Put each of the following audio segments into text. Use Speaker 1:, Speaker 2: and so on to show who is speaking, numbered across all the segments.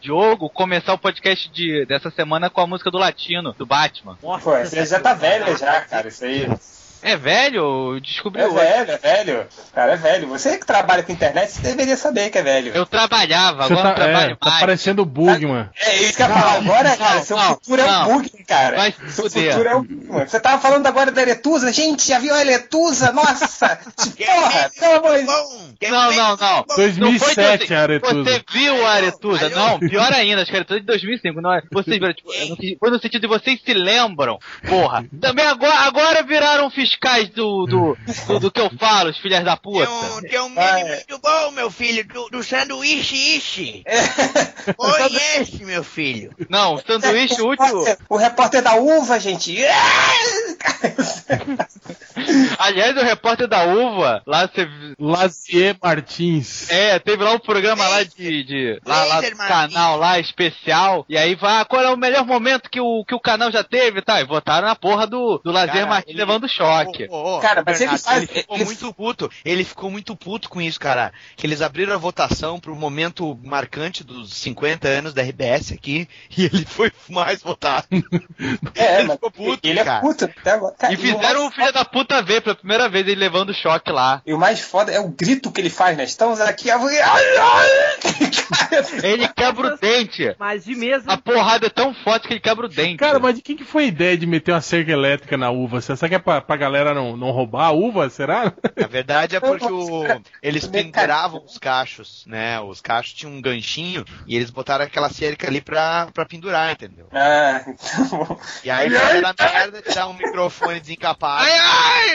Speaker 1: Diogo começar o podcast de, dessa semana com a música do Latino, do Batman.
Speaker 2: Nossa, Pô, você já tá velha já, cara, isso aí.
Speaker 1: É velho? Descobri
Speaker 2: É hoje. velho, é velho. Cara, é velho. Você que trabalha com internet, você deveria saber que é velho.
Speaker 1: Eu trabalhava, agora tá, não trabalho
Speaker 3: é, tá mais. Tá parecendo Bugman.
Speaker 2: É isso que eu ia falar agora, cara. Não, seu não, futuro não. é o Bugman, cara. Vai seu futuro é o Bugman. Você tava falando agora da Eretusa? Gente, já viu a Eretusa? Nossa! porra! Pelo amor
Speaker 1: de Não, não, não.
Speaker 3: 2007
Speaker 1: a
Speaker 3: Aretusa.
Speaker 1: Você viu a Aretusa? Não, pior ainda, acho que a Aretusa é de 2005. Não, é? vocês viram, tipo, foi no sentido de vocês se lembram, porra. Também agora, agora viraram fiscais do do, do, do, que eu falo, os filhas da puta. Tem
Speaker 4: um, tem um meme muito bom, meu filho, do, do sanduíche ishi. É. Conhece, meu filho.
Speaker 1: Não, sanduíche útil.
Speaker 2: O repórter da uva, gente.
Speaker 1: Aliás, o repórter da uva, lá você.
Speaker 3: Lazier Martins.
Speaker 1: É, teve lá um programa lá de. de lá, lá do canal lá especial. E aí vai, qual é o melhor momento que o, que o canal já teve? Tá, e votaram na porra do, do Lazier Martins ele... levando choque.
Speaker 4: Oh, oh, cara, mas ele, faz, ele ficou ele... muito puto. Ele ficou muito puto com isso, cara. Que eles abriram a votação pro momento marcante dos 50 anos da RBS aqui. E ele foi mais votado.
Speaker 2: É, ele ficou puto. Ele é cara. é puto até agora.
Speaker 1: Cara, e fizeram o filho da puta ver pela primeira vez ele levando choque lá.
Speaker 2: E o mais foda é o grito que ele faz, né? Estamos aqui.
Speaker 1: ele quebra o dente.
Speaker 5: Mas de mesmo.
Speaker 1: A porrada é tão forte que ele quebra o dente.
Speaker 3: Cara, mas de quem que foi a ideia de meter uma cerca elétrica na uva? Será que é pra, pra galera não, não roubar a uva, será?
Speaker 4: Na verdade é porque o, eles penduravam os cachos, né? Os cachos tinham um ganchinho e eles botaram aquela cerca ali pra, pra pendurar, entendeu?
Speaker 2: Ah, então...
Speaker 4: E aí foi na merda dar um microfone desencapado. Ai, ai!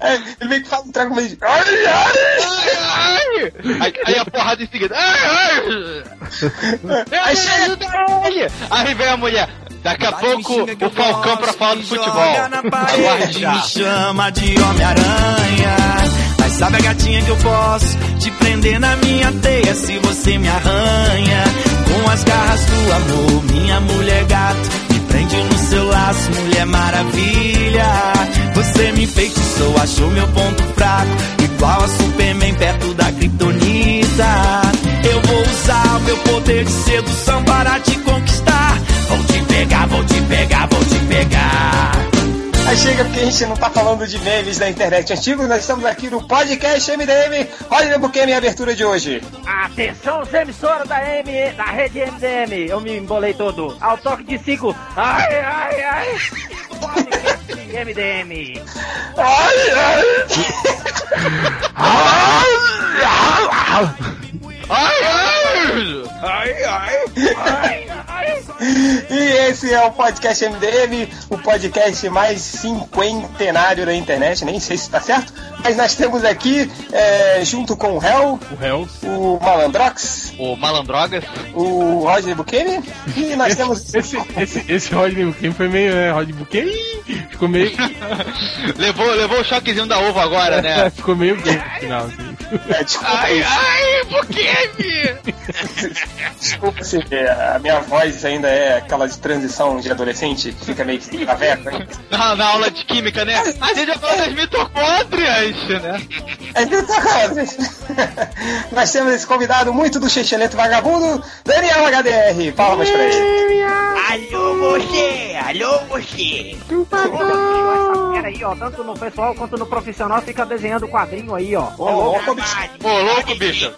Speaker 2: É, ele meio que fala um trago meio de... Ai, ai!
Speaker 1: ai, ai! Aí, aí a porrada em seguida. Ai, ai! Aí chega ele! Aí vem a mulher. Daqui a pouco o Falcão pra falar do futebol.
Speaker 6: Aguarde me chama de Homem-Aranha. Mas sabe a gatinha que eu posso te prender na minha teia se você me arranha? Com as garras do amor, minha mulher gato. Seu laço, mulher maravilha. Você me enfeitiçou, achou meu ponto fraco. Igual a Superman perto da Kryptonita. Eu vou usar o meu poder de sedução para te conquistar. Vou te pegar, vou te pegar, vou te pegar.
Speaker 2: Chega porque a gente não tá falando de memes da internet antigo, nós estamos aqui no podcast MDM. Olha o que é minha abertura de hoje.
Speaker 5: Atenção, os emissores da, M, da rede MDM. Eu me embolei todo. Ao toque de cinco. Ai, ai, ai. Podcast MDM.
Speaker 2: Ai. ai, é o podcast MDM, o podcast mais cinquentenário da internet, nem sei se está certo, mas nós temos aqui, é, junto com o Hell,
Speaker 3: o, Hell.
Speaker 2: o Malandrox,
Speaker 1: o Malandrogas,
Speaker 2: o Rodney Bukemi, e nós
Speaker 3: esse,
Speaker 2: temos.
Speaker 3: Esse, esse, esse Rodney Bukemi foi meio, né? Rodney Bukemi ficou meio.
Speaker 1: levou, levou o choquezinho da uva agora, né?
Speaker 3: ficou meio no final, assim.
Speaker 1: É, desculpa ai, ai, Bukemi!
Speaker 2: desculpa se a minha voz ainda é aquela de transição de adolescente, que fica meio traveco, hein?
Speaker 1: Na, na aula de química, né? A gente já falou das mitocôndrias, né?
Speaker 2: As mitocôndrias. Nós temos esse convidado muito do Chechelento Vagabundo, Daniel HDR. Palmas pra ele.
Speaker 4: Alô, você! Alô, você!
Speaker 5: Essa aí, ó, tanto no pessoal quanto no profissional, fica desenhando quadrinho aí, ó.
Speaker 1: Ô, louco! Ô, louco, bicho!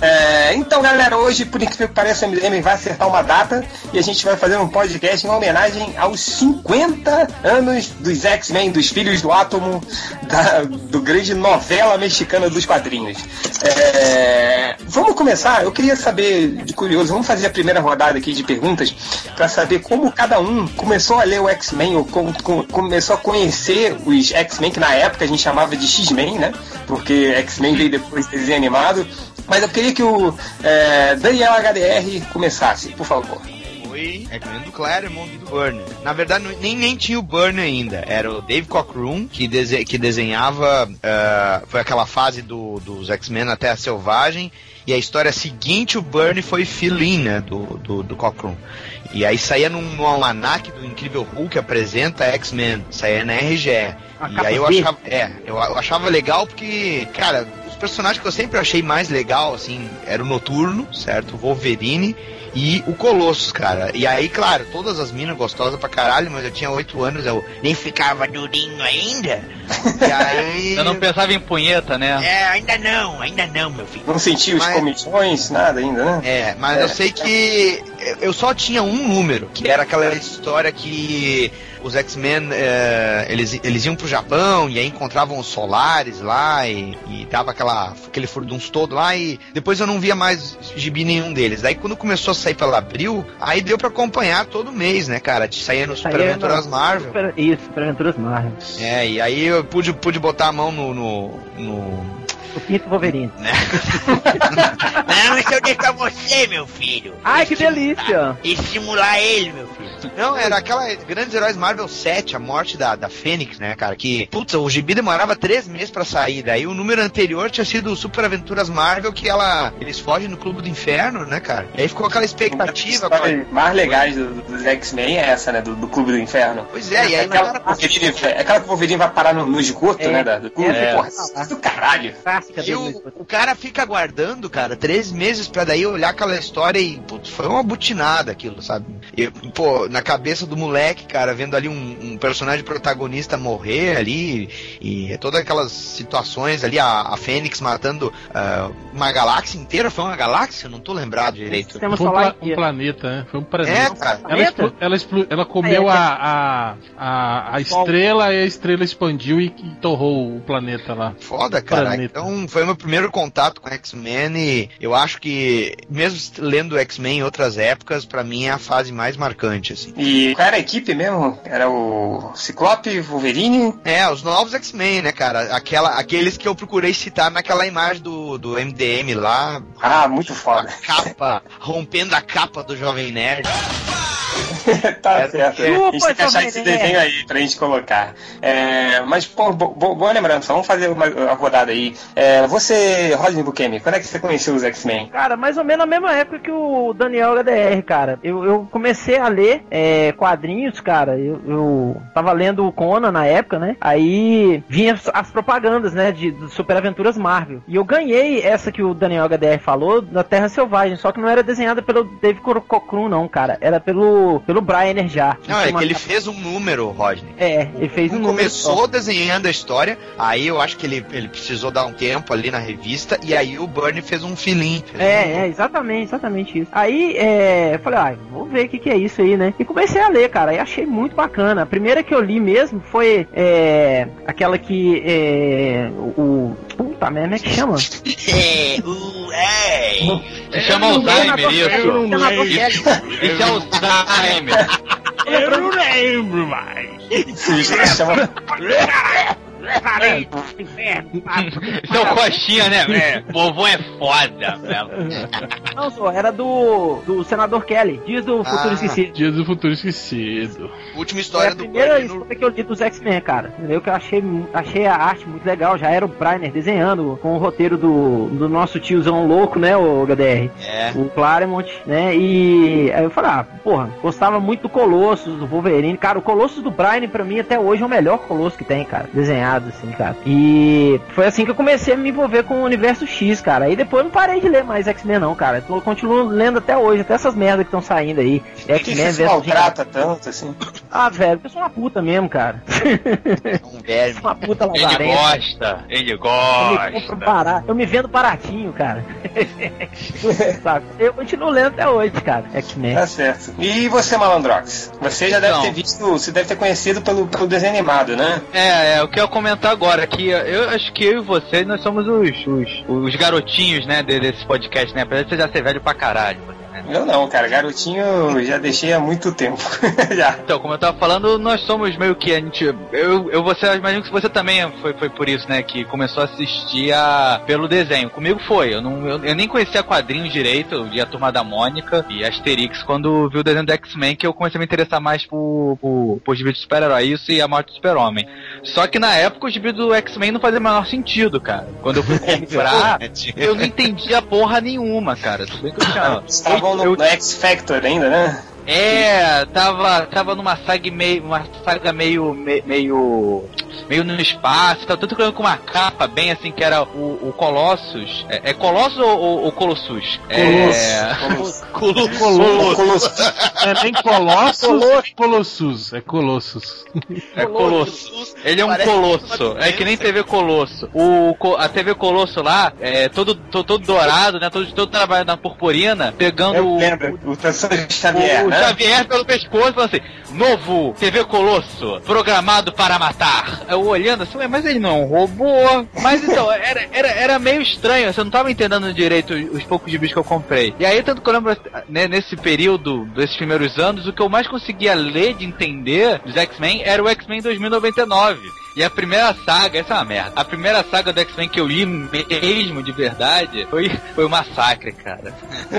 Speaker 2: É, então, galera, hoje, por incrível que pareça, o MDM vai acertar uma data e a gente vai fazer um podcast em homenagem aos 50 anos dos X-Men, dos Filhos do Átomo, da, do grande novela mexicana dos quadrinhos. É, vamos começar? Eu queria saber, de curioso, vamos fazer a primeira rodada aqui de perguntas para saber como cada um começou a ler o X-Men ou com, com, começou a conhecer os X-Men, que na época a gente chamava de X-Men, né? Porque X-Men veio depois de desenho animado. Mas eu queria que o é, Daniel HDR começasse, por favor.
Speaker 4: Foi X-Men do Claremont e do Burner. Na verdade, nem, nem tinha o Burner ainda. Era o Dave Cockrum que, dese que desenhava. Uh, foi aquela fase do, dos X-Men até a Selvagem. E a história seguinte, o Burnie foi Philin, né, do, do, do Cockrum. E aí saía num, num almanac do Incrível Hulk apresenta X-Men, saía na RGE. A e aí eu achava, é, eu achava legal porque, cara, personagens que eu sempre achei mais legal, assim, era o Noturno, certo? O Wolverine e o Colossus, cara. E aí, claro, todas as minas gostosas pra caralho, mas eu tinha 8 anos, eu nem ficava durinho ainda. E aí.
Speaker 1: Eu não pensava em punheta, né?
Speaker 4: É, ainda não, ainda não, meu filho.
Speaker 2: Não sentiu os
Speaker 4: Mas-
Speaker 2: comissões, nada ainda, né?
Speaker 4: É, mas
Speaker 2: É.
Speaker 4: eu sei que eu só tinha um número, que era aquela história que os X-Men eh, eles, eles iam pro Japão e aí encontravam os solares lá e, e dava aquela, aquele furdunço todo lá e depois eu não via mais gibi nenhum deles. Daí quando começou a sair pela Abril, aí deu pra acompanhar todo mês, né, cara? De sair no Super
Speaker 5: Saía
Speaker 4: Aventuras
Speaker 5: no-
Speaker 4: Marvel.
Speaker 5: Super- Isso, Super Aventuras Marvel.
Speaker 4: É, e aí eu pude, pude botar a mão no. no, no-
Speaker 5: O Pinto Wolverine.
Speaker 4: né? não, isso eu deixo pra você, meu filho.
Speaker 5: Ai, que delícia!
Speaker 4: estimular ele, meu filho. Não, era aquela Grandes Heróis Marvel 7, a morte da, da Fênix, né, cara? Que, putz, o gibi demorava três meses pra sair. Daí o número anterior tinha sido o Super Aventuras Marvel, que ela. Eles fogem no Clube do Inferno, né, cara? E aí ficou aquela
Speaker 2: Uma das
Speaker 4: expectativa. aquela-
Speaker 2: histórias mais legais do- do- dos X-Men é essa, né? Do, do Clube do Inferno.
Speaker 4: Pois é, e aí,
Speaker 2: aquela,
Speaker 4: cara,
Speaker 2: que o Wolverine, aquela que o Wolverine vai parar no, no esgoto,
Speaker 5: É,
Speaker 2: né? Da, do clube.
Speaker 5: é.
Speaker 2: Porra, é do caralho.
Speaker 5: Clássica
Speaker 4: E
Speaker 5: dele.
Speaker 4: o, o cara fica aguardando, cara, três meses pra daí olhar aquela história e, putz, foi uma butinada aquilo, sabe? E, pô, na cabeça do moleque, cara, vendo ali um, um personagem protagonista morrer ali e todas aquelas situações ali, a, a Fênix matando ah, uma galáxia inteira, foi uma galáxia? Eu Não tô lembrado direito.
Speaker 3: Foi um, pla- um planeta, né? Foi um
Speaker 4: É,
Speaker 3: planeta.
Speaker 4: cara.
Speaker 3: Ela, ela, ela comeu
Speaker 5: Ah, é,
Speaker 3: a, a, a, a estrela e a estrela expandiu e, e torrou o planeta lá.
Speaker 4: Foda, cara.
Speaker 3: Planeta.
Speaker 4: Então foi meu primeiro contato com X-Men e eu acho que, mesmo lendo X-Men em outras épocas, pra mim é a fase mais marcante, assim.
Speaker 2: E qual era a equipe mesmo? Era o Ciclope, Wolverine.
Speaker 4: É, os novos X-Men, né, cara? Aquela, aqueles que eu procurei citar naquela imagem do, do MDM lá,
Speaker 2: Ah, muito
Speaker 4: a
Speaker 2: foda.
Speaker 4: capa, rompendo a capa do Jovem Nerd.
Speaker 2: tá
Speaker 4: É,
Speaker 2: certo.
Speaker 4: é.
Speaker 2: A gente tem que achar esse desenho aí pra gente colocar. É, mas, pô, bo- bo- boa lembrança. Vamos fazer uma, uma rodada aí. É, você, Rodney Bukemi, quando é que você conheceu os X-Men?
Speaker 5: Cara, mais ou menos na mesma época que o Daniel HDR, cara. Eu, eu comecei a ler é, quadrinhos, cara. Eu, eu tava lendo o Conan na época, né? Aí vinha as, as propagandas, né? De, de Super Aventuras Marvel. E eu ganhei essa que o Daniel HDR falou da Terra Selvagem. Só que não era desenhada pelo Dave Cockrum, não, cara. Era pelo, pelo Brian Erjar.
Speaker 4: Não, é
Speaker 5: Uma-
Speaker 4: que ele fez um número, Rodney.
Speaker 5: É, ele fez um número
Speaker 4: começou
Speaker 5: só.
Speaker 4: desenhando a história, aí eu acho que ele, ele precisou dar um tempo ali na revista, e aí o Bernie fez um filim. fez um-
Speaker 5: É, é, exatamente, exatamente isso. Aí, é, eu falei, ah, vou ver o que, que é isso aí, né? E comecei a ler, cara, e achei muito bacana. A primeira que eu li mesmo foi é, aquela que é, o, o- Puta merda, como é que chama?
Speaker 4: É, uh, é.
Speaker 1: Se chama Alzheimer isso. Isso é Alzheimer.
Speaker 3: Eu não lembro mais.
Speaker 2: Se chama
Speaker 5: Parei, inferno,
Speaker 1: Isso é o Coxinha, né? É, vovô é foda, velho.
Speaker 5: Não, só, era do, do Senador Kelly, Dias do Futuro
Speaker 4: Ah.
Speaker 5: Esquecido.
Speaker 3: Dias do futuro esquecido.
Speaker 4: Última história
Speaker 5: a
Speaker 4: do
Speaker 5: primeira
Speaker 4: Bernie no
Speaker 5: história que eu li dos X-Men, cara. Entendeu? Que eu achei, achei a arte muito legal. Já era o Briner desenhando com o roteiro do, do nosso tiozão louco, né, o HDR?
Speaker 4: É.
Speaker 5: O Claremont, né? E aí eu falei, ah, porra, gostava muito do Colossus, do Wolverine. Cara, o Colossus do Brian, pra mim, até hoje é o melhor Colosso que tem, cara. Desenhado, assim, cara. E foi assim que eu comecei a me envolver com o universo X, cara. Aí depois eu não parei de ler mais X-Men, não, cara. Eu continuo lendo até hoje, até essas merdas que estão saindo aí.
Speaker 2: Por que
Speaker 5: X-Men
Speaker 2: você se
Speaker 5: versus
Speaker 2: maltrata tanto, assim?
Speaker 5: Ah, velho, eu sou uma puta mesmo, cara.
Speaker 4: Um verme.
Speaker 5: uma puta
Speaker 1: Ele gosta, ele
Speaker 5: Eu me
Speaker 1: gosta.
Speaker 5: barato. Eu me vendo baratinho, cara. Sabe? Eu continuo lendo até hoje, cara. X-Men.
Speaker 2: Tá certo. E você, Malandrox? Você já deve
Speaker 1: Então.
Speaker 2: ter visto, você deve ter conhecido pelo, pelo desenho animado, né?
Speaker 1: É, é, o que eu comentar agora, que eu acho que eu e você, nós somos os, os, os garotinhos, né, de- desse podcast, né? Apesar de você já ser velho pra caralho, né?
Speaker 2: Eu não, cara. Garotinho eu já deixei há muito tempo. já.
Speaker 1: Então, como eu tava falando, nós somos meio que a gente. Eu, eu você, eu imagino que você também foi, foi por isso, né? Que começou a assistir a, pelo desenho. Comigo foi. Eu, não, eu, eu nem conhecia quadrinhos direito. Eu vi a turma da Mônica e Asterix quando vi o desenho do X-Men, que eu comecei a me interessar mais por, por, por de super-herói. Isso e a morte do super-homem. Só que na época o gibi do X-Men não fazia o menor sentido, cara. Quando eu fui comprar, eu não entendia porra nenhuma, cara. Tudo bem que eu tinha.
Speaker 2: Estavam no,
Speaker 1: eu-
Speaker 2: no X Factor ainda, né?
Speaker 1: é, tava, tava numa saga meio, uma saga meio, me- meio, meio no espaço, tá tudo com uma capa bem assim, que era o, o Colossus. É, é Colossus ou, ou Colossus? É...
Speaker 3: Colossus. Colossus. É nem Colossus Colossus. É Colossus.
Speaker 1: É Colossus. Ele é um colosso. É que nem TV Colosso. O, a TV Colosso lá, é todo, todo, todo dourado, né? Todo, todo trabalhando na purpurina, pegando
Speaker 2: Eu
Speaker 1: o,
Speaker 2: lembro, o professor Xavier,
Speaker 1: o
Speaker 2: né?
Speaker 1: Xavier pelo pescoço falando assim: Novo TV Colosso, programado para matar. Eu olhando assim, "Ué, mas ele não é um robô. Mas então, era, era, era meio estranho, você não tava entendendo direito os poucos gibis que eu comprei. E aí, tanto que eu lembro, né, nesse período, desses primeiros anos, o que eu mais conseguia ler de entender dos X-Men era o X-Men 2099. E a primeira saga, essa é uma merda. A primeira saga do X-Men que eu li mesmo de verdade foi, foi o Massacre, cara.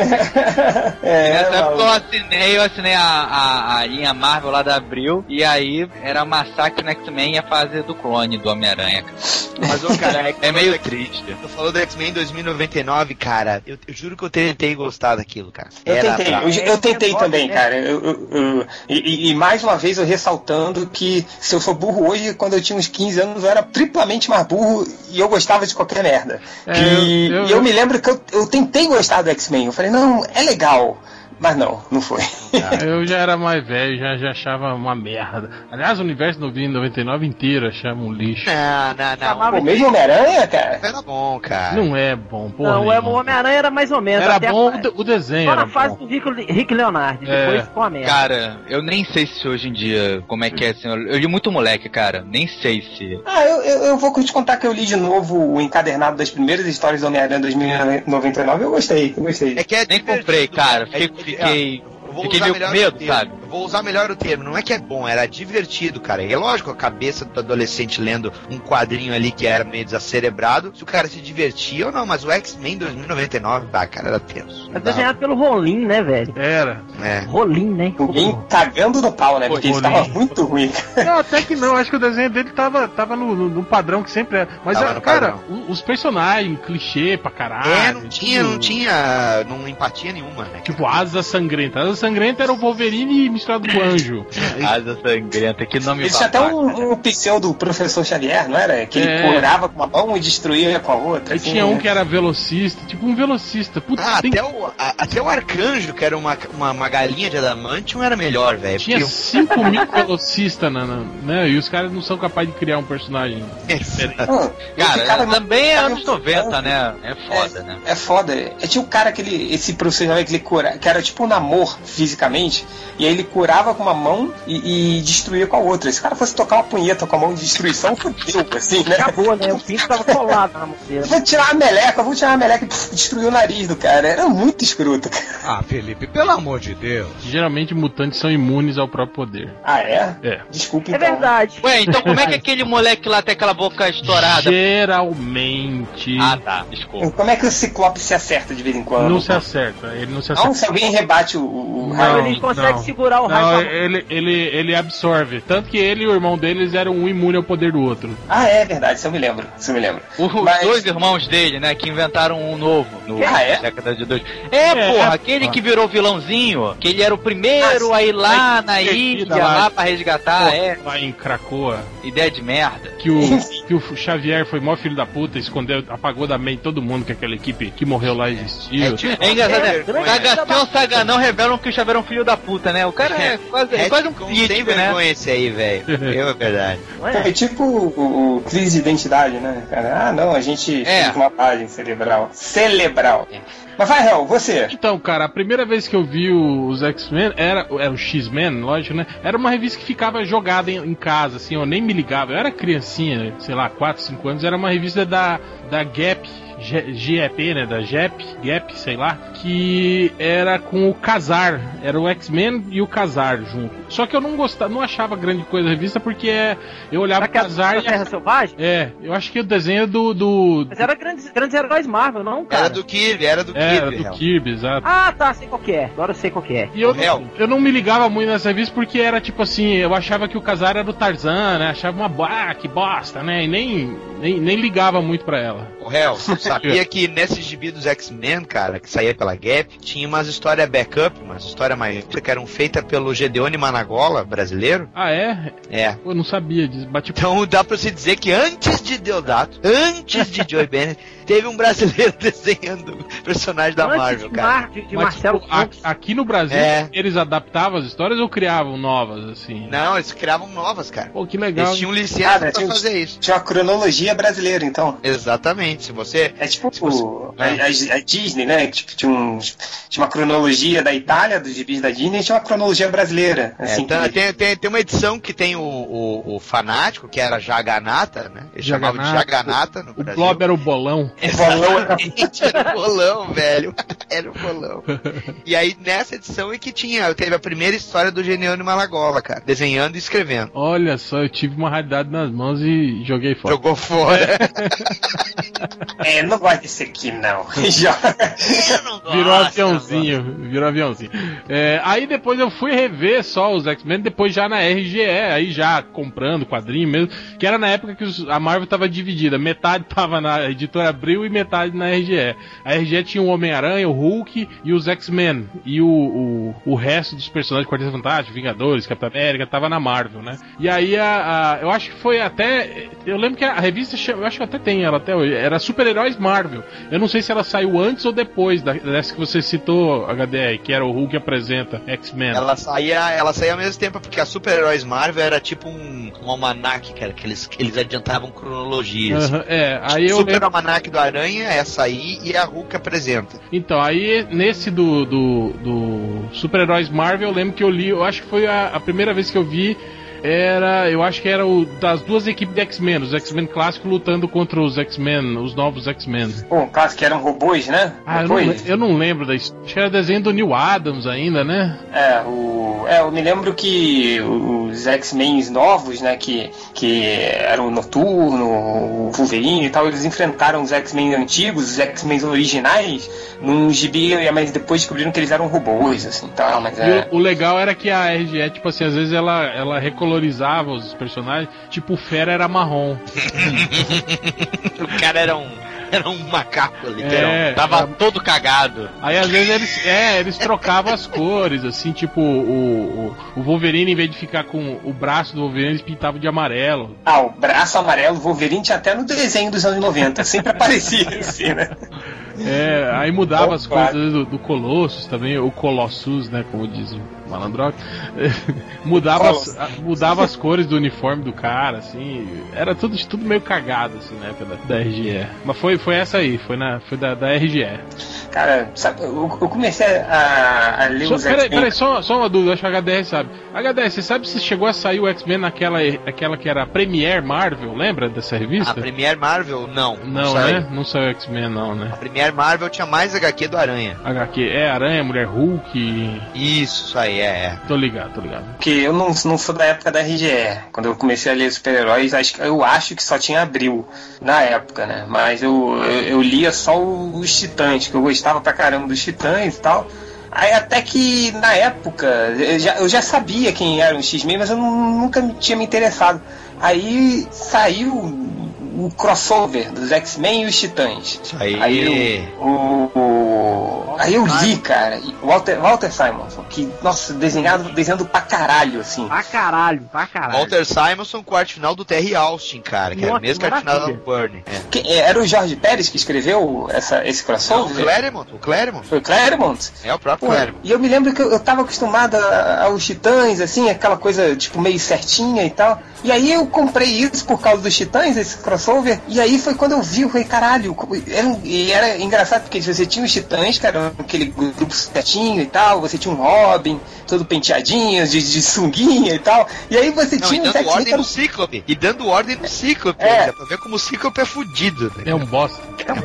Speaker 2: é,
Speaker 1: Nessa época eu assinei, eu assinei a, a, a linha Marvel lá da Abril, e aí era Massacre no X-Men e a fase do clone do Homem-Aranha. cara.
Speaker 4: Mas, ô, cara,
Speaker 1: É meio triste.
Speaker 4: Tu falou do X-Men 2099, cara. Eu, eu juro que eu tentei gostar daquilo, cara.
Speaker 2: Eu
Speaker 4: Era
Speaker 2: tentei,
Speaker 4: pra-
Speaker 2: eu, eu tentei
Speaker 5: É
Speaker 2: também,
Speaker 5: né?
Speaker 2: cara. Eu- eu- eu- e, e- e mais uma vez eu ressaltando que se eu for burro hoje, quando eu tinha uns 15 anos, eu era triplamente mais burro e eu gostava de qualquer merda.
Speaker 3: É,
Speaker 2: e
Speaker 3: eu- eu-
Speaker 2: eu me lembro que eu, eu tentei gostar do X-Men. Eu falei, não, é legal. Mas não, não foi.
Speaker 3: Eu já era mais velho, já, já achava uma merda. Aliás, o universo 99 inteiro achava um lixo.
Speaker 4: Não, não, não.
Speaker 2: O mesmo Homem-Aranha, cara?
Speaker 4: Era bom, cara.
Speaker 3: Não é bom, porra.
Speaker 5: Não, o
Speaker 3: nenhuma.
Speaker 5: Homem-Aranha era mais ou menos.
Speaker 3: Era
Speaker 5: até a-
Speaker 3: bom o de- o desenho,
Speaker 5: Só
Speaker 3: era
Speaker 5: na fase
Speaker 3: bom.
Speaker 5: do Rick, Rick Leonardo,
Speaker 3: É.
Speaker 5: depois ficou uma merda.
Speaker 1: Cara, eu nem sei se hoje em dia, como é que é, assim, eu li muito moleque, cara, nem sei se...
Speaker 2: Ah, eu, eu, eu vou te contar que eu li de novo o encadernado das primeiras histórias do Homem-Aranha 2099. Eu gostei, eu gostei.
Speaker 4: É que é
Speaker 1: Nem comprei, cara,
Speaker 4: É
Speaker 1: fiquei. Fiquei,
Speaker 4: vou
Speaker 1: fiquei meio com medo, sabe?
Speaker 4: Vou usar melhor o termo. Não é que é bom, era divertido, cara. E é lógico, a cabeça do adolescente lendo um quadrinho ali que era meio descerebrado, se o cara se divertia ou não, mas o X-Men 2099, bah, cara, era tenso.
Speaker 5: É desenhado pelo Rolim, né, velho?
Speaker 3: Era.
Speaker 4: É.
Speaker 5: Rolim, né?
Speaker 2: Ninguém cagando no pau, né? Porque isso
Speaker 3: Rolim.
Speaker 2: tava muito ruim.
Speaker 3: Não, até que não, acho que o desenho dele tava, tava no, no- no padrão que sempre é. Mas,
Speaker 4: Tava
Speaker 3: é, cara,
Speaker 4: padrão.
Speaker 3: os personagens, clichê pra caralho.
Speaker 4: É, não tinha,
Speaker 3: tudo-
Speaker 4: não tinha, não empatia nenhuma, né?
Speaker 3: Tipo, asa sangrenta. Asa sangrenta era o Wolverine misturado com o anjo.
Speaker 1: Asa sangrenta, que nome
Speaker 2: Ele tinha até um, um pseudo professor Xavier, não era? Que
Speaker 3: É.
Speaker 2: ele curava com uma mão e destruía com a outra.
Speaker 3: Aí
Speaker 2: assim,
Speaker 3: tinha um
Speaker 2: né?
Speaker 3: que era velocista, tipo um velocista. Puta,
Speaker 4: Ah,
Speaker 3: tem-
Speaker 4: até o, a- até o arcanjo, que era uma, uma, uma galinha de adamantium, era melhor, velho.
Speaker 3: tinha
Speaker 4: porque
Speaker 3: 5 mil velocistas, na, na- né? E os caras não são capazes de criar um personagem.
Speaker 2: Ah,
Speaker 1: Cara,
Speaker 2: esse cara-
Speaker 1: também é anos 90, né? É foda, né?
Speaker 2: É foda. É, tinha um cara que ele, esse professor Xavier que ele cura, que era tipo um namor fisicamente, e aí ele curava com uma mão e, e destruía com a outra. Se o cara fosse tocar uma punheta com a mão de destruição, fudeu, assim, né?
Speaker 5: Acabou, né? O pinto tava colado na moceira.
Speaker 2: Vou tirar a meleca, vou tirar a meleca e pff, destruir o nariz do cara. Era muito escroto, cara.
Speaker 7: Ah, Felipe, pelo amor de Deus.
Speaker 3: Geralmente mutantes são imunes ao próprio poder.
Speaker 2: Ah, é?
Speaker 3: É.
Speaker 2: Desculpa,
Speaker 5: É
Speaker 2: então.
Speaker 5: verdade.
Speaker 1: Ué, então como é que aquele moleque lá tem aquela boca estourada?
Speaker 3: Geralmente.
Speaker 1: Ah, tá, desculpa.
Speaker 2: Como é que o Ciclope se acerta de vez em quando?
Speaker 3: Não se acerta. Ele não se acerta.
Speaker 2: Não, se alguém rebate o, o
Speaker 3: Não,
Speaker 2: raio.
Speaker 5: ele consegue segurar o raio
Speaker 3: Não,
Speaker 5: a-
Speaker 3: ele, ele, ele absorve. Tanto que ele e o irmão deles eram um imune ao poder do outro.
Speaker 2: Ah, é verdade, isso eu me lembro. Isso eu me lembro.
Speaker 1: Os
Speaker 2: Mas-
Speaker 1: dois irmãos dele, né, que inventaram um novo no
Speaker 2: Ah, é?
Speaker 1: década de dois. É,
Speaker 3: É,
Speaker 1: porra,
Speaker 3: é.
Speaker 1: aquele que virou vilãozinho, que ele era o primeiro
Speaker 2: Ah,
Speaker 1: a ir lá na ilha,
Speaker 3: lá.
Speaker 1: lá pra resgatar, é,
Speaker 3: Lá em Cracoa.
Speaker 1: ideia de merda.
Speaker 3: Que o, que o Xavier foi mó filho da puta, escondeu, apagou da mente todo mundo que aquela equipe que morreu lá existiu.
Speaker 1: É engraçado, né?
Speaker 5: vergonha.
Speaker 1: Sagação e Saganão revelam que o Xavier é um filho da puta, né? O cara é quase, é quase um crítico, né?
Speaker 4: vergonha esse aí, velho. Eu, é verdade.
Speaker 5: É?
Speaker 2: É tipo o, o crise de identidade, né, cara? Ah, não, a gente
Speaker 1: É.
Speaker 2: fez uma página cerebral. Cerebral. Mas vai, Hel, você.
Speaker 3: Então, cara, a primeira vez que eu vi o- os X-Men era, era o X-Men, lógico, né? Era uma revista que ficava jogada em, em casa, assim, eu nem me ligava. Eu era criancinha, sei lá, 4, 5 anos, era uma revista da, da Gap. GEP, né? Da JEP, Gap, sei lá, que era com o Casar, era o X-Men e o Casar junto. Só que eu não gostava, não achava grande coisa a revista porque é, eu olhava o
Speaker 5: Daquela
Speaker 3: Casar
Speaker 5: da
Speaker 3: e
Speaker 5: Terra Selvagem?
Speaker 3: é, eu acho que o desenho do, do
Speaker 5: Mas era grandes, grandes heróis Marvel, não, cara?
Speaker 4: Era do Kirby, era do
Speaker 3: é, era
Speaker 4: Kirby.
Speaker 3: do. Kirby, exato.
Speaker 5: Ah, tá, sei qual que é. Agora eu sei qual que é.
Speaker 3: E eu,
Speaker 4: O réu.
Speaker 3: eu não me ligava muito nessa revista porque era tipo assim, eu achava que o Casar era do Tarzan, né? Achava uma ah, que bosta, né? E nem, nem, nem ligava muito pra ela.
Speaker 4: O sabe sabia que nesse gibi dos X-Men, cara, que saía pela Gap, tinha umas histórias backup, umas histórias mais que eram feitas pelo Gedeone Managola, brasileiro.
Speaker 3: Ah, é?
Speaker 4: É.
Speaker 3: Eu não sabia disso. Bate
Speaker 4: Então dá pra se dizer que antes de Deodato, antes de Joey Bennett, teve um brasileiro desenhando personagem da
Speaker 5: Antes
Speaker 4: Marvel,
Speaker 5: de,
Speaker 4: cara.
Speaker 5: Mar- de, de
Speaker 3: Mas,
Speaker 5: Marcelo
Speaker 3: tipo, a- aqui no Brasil,
Speaker 4: É.
Speaker 3: eles adaptavam as histórias ou criavam novas, assim?
Speaker 4: Não, eles criavam novas, cara.
Speaker 3: Pô, que legal.
Speaker 4: Eles tinham licença
Speaker 2: Cara,
Speaker 4: pra
Speaker 2: tinha,
Speaker 4: fazer isso.
Speaker 2: tinha uma cronologia brasileira, então.
Speaker 4: Exatamente. Se você.
Speaker 2: É tipo
Speaker 4: Se você-
Speaker 2: o- a, a- a Disney, né? Tipo, tinha, um, tinha uma cronologia da Itália, dos gibis da Disney, e tinha uma cronologia brasileira.
Speaker 4: É,
Speaker 2: Assim,
Speaker 4: tá-
Speaker 2: que-
Speaker 4: tem, tem, tem uma edição que tem o, o, o fanático, que era Jaganata, né? Eles chamavam de
Speaker 3: Jaganata.
Speaker 4: Jaganata no
Speaker 3: O
Speaker 4: Brasil.
Speaker 3: Blob era o bolão.
Speaker 4: Exatamente, era o bolão, velho. Era o bolão. E aí, nessa edição é que tinha, teve a primeira história do Geneone Malagola, cara. Desenhando e escrevendo.
Speaker 3: Olha só, eu tive uma realidade nas mãos e joguei fora.
Speaker 4: Jogou fora.
Speaker 2: É, não gosto desse aqui, não. Já-
Speaker 3: Virou aviãozinho, virou aviãozinho. É, aí depois eu fui rever só os X-Men, depois já na RGE, aí já comprando quadrinho mesmo, que era na época que os- a Marvel tava dividida, metade tava na editora Abril e metade na RGE. A RGE tinha o Homem-Aranha, o Hulk e os X-Men, e o, o, o resto dos personagens, Quarteto Fantástico, Vingadores, Capitão América, tava na Marvel, né? E aí a, a- eu acho que foi até, eu lembro que a revista, eu acho que até tem ela até hoje, era Super-Heróis Marvel. Eu não sei se ela saiu antes ou depois da- dessa que você citou, HDR, que era o Hulk apresenta X-Men.
Speaker 4: Ela saía, ela saía ao mesmo tempo, porque a super-heróis Marvel era tipo um, um almanac, cara, que eles, que eles adiantavam cronologias.
Speaker 3: Aham, é, aí eu
Speaker 4: Super
Speaker 3: lembro.
Speaker 4: Almanac do Aranha, essa aí, e a Hulk apresenta.
Speaker 3: Então, aí nesse do, do, do Super-Heróis Marvel, eu lembro que eu li, eu acho que foi a, a primeira vez que eu vi. Era, eu acho que era o das duas equipes de X-Men, os X-Men clássicos lutando contra os X-Men, os novos X-Men.
Speaker 2: Pô, caso que eram robôs, né?
Speaker 3: Ah, eu não, eu não lembro da história. Acho que era desenho do Neil Adams ainda, né?
Speaker 2: É, o, é, eu me lembro que os X-Men novos, né, que, que eram o Noturno, o Wolverine e tal, eles enfrentaram os X-Men antigos, os X-Men originais, num gibi, mas depois descobriram que eles eram robôs, assim, tal, mas é...
Speaker 3: o, o legal era que a RGE, tipo assim, às vezes ela, ela recolorizava os personagens, tipo o Fera era marrom.
Speaker 4: O cara era um, era um macaco, literalmente.
Speaker 3: É,
Speaker 1: Tava
Speaker 3: era-
Speaker 1: todo cagado.
Speaker 3: Aí às vezes eles, é, eles trocavam as cores, assim, tipo o, o, o Wolverine, em vez de ficar com o braço do Wolverine, eles pintavam de amarelo.
Speaker 2: Ah, o braço amarelo Wolverine tinha até no desenho dos anos 90, sempre aparecia assim, né?
Speaker 3: É, aí mudava
Speaker 2: Bom,
Speaker 3: as
Speaker 2: claro.
Speaker 3: coisas do, do Colossus também, o Colossus, né, como diz o Malandrox. mudava, as, mudava as cores do uniforme do cara, assim, era tudo, tudo meio cagado, assim, na época da, da RGE. Mas foi, foi essa aí, foi, na, foi da, da RGE.
Speaker 2: Cara, sabe, eu, eu comecei a, a ler
Speaker 3: Só,
Speaker 2: os
Speaker 3: peraí,
Speaker 2: X-Men...
Speaker 3: peraí, só, só uma dúvida, acho que a HDR sabe. HDR, você sabe se chegou a sair o X-Men naquela aquela que era a Premiere Marvel, lembra dessa revista?
Speaker 4: A Premier Marvel, não.
Speaker 3: Não,
Speaker 4: saiu.
Speaker 3: né? Não saiu X-Men, não, né?
Speaker 4: A Premier Marvel tinha mais HQ do Aranha.
Speaker 3: HQ, é Aranha, Mulher Hulk.
Speaker 4: Isso, isso aí, é. é.
Speaker 3: Tô ligado, tô ligado.
Speaker 2: Porque eu não, não sou da época da RGE. Quando eu comecei a ler super-heróis, eu acho que só tinha Abril na época, né? Mas eu, eu, eu lia só o- os Titãs, que eu gostava pra caramba dos Titãs e tal. Aí até que na época eu já, eu já sabia quem era o X-Men, mas eu nu- nunca tinha me interessado. Aí saiu o crossover dos X-Men e os Titãs.
Speaker 4: Isso aí.
Speaker 2: Aí eu, o, o- aí eu li, cara, Walter, Walter Simonson, que, nossa, desenhado, desenhando pra caralho, assim.
Speaker 5: Pra caralho, pra caralho.
Speaker 4: Walter Simonson com a arte final do Terry Austin, cara, que era o
Speaker 5: Nossa,
Speaker 4: mesmo que a arte final
Speaker 5: maravilha.
Speaker 4: Burnie. É.
Speaker 2: Que- é, era o Jorge Pérez que escreveu essa, esse
Speaker 4: Não, o
Speaker 2: crossover?
Speaker 4: Claremont, o Claremont.
Speaker 2: Foi o Claremont?
Speaker 4: É o próprio
Speaker 2: Pô,
Speaker 4: Claremont.
Speaker 2: e eu me lembro que eu, eu tava acostumado aos Titãs, assim, aquela coisa, tipo, meio certinha e tal. E aí eu comprei isso por causa dos Titãs, esse crossover. E aí foi quando eu vi, eu falei, caralho, como- era, um- e era engraçado porque você tinha os Titãs, que era aquele grupo certinho e tal, você tinha um Robin, todo penteadinho, de, de sunguinha e tal. E aí você
Speaker 4: Não, e
Speaker 2: tinha os
Speaker 4: dando
Speaker 2: X-Men
Speaker 4: ordem no
Speaker 2: eram
Speaker 4: Cíclope. E dando ordem no Cíclope.
Speaker 2: É.
Speaker 4: Dá pra ver como o Cíclope é fudido. Né?
Speaker 3: É um bosta.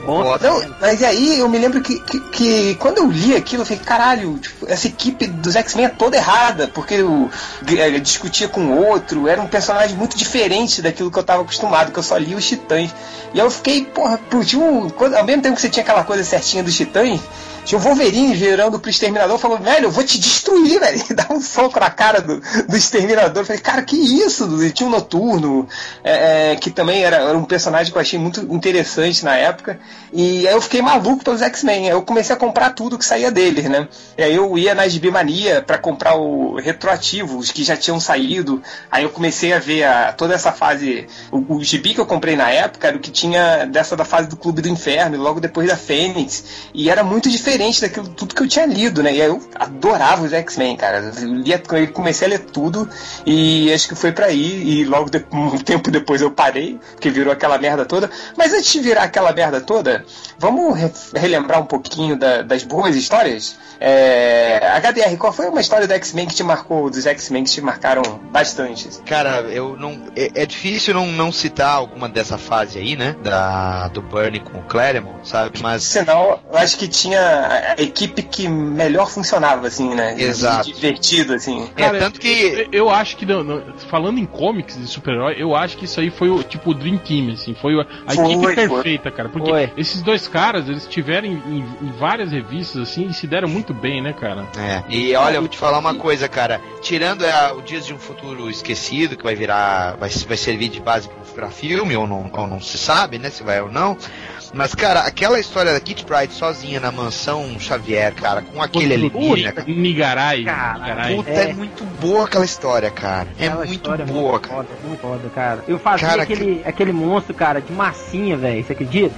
Speaker 4: Bosta.
Speaker 2: Não, mas aí eu me lembro que, que, que quando eu li aquilo, eu falei, caralho, tipo, essa equipe dos X-Men é toda errada, porque eu, eh, discutia com o outro, era um personagem muito diferente daquilo que eu tava acostumado, que eu só li os Titãs. E eu fiquei, porra, quando- ao mesmo tempo que você tinha aquela coisa certinha dos Titãs, tinha o Wolverine virando pro exterminador, falou, velho, eu vou te destruir, velho. Dá um soco na cara do, do exterminador. Eu falei, cara, que isso? E tinha o Noturno, é, é, que também era, era um personagem que eu achei muito interessante na época. E aí eu fiquei maluco pelos X-Men. Eu comecei a comprar tudo que saía deles, né? E aí eu ia na Gibimania pra comprar o retroativo, os que já tinham saído. Aí eu comecei a ver a, toda essa fase. O, o gibi que eu comprei na época era o que tinha dessa da fase do Clube do Inferno, logo depois da Fênix. E era muito diferente daquilo tudo que eu tinha lido, né? E eu adorava os X-Men, cara. Eu lia, eu comecei a ler tudo e acho que foi pra aí. E logo de, um tempo depois eu parei, porque virou aquela merda toda. Mas antes de virar aquela merda toda, vamos re relembrar um pouquinho da, das boas histórias? É, HDR, qual foi uma história do X-Men que te marcou, dos X-Men que te marcaram bastante?
Speaker 4: Cara, eu não. É, é, difícil não, não citar alguma dessa fase aí, né? Da, do Bernie com o Claremont, sabe? Mas.
Speaker 2: Senão, eu acho que tinha a equipe que melhor funcionava, assim, né?
Speaker 4: Exato.
Speaker 2: Divertido, assim.
Speaker 3: Cara,
Speaker 4: é, tanto que.
Speaker 3: Eu, eu acho que, não, não, falando em comics de super-herói, eu acho que isso aí foi o tipo o Dream Team, assim. Foi a, a
Speaker 2: Foi,
Speaker 3: equipe
Speaker 2: foi.
Speaker 3: perfeita, cara. Porque
Speaker 5: Foi.
Speaker 3: esses dois caras, eles tiveram em, em- em várias revistas, assim, e se deram muito bem, né, cara?
Speaker 4: É, e olha, eu vou te falar uma coisa, cara. Tirando é, o Dias de um Futuro Esquecido, que vai virar. vai, vai servir de base pra- pra filme, ou não, ou não se sabe, né? Se vai ou não. Mas, cara, aquela história da Kitty Pride sozinha na mansão Xavier, cara, com aquele alienígena, cara.
Speaker 3: Nigarai.
Speaker 5: Cara,
Speaker 3: Nigarai.
Speaker 4: Puta, é.
Speaker 5: É.
Speaker 4: muito boa aquela história, cara. É
Speaker 5: Aquela
Speaker 4: muito
Speaker 5: história é
Speaker 4: boa,
Speaker 5: muito
Speaker 4: cara.
Speaker 5: Foda, muito foda, cara. Eu fazia
Speaker 4: Cara,
Speaker 5: aquele, aquele monstro, cara, de massinha, velho. Você acredita?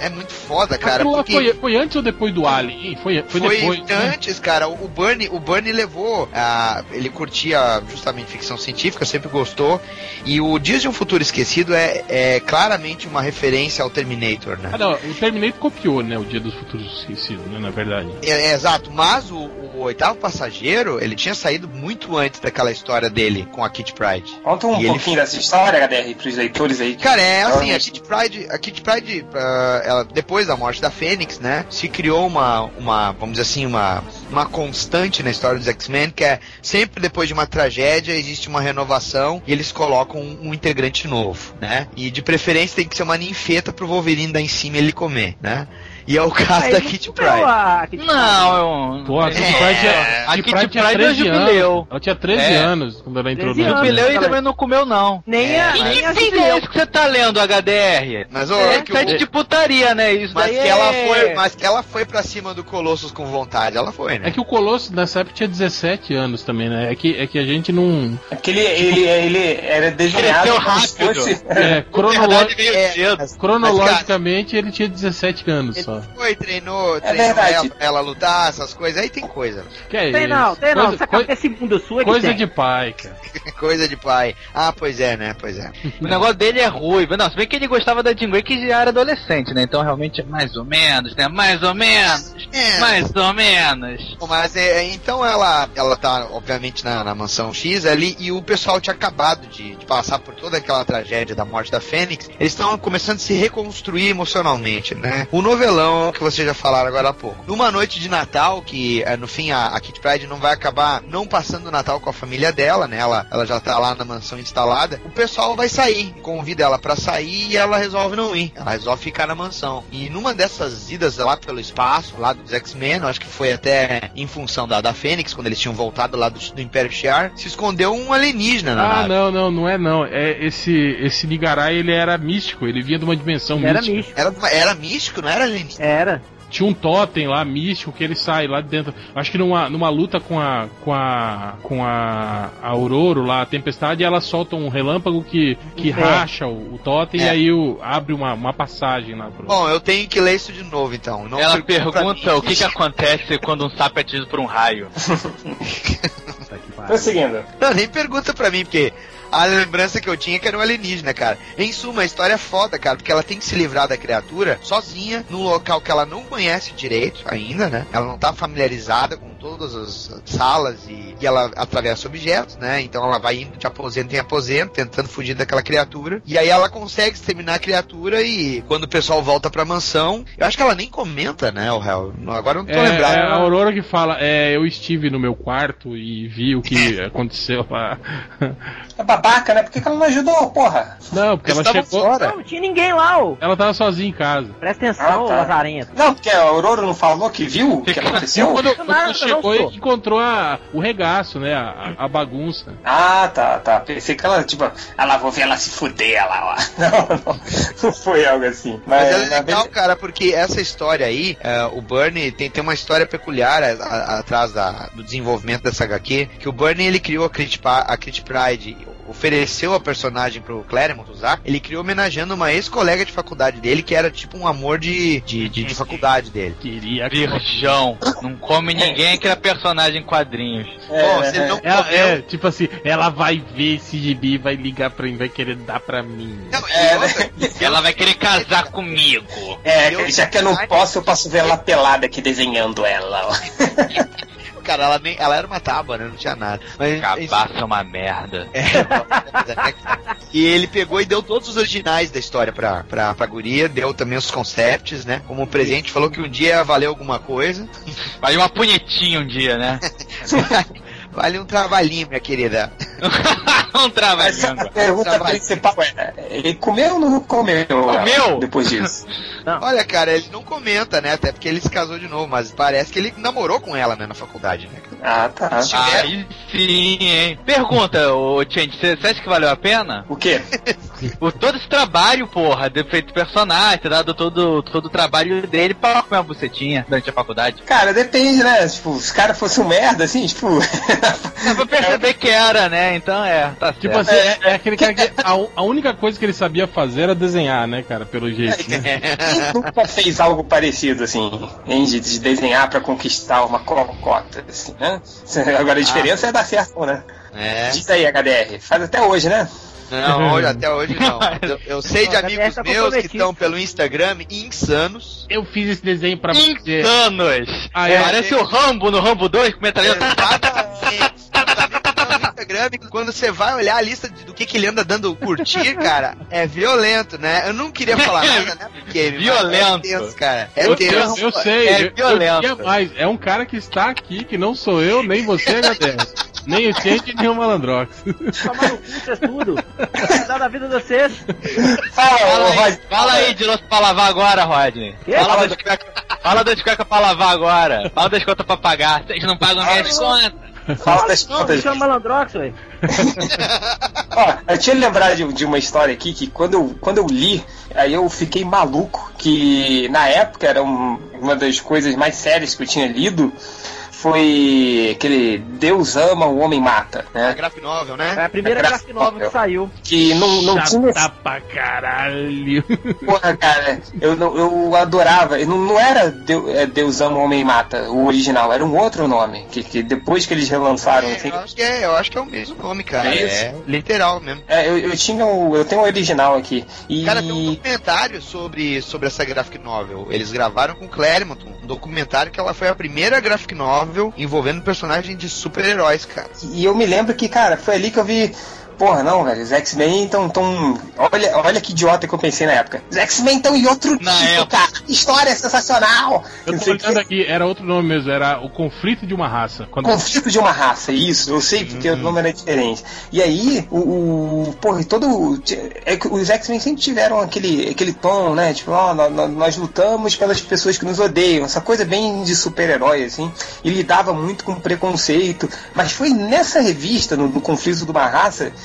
Speaker 4: É muito foda, cara.
Speaker 3: Aquilo
Speaker 4: porque-
Speaker 3: foi, foi antes ou depois do Alien? Foi, foi,
Speaker 4: Foi,
Speaker 3: depois. né?
Speaker 4: antes, cara. O Bernie, o Bernie levou. a ele curtia justamente ficção científica, sempre gostou. E o Dias de um Futuro Esquecido é, é claramente uma referência ao Terminator, né?
Speaker 3: Ah, não, o Terminator copiou, né, o Dia dos Futuros Esquecidos, né, na verdade.
Speaker 4: É, é, exato, mas o, o oitavo passageiro, ele tinha saído muito antes daquela história dele com a Kitty Pride.
Speaker 2: Conta um
Speaker 4: E ele-
Speaker 2: pouquinho dessa história, HDR, pros leitores aí.
Speaker 4: Cara, é assim, a Kitty Pride, a Kitty Pride, ah, ela, depois da morte da Fênix, né, se criou uma, uma, vamos dizer assim, uma, uma constante na história dos X-Men, que é sempre depois de uma tragédia existe uma renovação e eles colocam um, um integrante novo, né, e de preferência tem que ser uma ninfeta pro Wolverine dar em cima e ele comer, né, e é o caso
Speaker 5: Aí
Speaker 4: da
Speaker 5: ele
Speaker 4: Kitty
Speaker 5: comeu
Speaker 4: Pride.
Speaker 1: Não, eu.
Speaker 3: Pô, a Kitty
Speaker 4: É,
Speaker 3: Pryde tinha,
Speaker 1: a
Speaker 3: Kitty
Speaker 1: Kitty
Speaker 3: Pryde tinha
Speaker 1: Pryde é
Speaker 3: 13
Speaker 1: jubileu.
Speaker 3: anos. Ela tinha 13
Speaker 1: É.
Speaker 3: anos quando ela entrou
Speaker 5: 13
Speaker 3: no.
Speaker 1: Jubileu e também não comeu, não.
Speaker 5: Nem
Speaker 4: É,
Speaker 5: a, nem a
Speaker 1: Que é esse que você tá lendo, HDR?
Speaker 4: Mas, ô,
Speaker 1: É,
Speaker 4: é que o-
Speaker 1: site de putaria, né? Isso
Speaker 4: mas
Speaker 1: daí
Speaker 4: que
Speaker 1: é...
Speaker 4: ela foi, mas que ela foi pra cima do Colossus com vontade, ela foi, né?
Speaker 3: É que o Colosso nessa época tinha 17 anos também, né? É que, é que a gente não.
Speaker 2: Aquele, ele, ele era desenhado
Speaker 1: rápido.
Speaker 2: fosse...
Speaker 3: É, cronolo-
Speaker 1: verdade, veio
Speaker 4: É,
Speaker 3: cronologicamente ele tinha 17 anos
Speaker 4: Ele foi, treinou,
Speaker 2: É
Speaker 4: treinou
Speaker 2: verdade.
Speaker 4: ela, ela lutar, essas coisas, aí tem coisa.
Speaker 3: Que é
Speaker 5: Tem não,
Speaker 3: isso?
Speaker 5: tem não.
Speaker 3: Coisa,
Speaker 5: Essa
Speaker 3: coi-
Speaker 5: cabeça bunda sua que
Speaker 3: coisa
Speaker 5: tem.
Speaker 3: de pai, cara.
Speaker 4: coisa de pai. Ah, pois é, né? Pois é.
Speaker 1: O negócio dele é ruivo. Não, se bem que ele gostava da Jean Grey, que já era adolescente, né? Então realmente é mais ou menos, né? Mais ou menos.
Speaker 4: É.
Speaker 1: Mais ou menos.
Speaker 4: Mas é, então ela, ela tá, obviamente, na, na mansão X ali, e o pessoal tinha acabado de, de passar por toda aquela tragédia da morte da Fênix. Eles estão começando a se reconstruir emocionalmente, né? O novelão que vocês já falaram agora há pouco. Numa noite de Natal, que eh, no fim a, a Kitty Pryde não vai acabar não passando o Natal com a família dela, né? Ela, ela já tá lá na mansão instalada. O pessoal vai sair, convida ela pra sair e ela resolve não ir. Ela resolve ficar na mansão. E numa dessas idas lá pelo espaço, lá dos X-Men, acho que foi até em função da, da Fênix, quando eles tinham voltado lá do, do Império Shi'ar, se escondeu um alienígena na
Speaker 3: Ah,
Speaker 4: nave.
Speaker 3: não, não, não é não. É esse esse Nigarai, ele era místico, ele vinha de uma dimensão
Speaker 5: Era
Speaker 3: mística.
Speaker 5: místico.
Speaker 4: Era, era místico, não era alienígena?
Speaker 5: Era.
Speaker 3: Tinha um totem lá místico que ele sai lá de dentro. Acho que numa, numa luta com a com a com a, a Aurora lá, a Tempestade, ela solta um relâmpago que, que
Speaker 5: É.
Speaker 3: racha o, o totem
Speaker 4: É.
Speaker 3: e aí o, abre uma, uma passagem lá pro.
Speaker 4: Bom, eu tenho que ler isso de novo então. Não
Speaker 1: Ela
Speaker 4: pergunta
Speaker 1: o que que acontece quando um sapo é atingido por um raio.
Speaker 2: Prosseguindo.
Speaker 4: Não, nem pergunta pra mim, porque a lembrança que eu tinha é que era um alienígena, cara. Em suma, a história é foda, cara, porque ela tem que se livrar da criatura sozinha, num local que ela não conhece direito ainda, né? Ela não tá familiarizada com todas as salas e, e ela atravessa objetos, né? Então ela vai indo de aposento em aposento, tentando fugir daquela criatura. E aí ela consegue exterminar a criatura e quando o pessoal volta pra mansão, eu acho que ela nem comenta, né, o réu? Agora eu não tô
Speaker 3: É,
Speaker 4: lembrado.
Speaker 3: é a Aurora que fala, é, eu estive no meu quarto e vi o que aconteceu lá.
Speaker 2: É babaca, né? Por que, que ela não ajudou, porra?
Speaker 3: Não, porque ela
Speaker 4: Eles estavam
Speaker 3: chegou.
Speaker 4: fora.
Speaker 5: Não, não tinha ninguém lá, ô.
Speaker 3: Ela tava sozinha em casa.
Speaker 5: Presta atenção,
Speaker 2: Ah, tá.
Speaker 5: Lazarento.
Speaker 2: Não, porque a Aurora não falou que viu o que aconteceu?
Speaker 3: quando, quando
Speaker 5: nada,
Speaker 3: ela chegou
Speaker 5: não,
Speaker 3: e encontrou a, o regaço, né? A, a bagunça.
Speaker 2: Ah, tá, tá. Pensei que ela, tipo, lá, vou ver ela se fuder lá, ó. Não, não, não foi algo assim.
Speaker 4: Mas
Speaker 2: Mas,
Speaker 4: é legal,
Speaker 2: vez-
Speaker 4: cara, porque essa história aí, é, o Bernie tem, tem uma história peculiar a- a- atrás da- do desenvolvimento dessa HQ, que o Bernie ele criou a Crit, a Crit Pride, ofereceu a personagem pro Claremont usar, ele criou homenageando uma ex-colega de faculdade dele, que era tipo um amor de, de, de- de faculdade dele.
Speaker 3: Queria.
Speaker 1: Virgão. Não come ninguém que era personagem em quadrinhos.
Speaker 4: Bom,
Speaker 2: é,
Speaker 4: se ele não comeu-
Speaker 3: é, tipo assim, ela vai ver esse gibi, vai ligar pra mim, vai querer dar pra mim.
Speaker 4: Não,
Speaker 2: É,
Speaker 4: outra,
Speaker 1: Ela vai querer casar comigo.
Speaker 2: É, já que eu não posso, eu posso ver ela pelada aqui desenhando ela, ó.
Speaker 4: Cara, ela, nem, ela era uma tábua, né? Não tinha nada. Mas,
Speaker 1: Cabaça é uma merda.
Speaker 4: É, e ele pegou e deu todos os originais da história pra, pra, pra guria, deu também os concepts, né? Como presente, falou que um dia ia valer alguma coisa.
Speaker 1: Vale uma punhetinha um dia, né?
Speaker 4: Vale um trabalhinho, minha querida.
Speaker 1: um
Speaker 2: Mas a
Speaker 1: trabalhando.
Speaker 2: pergunta
Speaker 4: Trabalho.
Speaker 2: principal é: ele comeu ou não comeu?
Speaker 1: Comeu?
Speaker 2: Depois disso.
Speaker 4: Olha, cara, ele não comenta, né? Até porque ele se casou de novo, mas parece que ele namorou com ela, né, na faculdade, né?
Speaker 2: Ah, tá.
Speaker 1: Aí sim, hein? Pergunta, ô Change, você você acha que valeu a pena?
Speaker 2: O quê?
Speaker 1: Por todo esse trabalho, porra, de feito personagem, ter dado todo, todo o trabalho dele pra comer uma bucetinha durante a faculdade.
Speaker 2: Cara, depende, né? Tipo, se o cara fosse um merda, assim, tipo.
Speaker 1: Dá pra perceber que era, né? Então é, tá
Speaker 3: Tipo
Speaker 1: certo.
Speaker 3: assim, é, é aquele cara que a, a única coisa que ele sabia fazer era desenhar, né, cara, pelo jeito. né?
Speaker 2: Quem nunca fez algo parecido, assim, de, de desenhar pra conquistar uma cocota, assim, né? Agora a diferença é dar certo, né?
Speaker 4: É.
Speaker 2: Diz aí, HDR. Faz até hoje, né?
Speaker 4: Não, hoje, até hoje não. Eu, eu sei de amigos
Speaker 5: tá
Speaker 4: meus que estão pelo Instagram insanos.
Speaker 3: Eu fiz esse desenho pra você.
Speaker 1: Insanos!
Speaker 3: Ah, é?
Speaker 1: Parece o Rambo no Rambo 2 com metralhadora.
Speaker 4: Instagram, quando você vai olhar a lista do que, que ele anda dando curtir, cara, é violento, né? Eu não queria falar nada, né? Porque
Speaker 1: Violento.
Speaker 4: É tenso, cara. É
Speaker 3: Eu, eu,
Speaker 4: tenso.
Speaker 3: eu sei,
Speaker 1: É
Speaker 3: eu- eu,
Speaker 1: violento.
Speaker 3: diria mais. É um cara que está aqui, que não sou eu, nem você, HDR. nem o Change, nem o Malandrox.
Speaker 5: Tomar no cu, vocês tudo. Cuidar da vida de vocês.
Speaker 2: Fala,
Speaker 1: Fala aí, fala aí de louça pra lavar agora, Rodney. Fala das cuecas fala das cuecas pra lavar agora. Fala das contas pra pagar. Vocês não pagam minhas contas.
Speaker 2: Fala das contas.
Speaker 5: chama Malandrox, velho.
Speaker 2: Ó, eu tinha lembrar de, de uma história aqui que quando eu, quando eu li, aí eu fiquei maluco, que na época era um- uma das coisas mais sérias que eu tinha lido, foi aquele Deus ama, o homem mata,
Speaker 4: A
Speaker 2: né?
Speaker 4: graphic novel,
Speaker 5: É
Speaker 4: né?
Speaker 5: a primeira
Speaker 2: É
Speaker 5: graphic novel que saiu.
Speaker 2: Que não, não tinha
Speaker 3: Chata pra caralho.
Speaker 2: Porra, cara, eu, eu adorava. Não, não era é, Deus ama, o homem mata, o original, era um outro nome, que, que depois que eles relançaram, assim,
Speaker 4: eu, acho que é, eu acho que é o mesmo nome, cara.
Speaker 2: É?
Speaker 4: É literal mesmo.
Speaker 2: é, eu, eu tinha o, eu tenho o original aqui. E
Speaker 4: Cara, tem um documentário sobre, sobre essa graphic novel. Eles gravaram com Claremont, um documentário que ela foi a primeira graphic novel envolvendo personagem de super-heróis, cara.
Speaker 2: E eu me lembro que, cara, foi ali que eu vi. Porra, não, velho, os X-Men estão tão. Olha, olha que idiota que eu pensei na época. Os X-Men estão em outro
Speaker 1: Na
Speaker 2: tipo,
Speaker 1: época.
Speaker 2: cara. História sensacional.
Speaker 3: Eu tô
Speaker 2: sei o que.
Speaker 3: aqui, era outro nome mesmo, era o conflito de uma raça. Quando
Speaker 2: Conflito de uma raça, isso, eu sei porque o nome era diferente. E aí, o. o porra, e todo. É que os X-Men sempre tiveram aquele, aquele tom, né? Tipo, ó, nó- nó- nós, lutamos pelas pessoas que nos odeiam. Essa coisa bem de super-herói, assim. E lidava muito com preconceito. Mas foi nessa revista, no, no Conflito de uma Raça,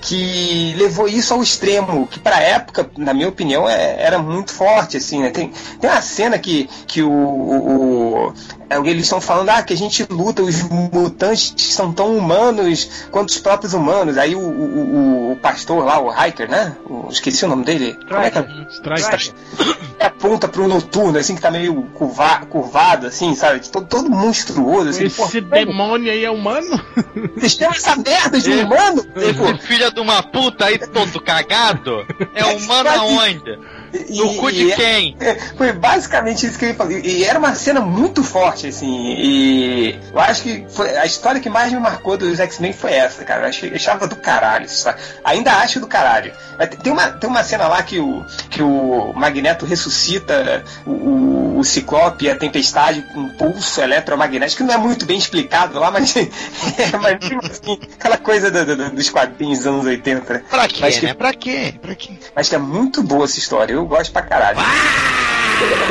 Speaker 2: que levou isso ao extremo. Que pra época, na minha opinião, é- era muito forte, assim, né? Tem, tem uma cena que, que o- o, o é, eles estão falando ah, que a gente luta, os mutantes são tão humanos quanto os próprios humanos. Aí o, o, o- pastor lá, o Hiker, né? O- esqueci o nome dele. Como é que é? Ele aponta pro noturno, assim, que tá meio curva, curvado, assim, sabe? Todo, todo monstruoso, assim.
Speaker 3: Esse
Speaker 2: pô,
Speaker 3: demônio aí é humano?
Speaker 2: Vocês têm essa merda de humano? Tipo,
Speaker 1: filho de uma puta aí todo cagado? É humano aonde? No cu de
Speaker 2: e-
Speaker 1: quem?
Speaker 2: Foi basicamente isso que ele falou. E era uma cena muito forte, assim. E eu acho que foi a história que mais me marcou dos X-Men foi essa, cara. Eu achava do caralho, sabe? Ainda acho do caralho. Tem uma, tem uma cena lá que o, que o Magneto ressuscita o, o, o Ciclope a Tempestade com um pulso eletromagnético, que não é muito bem explicado lá, mas, é, mas mesmo assim, aquela coisa do- do- dos quadrinhos anos 80, né?
Speaker 4: Pra quê,
Speaker 2: Mas que-
Speaker 4: né? Pra quê? Pra quê?
Speaker 2: Mas que é muito boa essa história, eu gosto pra caralho.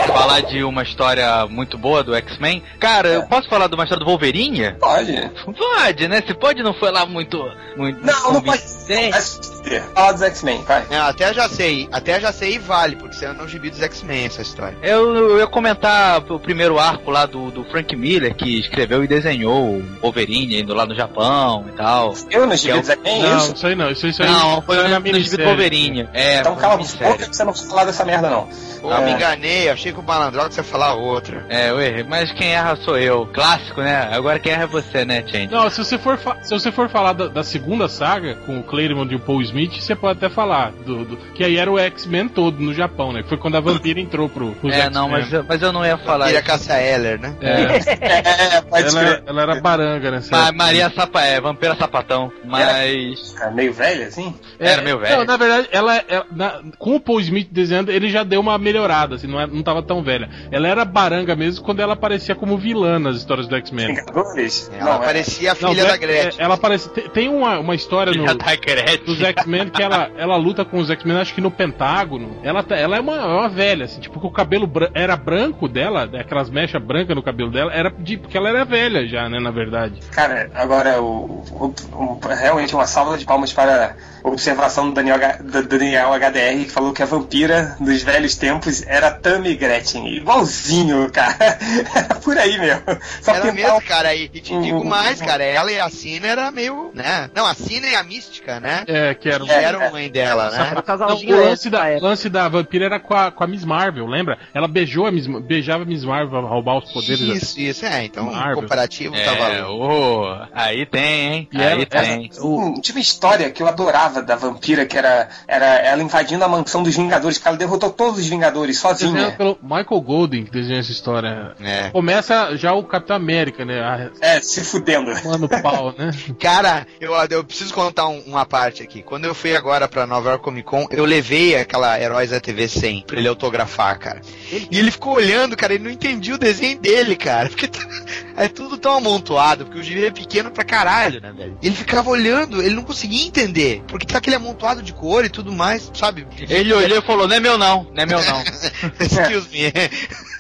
Speaker 1: Falar de uma história muito boa do X-Men. Cara, eu posso falar de uma história do Wolverine?
Speaker 2: Pode.
Speaker 1: Pode, né? Se pode não foi lá muito. muito
Speaker 2: Não, não pode.
Speaker 1: convincente.
Speaker 2: Assistir. Fala dos X-Men, vai.
Speaker 4: Não, até já sei. Até já sei e vale, porque você não gibi dos X-Men essa história.
Speaker 1: Eu, eu ia comentar o primeiro arco lá do, do Frank Miller, que escreveu e desenhou o Wolverine indo lá no Japão e tal.
Speaker 2: Eu nos
Speaker 1: Que é o-
Speaker 2: gibi dos X-Men,
Speaker 3: Não,
Speaker 2: isso?
Speaker 3: isso aí não. Isso, isso aí
Speaker 1: Não, foi no,
Speaker 3: na
Speaker 1: no gibi do. Wolverine. É,
Speaker 2: Então
Speaker 1: foi
Speaker 2: cala a
Speaker 1: uma
Speaker 2: boca
Speaker 1: minissérie.
Speaker 2: que você não precisa falar dessa merda, não.
Speaker 4: Pô,
Speaker 2: É.
Speaker 4: me enganei, achei que o Malandrox ia falar outra.
Speaker 1: É, eu errei, mas quem erra sou eu. Clássico, né? Agora quem erra é você, né, Change?
Speaker 3: Não, se você for, fa- se você for falar da, da segunda saga, com o Claremont e o Paul Smith, você pode até falar. Do, do- que aí era o X-Men todo no Japão, né? Que foi quando a Vampira entrou pro,
Speaker 1: É, não, mas, eu- mas eu não ia falar isso.
Speaker 4: Cassia Eller, né?
Speaker 3: É,
Speaker 2: É, pode
Speaker 3: ela,
Speaker 2: ser.
Speaker 3: era, ela era baranga, né?
Speaker 1: Ma- Maria Sapa, é, Vampira Sapatão. Mas.
Speaker 2: É meio velho, assim?
Speaker 1: Era meio velho.
Speaker 3: Não, na verdade, ela, ela- na- com o Paul Smith desenhando, ele já deu uma melhorada, assim, não, é- não tava tão velha. Ela era baranga mesmo quando ela aparecia como vilã nas histórias do X-Men.
Speaker 4: Ela
Speaker 2: Não, é.
Speaker 4: parecia a
Speaker 3: Não,
Speaker 4: filha
Speaker 3: é-
Speaker 4: da Gretchen.
Speaker 3: é- ela aparece. Tem, uma, uma história no, dos X-Men que ela, ela luta com os X-Men, acho que no Pentágono. Ela, tá- ela é uma, é uma velha, assim, tipo, que o cabelo bran- era branco dela, né, aquelas mechas brancas no cabelo dela, era de, porque ela era velha já, né, na verdade.
Speaker 2: Cara, agora o, o- o- realmente uma salva de palmas para a observação do Daniel, H- do Daniel HDR que falou que a vampira dos velhos tempos era Tammy Gretchen. Igualzinho, cara. Era por aí mesmo. Só pintar
Speaker 4: mesmo, cara, e, e te digo
Speaker 2: um-
Speaker 4: mais, cara, ela e a Cina era meio, né? Não, a Cina e a Mística, né?
Speaker 3: É, que era.
Speaker 4: Que eram mãe dela, né?
Speaker 5: O
Speaker 3: Não, o
Speaker 5: é
Speaker 3: lance da, lance da vampira era com a, com a Miss Marvel, lembra? Ela beijou a Miss, beijava a Miss Marvel pra roubar os poderes. da-
Speaker 4: Isso, isso, é, então
Speaker 3: Marvel.
Speaker 4: o comparativo tá
Speaker 1: É,
Speaker 4: valendo.
Speaker 1: ô, aí tem, hein?
Speaker 3: E
Speaker 1: aí
Speaker 3: ela-
Speaker 1: tem.
Speaker 2: Hum, Tinha uma história que eu adorava da vampira, que era, era ela invadindo a mansão dos Vingadores, que ela derrotou todos os Vingadores
Speaker 3: Desenhado
Speaker 2: sozinha.
Speaker 3: pelo Michael Golden, que desenhou essa história.
Speaker 4: É.
Speaker 3: Começa já o Capitão América, né? A-
Speaker 2: É, se fudendo.
Speaker 3: Mano pau, né?
Speaker 4: Cara, eu, eu preciso contar um- uma parte aqui. Quando eu fui agora pra Nova York Comic Con, eu levei aquela Heróis da TV 100 pra ele autografar, cara. E ele ficou olhando, cara, ele não entendia o desenho dele, cara. Porque tá- é tudo tão amontoado, porque o gibi é pequeno pra caralho, né, velho? Ele ficava olhando, ele não conseguia entender. Porque tá aquele amontoado de cor e tudo mais, sabe?
Speaker 1: Ele olhou e falou: não é meu não, não é meu não.
Speaker 4: Excuse me.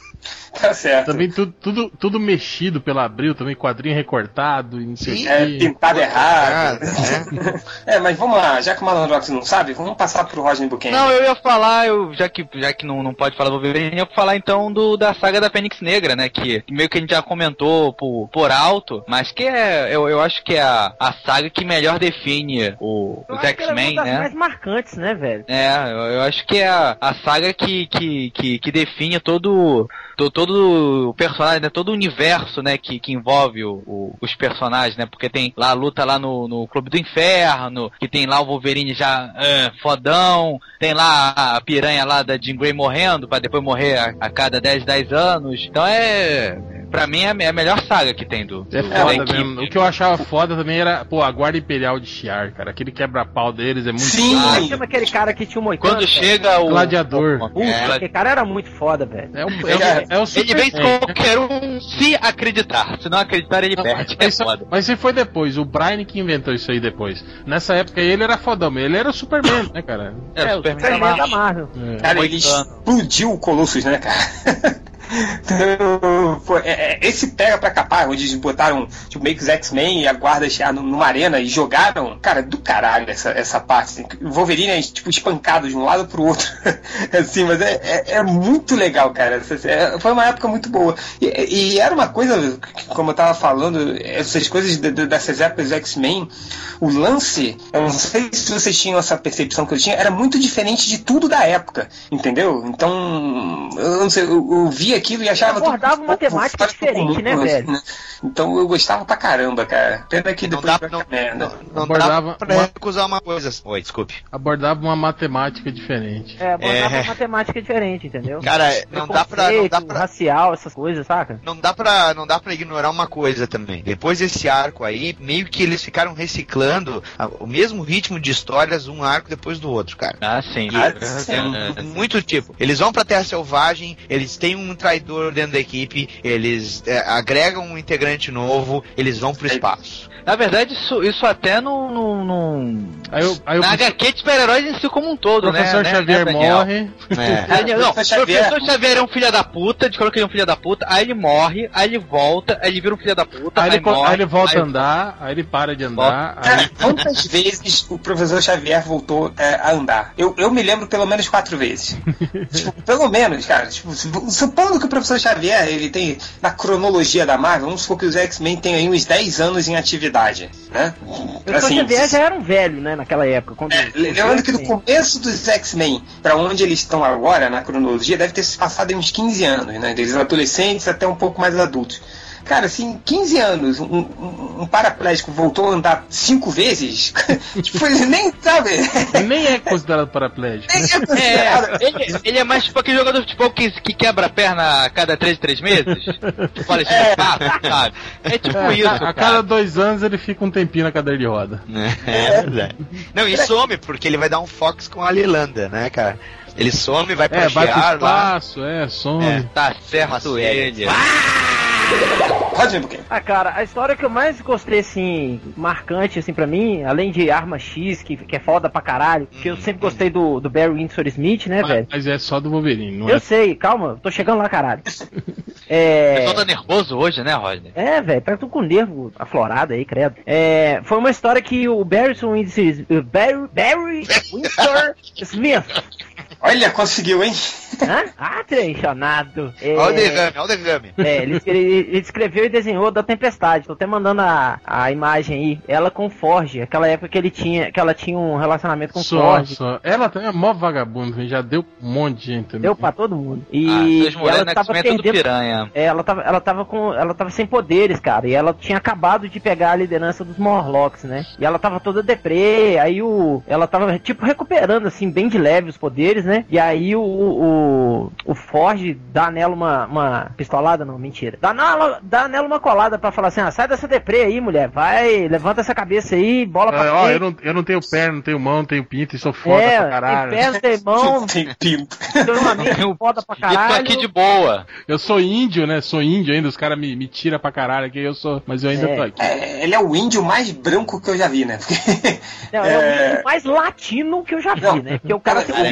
Speaker 2: Tá certo.
Speaker 3: Também tudo, tudo, tudo mexido pela Abril, também quadrinho recortado, e não sei
Speaker 2: É, pintado errado.
Speaker 4: né?
Speaker 2: É, mas vamos lá, já que o Malandrox não sabe, vamos passar pro Rodney Buchanan.
Speaker 1: Não, eu ia falar, eu, já que, já que não, não pode falar do Wolverine, eu ia falar então do, da saga da Fênix Negra, né? Que meio que a gente já comentou por, por alto, mas que é, eu, eu acho que é a, a saga que melhor define o,
Speaker 5: Eu
Speaker 1: os
Speaker 5: é
Speaker 1: X-Men,
Speaker 5: uma das
Speaker 1: né?
Speaker 5: mais marcantes, né, velho?
Speaker 1: É, eu, eu acho que é a, a saga que, que, que, que define todo, to- todo o personagem, né? Todo o universo, né? Que, que envolve o, o- os personagens, né? Porque tem lá a luta lá no, no Clube do Inferno, que tem lá o Wolverine já fodão, tem lá a piranha lá da Jean Grey morrendo, pra depois morrer a, a cada 10, 10 anos. Então é... Pra mim é a me- a melhor saga que tem do,
Speaker 3: É
Speaker 1: do- da
Speaker 3: foda mesmo. O que eu achava foda também era, pô, a Guarda Imperial de Shiar, cara. Aquele quebra-pau deles é muito
Speaker 2: Sim.
Speaker 3: Foda.
Speaker 5: chama aquele cara que tinha um moicano.
Speaker 1: Quando chega o...
Speaker 3: Gladiador.
Speaker 1: o- é,
Speaker 5: aquele cara era muito foda, velho.
Speaker 3: É o, é o, é o
Speaker 1: Ele vence
Speaker 3: Superman.
Speaker 1: qualquer um se acreditar. Se não acreditar, ele
Speaker 3: Não,
Speaker 1: perde.
Speaker 3: mas,
Speaker 1: É
Speaker 3: isso,
Speaker 1: foda.
Speaker 3: mas isso foi depois, o Brian que inventou isso aí depois. Nessa época ele era fodão, ele era o Superman, né, cara?
Speaker 1: É,
Speaker 5: É,
Speaker 1: o Superman
Speaker 5: Superman
Speaker 1: da
Speaker 5: da
Speaker 1: Marvel.
Speaker 3: É.
Speaker 2: Cara, ele explodiu o Colossus, né, cara? Então, é- é- esse pega pra capar, onde eles botaram tipo, meio que os X-Men e a guarda nu- numa arena e jogaram, cara, do caralho essa, essa parte. assim. O Wolverine é tipo espancado de um lado pro outro. assim, mas é, é, é muito legal, cara. É- foi uma época muito boa. E, e era uma coisa, como eu tava falando, essas coisas de- de- dessas épocas X-Men, o lance, eu não sei se vocês tinham essa percepção que eu tinha, era muito diferente de tudo da época, entendeu? Então, eu não sei, eu, eu via aquilo e achava
Speaker 5: abordava
Speaker 2: tudo
Speaker 5: uma temática diferente, né, velho?
Speaker 2: né? Então eu gostava pra caramba, cara. Pena que
Speaker 4: Não
Speaker 2: depois
Speaker 4: dá,
Speaker 2: vai
Speaker 4: não,
Speaker 2: pra merda.
Speaker 4: não, não
Speaker 3: Abordava
Speaker 4: dá pra
Speaker 3: uma-
Speaker 4: recusar uma coisa. Oi, desculpe.
Speaker 3: Abordava uma matemática diferente.
Speaker 5: É, abordava
Speaker 4: É.
Speaker 5: uma temática diferente, entendeu?
Speaker 4: Cara, não dá pra. Não dá pra
Speaker 5: racial, essas coisas, saca?
Speaker 4: Não dá, pra, não dá pra ignorar uma coisa também. Depois desse arco aí, meio que eles ficaram reciclando o mesmo ritmo de histórias, um arco depois do outro, cara.
Speaker 1: Ah, sim.
Speaker 2: Ah,
Speaker 1: sim.
Speaker 4: É, muito tipo. Eles vão pra Terra Selvagem, eles têm um traidor dentro da equipe, eles é, agregam um integrante novo, eles vão pro espaço.
Speaker 1: Na verdade, isso, isso até no. no, no...
Speaker 3: Aí eu, aí eu
Speaker 1: Na HQ de super-heróis em si como um todo,
Speaker 3: o professor
Speaker 1: né?
Speaker 3: Xavier
Speaker 1: né,
Speaker 3: morre.
Speaker 4: É.
Speaker 1: Aí, não, o
Speaker 2: Professor Xavier-
Speaker 1: professor Xavier é um filho da puta, descobriu que ele é um filho da puta, aí ele morre, aí ele volta, aí ele vira um filho da puta,
Speaker 3: Aí
Speaker 1: aí,
Speaker 3: ele,
Speaker 1: morre,
Speaker 3: aí ele volta
Speaker 1: aí-
Speaker 3: a andar, aí ele para de andar.
Speaker 2: Cara,
Speaker 3: Aí...
Speaker 2: quantas vezes o professor Xavier voltou é, a andar? Eu, eu me lembro pelo menos quatro vezes. tipo, pelo menos, cara. Tipo, su- supondo que o professor Xavier, ele tem, na cronologia da Marvel, vamos supor que os X-Men têm aí uns 10 anos em atividade, né?
Speaker 5: O professor Xavier já era um velho, né, naquela época. Quando
Speaker 2: É, lembrando que no começo dos X-Men, pra onde eles estão agora, na cronologia, deve ter se passado em uns 15 anos, né? Desde adolescentes até um pouco mais adultos. Cara, assim, 15 anos, um, um, um paraplégico voltou a andar cinco vezes, tipo, ele nem sabe.
Speaker 3: Nem é considerado paraplégico.
Speaker 2: Nem
Speaker 3: Né?
Speaker 2: é considerado.
Speaker 1: É, ele, ele é mais tipo aquele jogador de futebol que, que quebra a perna a cada 3 3 meses. Tipo, olha,
Speaker 2: É.
Speaker 1: sabe? É tipo
Speaker 3: É,
Speaker 1: isso,
Speaker 3: a, a cada dois anos ele fica um tempinho na cadeira de roda.
Speaker 4: É verdade. Não, e some, porque ele vai dar um Fox com a Lilanda, né, cara? Ele some, vai pra
Speaker 3: É, vai pro
Speaker 4: Gear lá.
Speaker 3: espaço, é, some.
Speaker 4: É.
Speaker 1: Tá certo ele.
Speaker 2: Porque
Speaker 5: Ah, cara, a história que eu mais gostei, assim, marcante, assim, pra mim, além de Arma X, que, que é foda pra caralho, que eu sempre gostei do, do Barry Windsor Smith, né, velho?
Speaker 3: Mas é só do Wolverine, não
Speaker 5: Eu
Speaker 3: é?
Speaker 5: sei, calma, tô chegando lá, caralho. É.
Speaker 1: pessoal tá nervoso hoje, né, Rodney?
Speaker 5: É, velho, tá tudo com o nervo aflorado aí, credo. É, foi uma história que o Barry Windsor, Barry, Barry Windsor Smith,
Speaker 2: olha, conseguiu, hein?
Speaker 5: hã? Ah, treinado. É,
Speaker 4: Olha o derrame, olha o derrame.
Speaker 5: É, ele, ele, ele escreveu e desenhou da Tempestade. Tô até mandando a, a imagem aí. Ela com Forge, aquela época que ele tinha, que ela tinha um relacionamento com
Speaker 3: Só,
Speaker 5: Forge.
Speaker 3: só. Ela também é mó vagabundo, já deu um monte de gente. também.
Speaker 5: Deu pra todo mundo. E
Speaker 1: ah, mulheres
Speaker 5: ela
Speaker 1: no
Speaker 5: tava
Speaker 1: é
Speaker 5: perdendo.
Speaker 1: piranha.
Speaker 5: É, ela tava, ela tava com. Ela tava sem poderes, cara. E ela tinha acabado de pegar a liderança dos Morlocks, né? E ela tava toda deprê. Aí o. Ela tava, tipo, recuperando, assim, bem de leve os poderes, né? E aí o. O, o Forge dá nela uma, uma. Pistolada, não, mentira. Dá nela, dá nela uma colada pra falar assim: ah, sai dessa deprê aí, mulher. Vai, levanta essa cabeça aí, bola pra
Speaker 3: É, ó, eu não, eu não tenho perna, não tenho mão, não tenho pinto e sou foda
Speaker 5: é,
Speaker 3: pra caralho.
Speaker 5: tem perna, tem mão,
Speaker 2: Tem pinto.
Speaker 5: tem uma amiga foda pra
Speaker 1: E tô
Speaker 5: caralho.
Speaker 1: aqui de boa.
Speaker 3: Eu sou índio, né? Sou índio ainda, os caras me, me tiram pra caralho aqui, eu sou. Mas eu ainda
Speaker 5: É.
Speaker 3: tô aqui.
Speaker 2: É, ele é o índio mais branco que eu já vi, né? Porque,
Speaker 5: Não, é, o
Speaker 2: É.
Speaker 5: vídeo mais latino que eu já vi,
Speaker 2: Não,
Speaker 5: né? Porque o cara tem
Speaker 2: cara,
Speaker 5: um
Speaker 2: é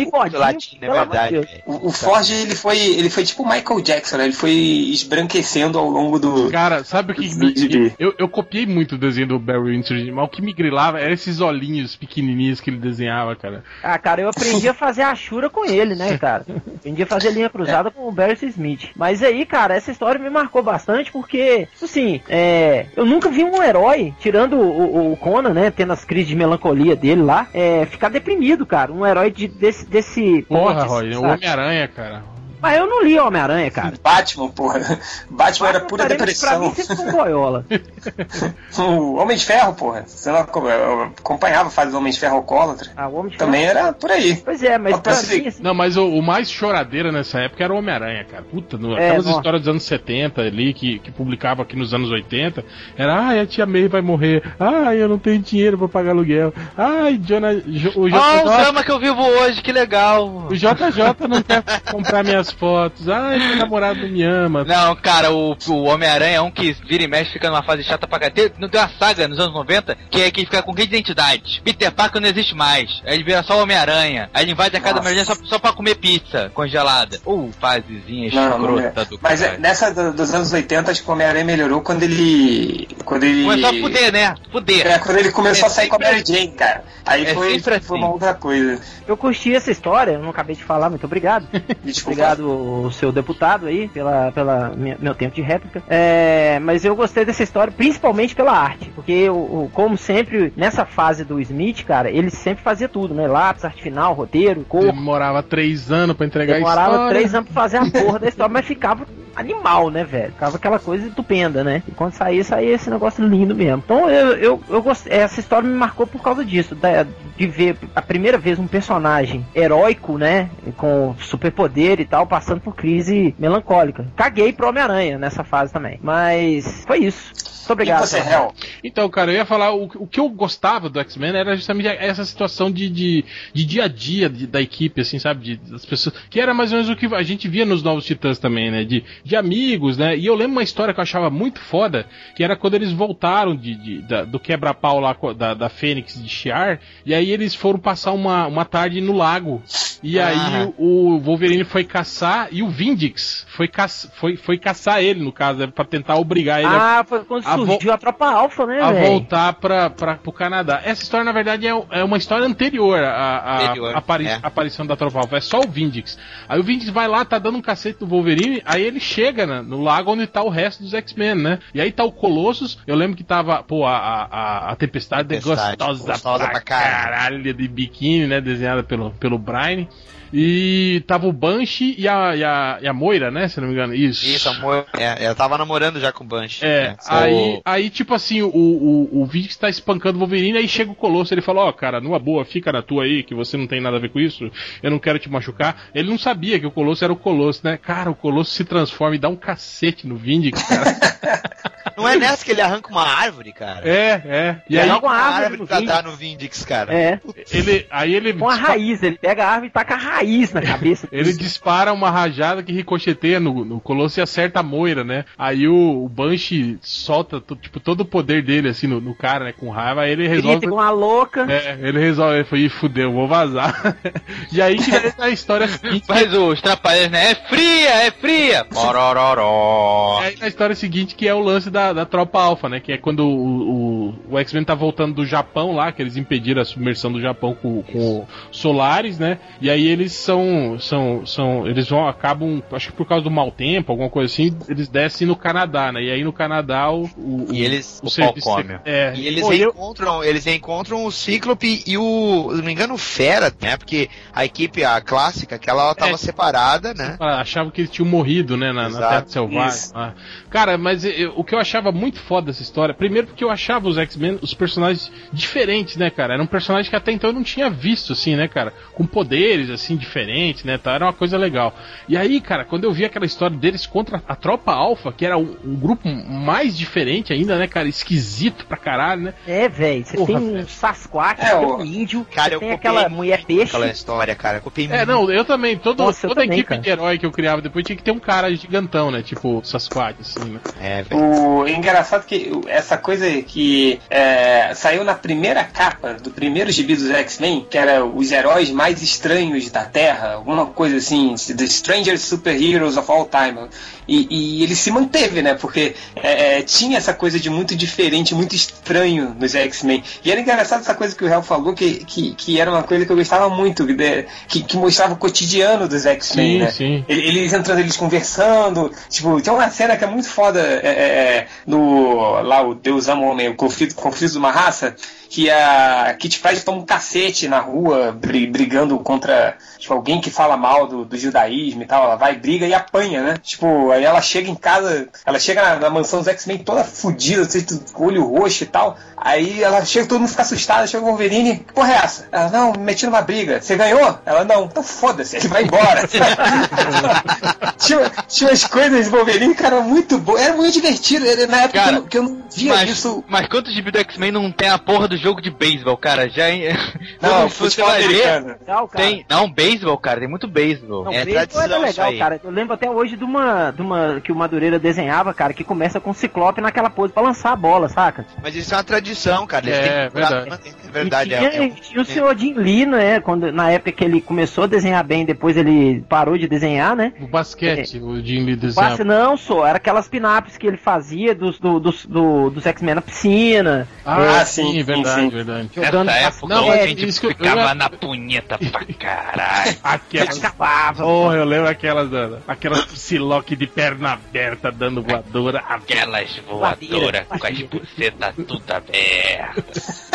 Speaker 4: é verdade.
Speaker 2: O, o Forge, ele foi, ele foi tipo o Michael Jackson, né? Ele foi esbranquecendo ao longo do...
Speaker 3: Cara, sabe o que me, eu, eu copiei muito o desenho do Barry Windsor, mas o que me grilava eram esses olhinhos pequenininhos que ele desenhava, cara.
Speaker 5: Ah, cara, eu aprendi a fazer a chura com ele, né, cara? Aprendi a fazer linha cruzada com o Barry Smith. Mas aí, cara, essa história me marcou bastante porque, tipo assim, é, eu nunca vi um herói, tirando o, o Conan, né, tendo as crises de melancolia dele lá, é, ficar deprimido, cara. Um herói de, desse, desse
Speaker 3: Porra,
Speaker 5: porte,
Speaker 3: Roy, o? Homem-Aranha, cara.
Speaker 5: Mas eu não li Homem-Aranha, cara.
Speaker 2: Batman, porra. Batman era pura
Speaker 5: mim, Pra mim
Speaker 2: depressão.
Speaker 5: um boiola.
Speaker 2: O Homem de Ferro, porra. Você não acom- eu acompanhava a fase do Homem de Ferro alcoólatra.
Speaker 5: Ah, o Homem de
Speaker 2: Também
Speaker 5: Ferro-
Speaker 2: era por aí.
Speaker 5: Pois é, mas pra mim,
Speaker 2: você-
Speaker 5: assim,
Speaker 3: Não, mas o, o mais choradeira nessa época era o Homem-Aranha, cara. Puta, no,
Speaker 5: É,
Speaker 3: aquelas
Speaker 5: nossa.
Speaker 3: histórias dos anos 70 ali, que, que publicava aqui nos anos 80, era, ai, a tia May vai morrer, ai, eu não tenho dinheiro pra pagar aluguel, ai, Jonah, Jo- o
Speaker 1: Ó, o
Speaker 3: JJ,
Speaker 1: drama que eu vivo hoje, que legal.
Speaker 3: o JJ não quer comprar minhas fotos, ai, meu namorado não me ama.
Speaker 1: Não, cara, o, o Homem-Aranha é um que vira e mexe, fica numa fase chata pra caralho. Não tem uma saga nos anos 90 que é que ele fica com que identidade? Peter Parker não existe mais. Aí ele vira só o Homem-Aranha. Aí ele invade a casa da Jane só, só pra comer pizza congelada. Uh, fasezinha
Speaker 2: Não, não é.
Speaker 1: escrota do
Speaker 2: Mas é, nessa do- dos anos 80, acho que o Homem-Aranha melhorou quando ele. Quando ele.
Speaker 1: Começou a fuder, né? Fuder.
Speaker 2: É, quando ele começou
Speaker 1: É
Speaker 2: a sair com a Mary Jane, cara. Aí
Speaker 1: É
Speaker 2: foi
Speaker 1: assim.
Speaker 2: uma outra coisa.
Speaker 5: eu curti essa história, eu não acabei de falar, muito obrigado.
Speaker 2: Desculpa.
Speaker 5: Obrigado, o seu deputado aí, pela, pela minha- meu tempo de réplica. É, mas eu gostei dessa história, principalmente pela arte. Porque, o- como sempre, nessa fase do Smith, cara, ele sempre fazia tudo, né? Lápis, arte final, roteiro, cor.
Speaker 3: Demorava três anos pra entregar a
Speaker 5: Demorava
Speaker 3: história.
Speaker 5: três anos pra fazer a porra da história, mas ficava animal, né, velho? Ficava aquela coisa estupenda, né? E quando saía, saía esse negócio lindo mesmo. Então eu, eu, eu gostei, essa história me marcou por causa disso, da, de ver a primeira vez um personagem heróico, né? Com superpoder e tal, passando por crise melancólica. Caguei pro Homem-Aranha nessa fase também. Mas foi isso. Muito obrigado.
Speaker 2: E você, Hel?
Speaker 3: Então, cara, eu ia falar, o, o que eu gostava do X-Men era justamente essa situação de, de, de dia a dia de- da equipe, assim, sabe? De, das pessoas. Que era mais ou menos o que a gente via nos Novos Titãs também, né? De, de amigos, né? E eu lembro uma história que eu achava muito foda, que era quando eles voltaram de, de- da- do quebra-pau lá da, da Fênix de Shiar, e aí eles foram passar uma, uma tarde no lago. E aí o, o Wolverine foi caçar e o Vindix foi, caça, foi, foi caçar ele, no caso, né, pra tentar obrigar ele a
Speaker 5: Ah, foi quando
Speaker 3: a
Speaker 5: surgiu a tropa alfa, né,
Speaker 3: a
Speaker 5: velho?
Speaker 3: voltar para pro Canadá. Essa história, na verdade, é, é uma história anterior à, apari-
Speaker 4: é.
Speaker 3: aparição da Tropa Alpha. É só o Vindix. Aí o Vindix vai lá, tá dando um cacete no Wolverine, aí ele chega na- no lago onde tá o resto dos X-Men, né? E aí tá o Colossus. Eu lembro que tava, pô, a, a, a- a Tempestade,
Speaker 4: Tempestade,
Speaker 3: gostosa,
Speaker 4: gostosa
Speaker 3: pra
Speaker 4: pra caralho.
Speaker 3: caralho de biquíni, né? Desenhada pelo, pelo Brian. E tava o Banshee e a, e, a, e a Moira, né? Se não me engano. Isso.
Speaker 4: Isso, amor. É, ela tava namorando já com o Bunch.
Speaker 3: É, aí, aí, tipo assim, o, o, o Vindix tá espancando o Wolverine, aí chega o Colosso, ele fala, ó, cara, numa boa, fica na tua aí, que você não tem nada a ver com isso, eu não quero te machucar. Ele não sabia que o Colosso era o Colosso, né? Cara, o Colosso se transforma e dá um cacete no Vindix, cara.
Speaker 4: Não é nessa que ele arranca uma árvore, cara?
Speaker 3: é, é. E
Speaker 5: E
Speaker 3: aí,
Speaker 5: joga uma árvore
Speaker 4: árvore
Speaker 5: no
Speaker 4: pra
Speaker 5: Vindix.
Speaker 4: dar no Vindix, cara.
Speaker 5: É,
Speaker 3: ele, aí ele...
Speaker 5: com a raiz, ele pega a árvore e taca a raiz na cabeça.
Speaker 3: Ele dispara uma rajada que ricocheteia no, no Colosso e acerta a Moira, né? Aí o, o Banshee solta, tipo, todo o poder dele, assim, no, no cara, né? Com raiva, aí ele resolve...
Speaker 5: Grita com uma louca.
Speaker 3: É, ele resolve, ele foi, "Ih, fudeu, vou vazar. e aí que tá a história seguinte.
Speaker 1: Mas os trapalhões, né? É fria, é fria! Porororó.
Speaker 3: É aí na história seguinte que é o lance da, da tropa alfa, né? Que é quando o, o, o X-Men tá voltando do Japão lá, que eles impediram a submersão do Japão com, com o Solaris, né? E aí eles são. são, são eles vão, acabam, acho que por causa do mau tempo, alguma coisa assim, eles descem no Canadá, né? E aí no Canadá o. o
Speaker 4: E eles.
Speaker 3: o
Speaker 1: o pau come.
Speaker 3: É,
Speaker 4: E eles
Speaker 3: Pô, eu-
Speaker 4: encontram, eles encontram o Cíclope e o, se não me engano, o Fera, né? Porque a equipe, a clássica, aquela ela tava
Speaker 3: É.
Speaker 4: separada, né?
Speaker 3: Achava que eles tinham morrido, né, na, na Terra Selvagem. Ah. Cara, mas eu- o que eu achava muito foda dessa história, primeiro porque eu achava os X-Men, os personagens diferentes, né, cara? Era um personagem que até então eu não tinha visto, assim, né, cara? Com poderes, assim, diferentes, né, tá? Era uma coisa legal. E aí, cara, quando eu vi aquela história deles contra a Tropa Alpha, que era um grupo mais diferente ainda, né, cara? Esquisito pra caralho, né?
Speaker 5: É, velho. Você
Speaker 3: Porra,
Speaker 5: tem um. Sasquatch,
Speaker 2: É,
Speaker 5: tem
Speaker 2: o-
Speaker 5: um índio,
Speaker 4: Cara,
Speaker 5: você
Speaker 4: eu
Speaker 5: tem
Speaker 4: copiei
Speaker 5: aquela mulher peixe.
Speaker 4: Aquela história, cara. Eu copiei
Speaker 3: É, não, eu também, todo,
Speaker 5: Nossa, eu
Speaker 3: toda
Speaker 5: também,
Speaker 3: equipe
Speaker 5: cara.
Speaker 3: de herói que eu criava depois tinha que ter um cara gigantão, né? Tipo Sasquatch, assim, né?
Speaker 4: É, velho.
Speaker 2: O é engraçado que essa coisa que é, saiu na primeira capa do primeiro gibi dos X-Men, que era os heróis mais estranhos da Terra, alguma coisa assim, The Strangest Superheroes of All Time. E, e ele se manteve, né? Porque é, é, tinha essa coisa de muito diferente, muito estranho nos X-Men. E era engraçado essa coisa que o Real falou, que, que, que era uma coisa que eu gostava muito, que, que, que mostrava o cotidiano dos X-Men, né?
Speaker 3: sim.
Speaker 2: Ele- Eles entrando, eles conversando. Tipo, tem uma cena que é muito foda é, é, é, no. Lá, o Deus ama o homem, o conflito, conflito de uma raça. Que a Kit Pride toma um cacete na rua, bri- brigando contra tipo, alguém que fala mal do, do judaísmo e tal. Ela vai, briga e apanha, né? Tipo, aí ela chega em casa, ela chega na, na mansão dos X-Men toda fodida, assim, com o olho roxo e tal. Aí ela chega, todo mundo fica assustado, chega o Wolverine, que porra é essa? Ela, não, me meti numa briga. Você ganhou? Ela, não, então foda-se, ele vai embora. tinha, tinha umas coisas do Wolverine, cara, muito boas. Era muito divertido. Era na época
Speaker 1: Cara,
Speaker 2: que, eu, que eu não via
Speaker 1: Mas,
Speaker 2: isso.
Speaker 1: mas quantos gibi do X-Men não tem a porra do jogo de beisebol, cara? Já em-
Speaker 2: Não,
Speaker 1: Você
Speaker 2: futebol
Speaker 1: vai ver,
Speaker 2: americano.
Speaker 5: Legal, cara.
Speaker 1: Tem, não, beisebol, cara, tem muito beisebol.
Speaker 5: Não,
Speaker 4: É
Speaker 5: beisebol era
Speaker 4: isso
Speaker 5: legal,
Speaker 4: aí.
Speaker 5: cara. Eu lembro até hoje de uma, de uma que o Madureira desenhava, cara, que começa com o Ciclope naquela pose pra lançar a bola, saca?
Speaker 4: Mas isso é uma tradição, cara. Eles
Speaker 3: É,
Speaker 4: têm procurar
Speaker 3: verdade.
Speaker 4: É verdade,
Speaker 5: e
Speaker 4: é,
Speaker 5: tinha,
Speaker 4: é um-
Speaker 5: e tinha o senhor Jim Lee, né? Quando, na época que ele começou a desenhar bem, depois ele parou de desenhar, né?
Speaker 3: O basquete, o Jim Lee
Speaker 5: Passe
Speaker 3: desenhava.
Speaker 5: não, só, era aquelas pinaps que ele fazia dos, do, dos, do, dos X-Men na piscina,
Speaker 3: Ah,
Speaker 2: Ah,
Speaker 3: sim, verdade,
Speaker 2: sim.
Speaker 3: verdade.
Speaker 5: jogando
Speaker 1: Nessa época
Speaker 3: Não,
Speaker 1: a
Speaker 3: é,
Speaker 1: gente
Speaker 3: isso
Speaker 1: ficava
Speaker 3: eu
Speaker 1: na punheta pra caralho.
Speaker 3: Aquelas.
Speaker 5: escapava.
Speaker 3: Porra, eu lembro aquelas, Ana. Aquelas Psylocke de perna aberta dando voadora.
Speaker 1: Aquelas voadoras com as bucetas tudo abertas.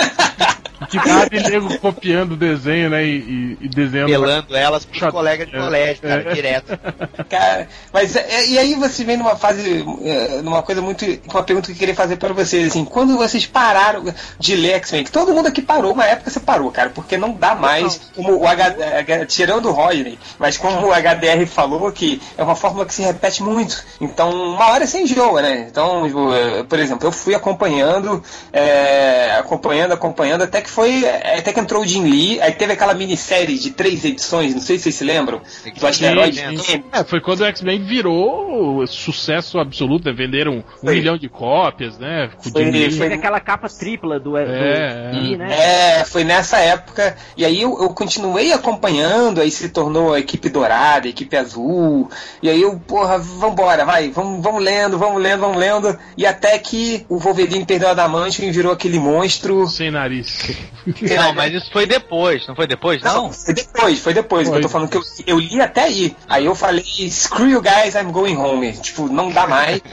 Speaker 3: Que e nego copiando o desenho, né? E, e, e desenhando.
Speaker 4: Pelando elas pros
Speaker 3: Chato.
Speaker 4: colegas de
Speaker 3: É,
Speaker 4: colégio, cara,
Speaker 3: é.
Speaker 4: direto.
Speaker 2: Cara, mas é, e aí você vem numa fase, é, numa coisa muito, uma pergunta que eu queria fazer pra vocês, assim, quando vocês pararam de ler X-Men, que todo mundo aqui parou, uma época você parou, cara, porque não dá mais, como o H, H- tirando o Rodney, mas como o HDR falou que é uma fórmula que se repete muito, então uma hora você enjoa, né? Então, tipo, é, por exemplo, eu fui acompanhando, é, acompanhando, acompanhando, até que foi, é, até que entrou o Jim Lee, aí teve aquela minissérie de três edições, não sei se vocês se lembram, do asteroide
Speaker 3: sim.
Speaker 2: Game.
Speaker 3: É, foi quando o X-Men virou sucesso absoluto, né? Venderam um
Speaker 2: Foi.
Speaker 3: milhão de cópias, né?
Speaker 2: Foi-
Speaker 3: Jim Lee.
Speaker 2: foi-
Speaker 5: aquela capa tripla do, do
Speaker 3: É,
Speaker 5: Lee, né?
Speaker 2: É, foi nessa época. E aí eu, eu continuei acompanhando, aí se tornou a equipe dourada, a equipe azul. E aí eu, porra, vambora, vai, vamos, vamos lendo, vamos lendo, vamos lendo. E até que o Wolverine perdeu a Adamantium e virou aquele monstro.
Speaker 3: Sem nariz.
Speaker 1: Não, mas isso foi depois, não foi depois, não?
Speaker 2: Não, foi depois, foi depois.
Speaker 3: Foi.
Speaker 2: Eu tô falando que eu, eu li até aí. Aí eu falei, screw you guys, I'm going home. Tipo, não dá mais.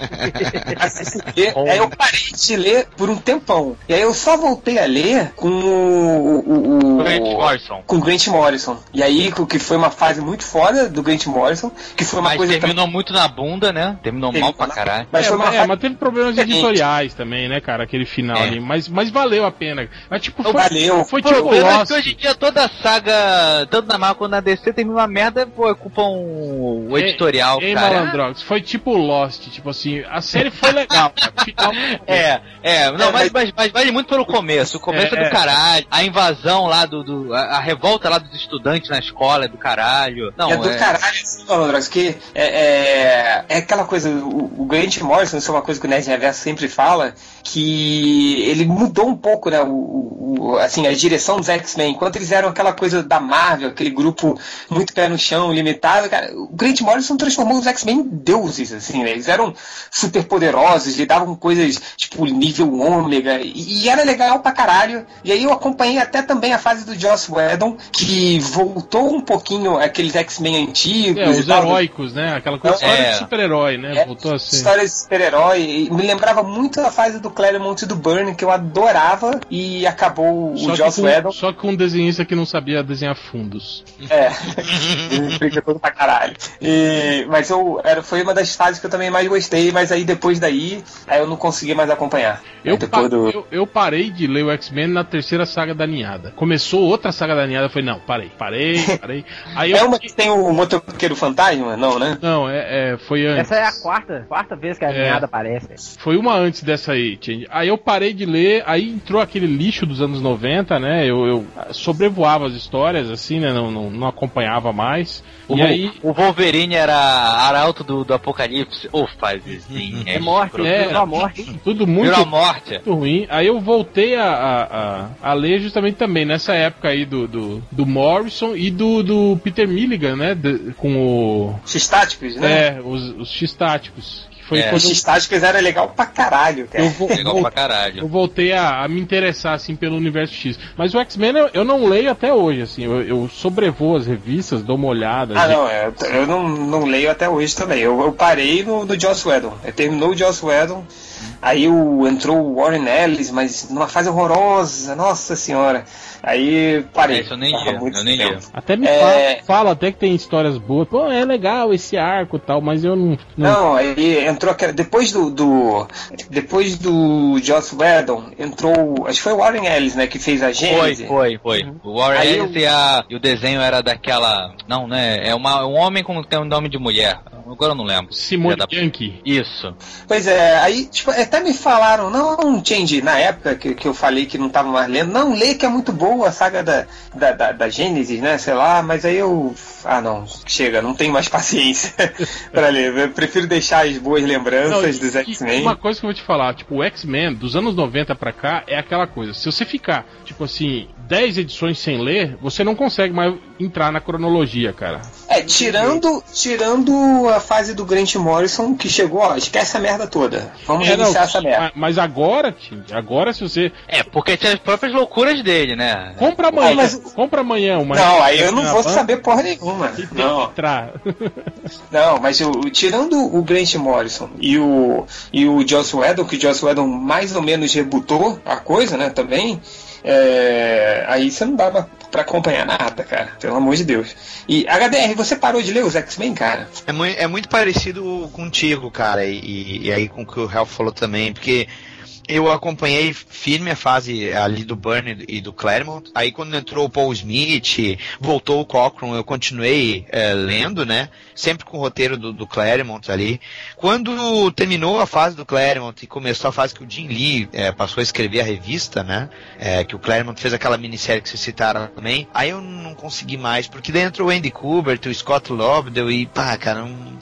Speaker 2: Aí eu parei de ler por um tempão. E aí eu só voltei a ler com o. o, o
Speaker 1: Grant Morrison.
Speaker 2: com Grant Morrison. E aí, o que foi uma fase muito foda do Grant Morrison, que foi uma
Speaker 1: Mas
Speaker 2: coisa
Speaker 1: terminou muito na bunda, né? Terminou mal pra caralho.
Speaker 2: Mas
Speaker 3: é, mas, é, mas teve problemas
Speaker 2: diferente.
Speaker 3: editoriais também, né, cara? Aquele final
Speaker 1: É.
Speaker 3: ali. Mas, mas valeu a pena. Mas tipo, foi,
Speaker 2: Valeu.
Speaker 3: foi tipo
Speaker 1: é
Speaker 3: Lost.
Speaker 1: que hoje em dia toda a saga, tanto na Marvel quanto na DC, tem uma merda, pô, culpa um, o editorial,
Speaker 3: Ei,
Speaker 1: cara.
Speaker 3: Malandrox, foi tipo Lost, tipo assim, a série foi legal, final-
Speaker 1: É, é, não,
Speaker 2: É,
Speaker 1: mas, mas, mas vale muito pelo começo. O começo é,
Speaker 3: É,
Speaker 1: do
Speaker 3: é.
Speaker 1: caralho, a invasão lá do. do- a, a revolta lá dos estudantes na escola é do caralho. Não,
Speaker 2: é do caralho, assim, Malandrox, que é, é, é aquela coisa, o, o Grant Morrison, isso é uma coisa que o Nerd Reverso sempre fala, que ele mudou um pouco, né, o, o- assim, a direção dos X-Men, enquanto eles eram aquela coisa da Marvel, aquele grupo muito pé no chão, limitado, cara, o Grant Morrison transformou os X-Men em deuses, assim, né, eles eram super poderosos, lidavam com coisas, tipo, nível ômega, e, e era legal pra caralho, e aí eu acompanhei até também a fase do Joss Whedon, que voltou um pouquinho aqueles X-Men antigos,
Speaker 3: É, os
Speaker 2: tal,
Speaker 3: heróicos, né? Aquela coisa
Speaker 1: É.
Speaker 3: história de super-herói, né?
Speaker 2: é,
Speaker 3: Voltou a ser.
Speaker 2: Histórias de super-herói. Me lembrava muito a fase do Claremont e do Byrne, que eu adorava, e acabou
Speaker 3: Só
Speaker 2: o Joss Whedon.
Speaker 3: só com um desenhista que não sabia desenhar fundos.
Speaker 2: É, explica tudo pra caralho. E, mas eu, era, foi uma das fases que eu também mais gostei, mas aí depois daí, aí eu não consegui mais acompanhar.
Speaker 3: Eu, pa-
Speaker 2: do...
Speaker 3: eu, eu parei de ler o X-Men na terceira saga da ninhada. Começou outra saga da ninhada, eu falei, não, parei, parei, parei. Aí
Speaker 2: É
Speaker 3: eu.
Speaker 2: uma que tem o motoqueiro fantasma? Não, né?
Speaker 3: Não, é, é, foi antes.
Speaker 5: Essa é a quarta, quarta vez que a
Speaker 3: É.
Speaker 5: ninhada aparece.
Speaker 3: Foi uma antes dessa aí, Change. Aí eu parei de ler, aí entrou aquele lixo dos anos 90, né? Eu, eu sobrevoava as histórias, assim, né? Não, não, não acompanhava mais.
Speaker 1: O,
Speaker 3: e aí.
Speaker 1: o Wolverine era arauto do, do apocalipse. Ô, fazezinha.
Speaker 5: É morte,
Speaker 3: É.
Speaker 5: virou a morte.
Speaker 3: Tudo muito,
Speaker 1: Virou a morte.
Speaker 3: muito ruim. Aí eu voltei a, a, a, a ler justamente também nessa época aí do, do, do Morrison e do, do Peter Milligan, né? de- com o.
Speaker 2: X-Táticos, né?
Speaker 3: É, os, os X-Táticos. Foi
Speaker 1: É.
Speaker 3: quando
Speaker 2: Os
Speaker 3: eu,
Speaker 2: X-Táticos era legal pra caralho, cara.
Speaker 3: eu,
Speaker 1: Legal pra caralho.
Speaker 3: eu voltei a, a me interessar assim pelo universo X. Mas o X-Men eu, eu não leio até hoje, assim. Eu, eu sobrevoo as revistas, dou uma olhada.
Speaker 2: Ah,
Speaker 3: de-
Speaker 2: não, eu, eu não, não leio até hoje também. Eu, eu parei no, no Joss Whedon. Eu terminou o Joss Whedon, aí o, entrou o Warren Ellis, mas numa fase horrorosa, nossa senhora. Aí parei.
Speaker 1: É, isso eu nem
Speaker 2: muito
Speaker 1: eu nem.
Speaker 3: Até me
Speaker 2: É.
Speaker 3: fala, fala até que tem histórias boas. Pô, é legal esse arco e tal, mas eu não. não-
Speaker 2: Não, aí entrou aquela. Depois do, do. Depois do Joss Whedon, entrou. Acho que foi o Warren Ellis, né? Que fez a
Speaker 1: Foi,
Speaker 2: Gênese.
Speaker 1: foi, foi. O Warren
Speaker 2: Aí
Speaker 1: Ellis
Speaker 2: eu-
Speaker 1: e, a- e o desenho era daquela. Não, né? É uma, um homem com tem um nome de mulher. Agora eu não lembro.
Speaker 3: Simone
Speaker 1: É da-
Speaker 3: Bianchi.
Speaker 1: Isso.
Speaker 2: Pois é, aí, tipo, até me falaram, não, Change, na época que, que eu falei que não tava mais lendo, não, lê que é muito boa a saga da, da, da, da Gênesis, né, sei lá, mas aí eu, ah não, chega, não tenho mais paciência pra ler, eu prefiro deixar as boas lembranças
Speaker 3: Não,
Speaker 2: dos X-Men.
Speaker 3: Uma coisa que eu vou te falar, tipo, o X-Men dos anos 90 pra cá é aquela coisa. Se você ficar, tipo assim, 10 edições sem ler, você não consegue mais entrar na cronologia, cara.
Speaker 2: É, tirando, tirando a fase do Grant Morrison, que chegou, ó, esquece a merda toda, vamos
Speaker 3: É, não,
Speaker 2: reiniciar essa merda.
Speaker 3: ma- Mas agora, Tim, agora se você.
Speaker 1: É, porque tinha as próprias loucuras dele, né?
Speaker 3: Compra amanhã,
Speaker 2: mas-
Speaker 3: compra amanhã uma.
Speaker 2: Não, aí eu não vou
Speaker 3: van
Speaker 2: saber porra nenhuma. Não.
Speaker 3: entrar.
Speaker 2: Não, mas eu, tirando o Grant Morrison e o, e o Joss Whedon, que o Joss Whedon mais ou menos rebutou a coisa, né, também, é, aí você não dava pra acompanhar nada, cara. Pelo amor de Deus. E HDR, você parou de ler os X-Men, cara?
Speaker 4: É muito, é muito parecido contigo, cara, e, e aí com o que o Ralph falou também, porque eu acompanhei firme a fase ali do Burn e do Claremont. Aí quando entrou o Paul Smith, voltou o Cochran, eu continuei é, lendo, né? Sempre com o roteiro do, do, Claremont ali. Quando terminou a fase do Claremont e começou a fase que o Jim Lee é, passou a escrever a revista, né? É, que o Claremont fez aquela minissérie que vocês citaram também. Aí eu não consegui mais, porque dentro o Andy Kubert, o Scott Lobdell e pá, cara, não...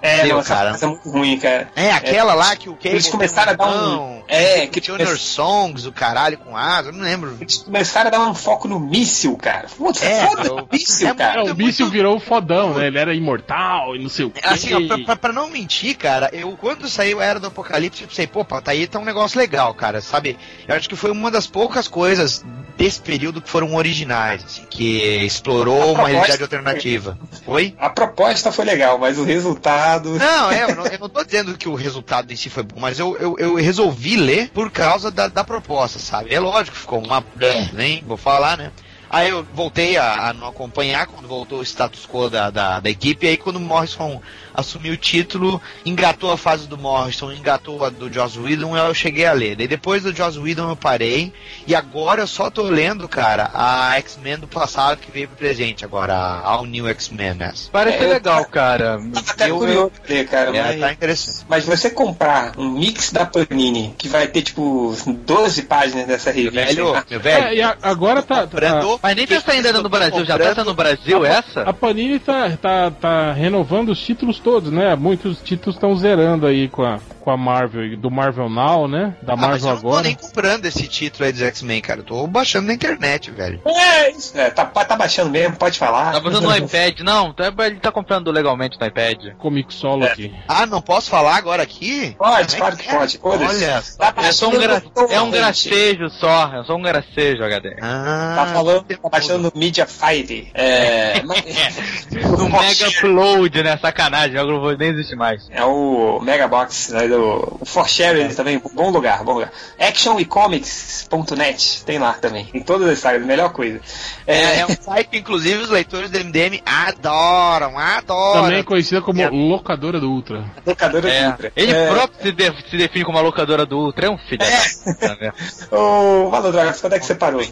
Speaker 2: É, Deu, nossa, cara. é muito ruim, cara.
Speaker 4: É, aquela é, lá que o Cable
Speaker 2: Eles começaram a dar um.
Speaker 4: É, que tinha come... Songs, o caralho com asa, eu não lembro.
Speaker 2: Eles começaram a dar um foco no míssil, cara. Foda, é, foda o míssil, é, cara.
Speaker 3: o míssil muito... virou fodão, né? Ele era imortal e não sei o quê.
Speaker 4: Assim, ó, pra, pra, pra, não mentir, cara, eu quando saiu a Era do Apocalipse, eu pensei, pô, tá aí tá um negócio legal, cara, sabe? Eu acho que foi uma das poucas coisas desse período que foram originais, assim, que explorou uma realidade alternativa. Oi?
Speaker 2: A proposta foi legal, mas o resultado.
Speaker 4: Não, é, eu não, eu não tô dizendo que o resultado em si foi bom, mas eu, eu, eu resolvi ler por causa da, da proposta, sabe? É lógico ficou uma. Nem vou falar, né? Aí eu voltei a, a, não acompanhar quando voltou o status quo da, da, da equipe. E aí quando o Morrison assumiu o título, engatou a fase do Morrison, engatou a do Joss Whedon, eu cheguei a ler. Daí depois do Joss Whedon eu parei. E agora eu só tô lendo, cara, a X-Men do passado que veio pro presente agora, a All New X-Men, né?
Speaker 1: Parece é, legal, cara.
Speaker 2: Até eu, curioso eu, ler, cara.
Speaker 4: É, mas, tá interessante.
Speaker 2: Mas você comprar um mix da Panini, que vai ter tipo 12 páginas dessa revista.
Speaker 4: Velho, meu velho.
Speaker 3: É, e a, agora tá. tá
Speaker 1: mas nem tá ainda no Brasil, já tá no Brasil
Speaker 3: a,
Speaker 1: essa?
Speaker 3: A Panini tá, tá, tá renovando os títulos todos, né? Muitos títulos estão zerando aí com a, com a Marvel, do Marvel Now, né? Da ah, Marvel agora. Eu não tô
Speaker 4: nem comprando esse título aí dos X-Men, cara. Eu tô baixando na internet, velho.
Speaker 2: É, isso, é, tá, tá baixando mesmo, pode falar.
Speaker 1: Tá baixando no iPad, não, tá, ele tá comprando legalmente no iPad.
Speaker 3: Comic Solo é. aqui.
Speaker 4: Ah, não posso falar agora aqui?
Speaker 2: Pode, claro que pode.
Speaker 1: Olha, tá é só um, gra... é um gracejo só, é só um gracejo, HD.
Speaker 2: Ah, tá falando, tá baixando no Media Fire. É.
Speaker 1: no Mega Upload, né? Sacanagem, o jogo nem existe mais.
Speaker 2: É o Mega Box, né? O For Share também, bom lugar, bom lugar. Actionecomics.net, tem lá também. Em todas as sagas, melhor coisa.
Speaker 4: É, é um site que, inclusive, os leitores do MDM adoram, adoram.
Speaker 3: Também conhecida como é. locadora do Ultra.
Speaker 2: Locadora
Speaker 1: é.
Speaker 2: do Ultra.
Speaker 1: Ele é. próprio se, de, se, define como a locadora do Ultra, é um filho é.
Speaker 2: da né? Ô, Valor Dragas, quando é que você parou?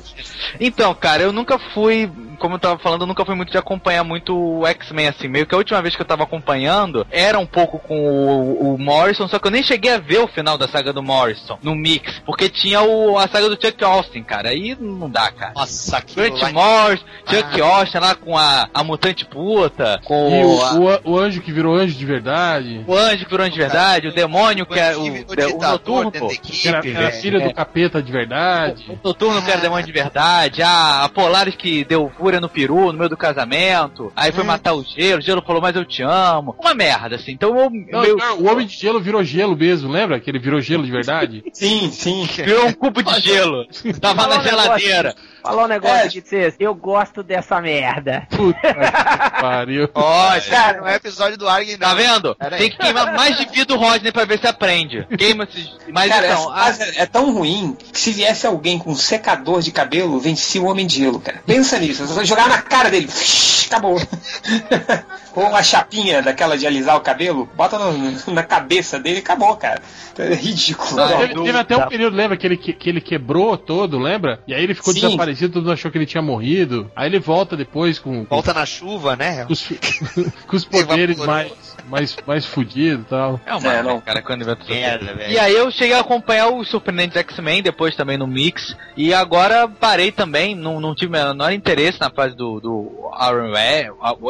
Speaker 1: Então, cara, eu nunca fui como eu tava falando, eu nunca fui muito de acompanhar muito o X-Men, assim. Meio que a última vez que eu tava acompanhando era um pouco com o, o, Morrison, só que eu nem cheguei a ver o final da saga do Morrison no Mix, porque tinha o, a saga do Chuck Austin, cara. Aí não dá, cara.
Speaker 4: Nossa,
Speaker 1: Grant lá... Morrison, Chuck ah. Austin lá com a, a mutante puta, com
Speaker 3: e o, a... o, o, anjo que virou anjo de verdade.
Speaker 1: O anjo que virou anjo de verdade, o demônio que é o, o, o noturno, pô.
Speaker 3: Que era, era filho é. do capeta de verdade.
Speaker 1: O, o noturno que era demônio de verdade, a, a Polaris que deu fúria no peru no meio do casamento. Aí foi hum. matar o gelo, o gelo falou, mas eu te amo. Uma merda, assim. Então o
Speaker 3: não, meu... não, o homem de gelo virou gelo mesmo, lembra? Que ele virou gelo de verdade?
Speaker 2: sim, sim.
Speaker 1: Virou um cubo de gelo. Tava na geladeira.
Speaker 5: Falou um negócio é. de vocês. Eu gosto dessa merda. Puta
Speaker 4: que pariu. Ó, cara, não é episódio do Arg,
Speaker 1: Tá vendo? Tem que queimar mais de vida do Rodney pra ver se aprende. Queima esses. Mas cara, então,
Speaker 2: a... é tão ruim que se viesse alguém com um secador de cabelo, vencia o homem de gelo, cara. Pensa nisso. Vou jogar na cara dele. Acabou. Ou uma chapinha daquela de alisar o cabelo, bota no, na cabeça dele e acabou, cara. É ridículo. Não,
Speaker 3: teve, teve, até um período, lembra, que ele, que, que ele quebrou todo, lembra? E aí ele ficou Sim. desaparecido, todo mundo achou que ele tinha morrido. Aí ele volta depois com. com
Speaker 4: volta na chuva, né?
Speaker 3: Com os, com os poderes mais mais, mais fudido e tal.
Speaker 1: É uma é, não. cara, quando inventa merda, E aí eu cheguei a acompanhar os Surpreendentes X-Men, depois também no Mix, e agora parei também, não, não tive menor interesse na fase do, do Iron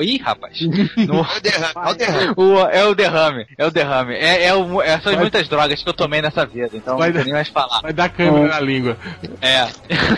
Speaker 1: Ih, rapaz. no... é o derrame. O, é o derrame, é o derrame. É, é, o, é são muitas drogas que eu tomei nessa vida, então vai não nem mais falar.
Speaker 3: Vai dar câmera na língua.
Speaker 1: É.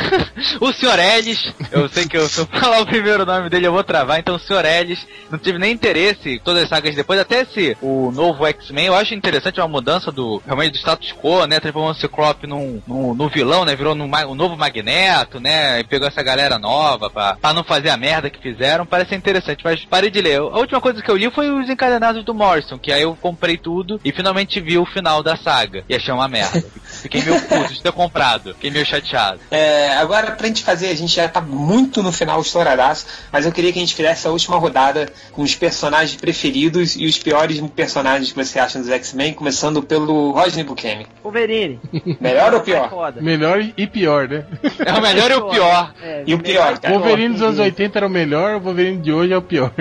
Speaker 1: o Sr. Ellis, eu sei que eu, se eu falar o primeiro nome dele eu vou travar, então o Sr. Ellis, não tive nem interesse, todas as sagas depois, até se o novo X-Men, eu acho interessante uma mudança do realmente do status quo, né? Transformando o Ciclope num, num, num vilão, né? Virou num, um novo Magneto, né? E pegou essa galera nova pra, pra não fazer a merda que fizeram. Parece interessante, mas parei de ler. A última coisa que eu li foi os encadenados do Morrison, que aí eu comprei tudo e finalmente vi o final da saga. E achei uma merda. Fiquei meio puto de ter comprado. Fiquei meio chateado.
Speaker 2: É, agora, pra gente fazer, a gente já tá muito no final estouradaço, mas eu queria que a gente fizesse a última rodada com os personagens preferidos e os piores personagens que você acha dos X-Men, começando pelo Rodney Buchanan.
Speaker 5: Wolverine.
Speaker 2: Melhor ou
Speaker 5: É
Speaker 2: pior?
Speaker 5: foda.
Speaker 3: Melhor e pior, né?
Speaker 1: É o melhor e o pior.
Speaker 5: É,
Speaker 2: E o pior, cara?
Speaker 3: O Wolverine dos anos 80 era o melhor, o Wolverine de hoje é o pior.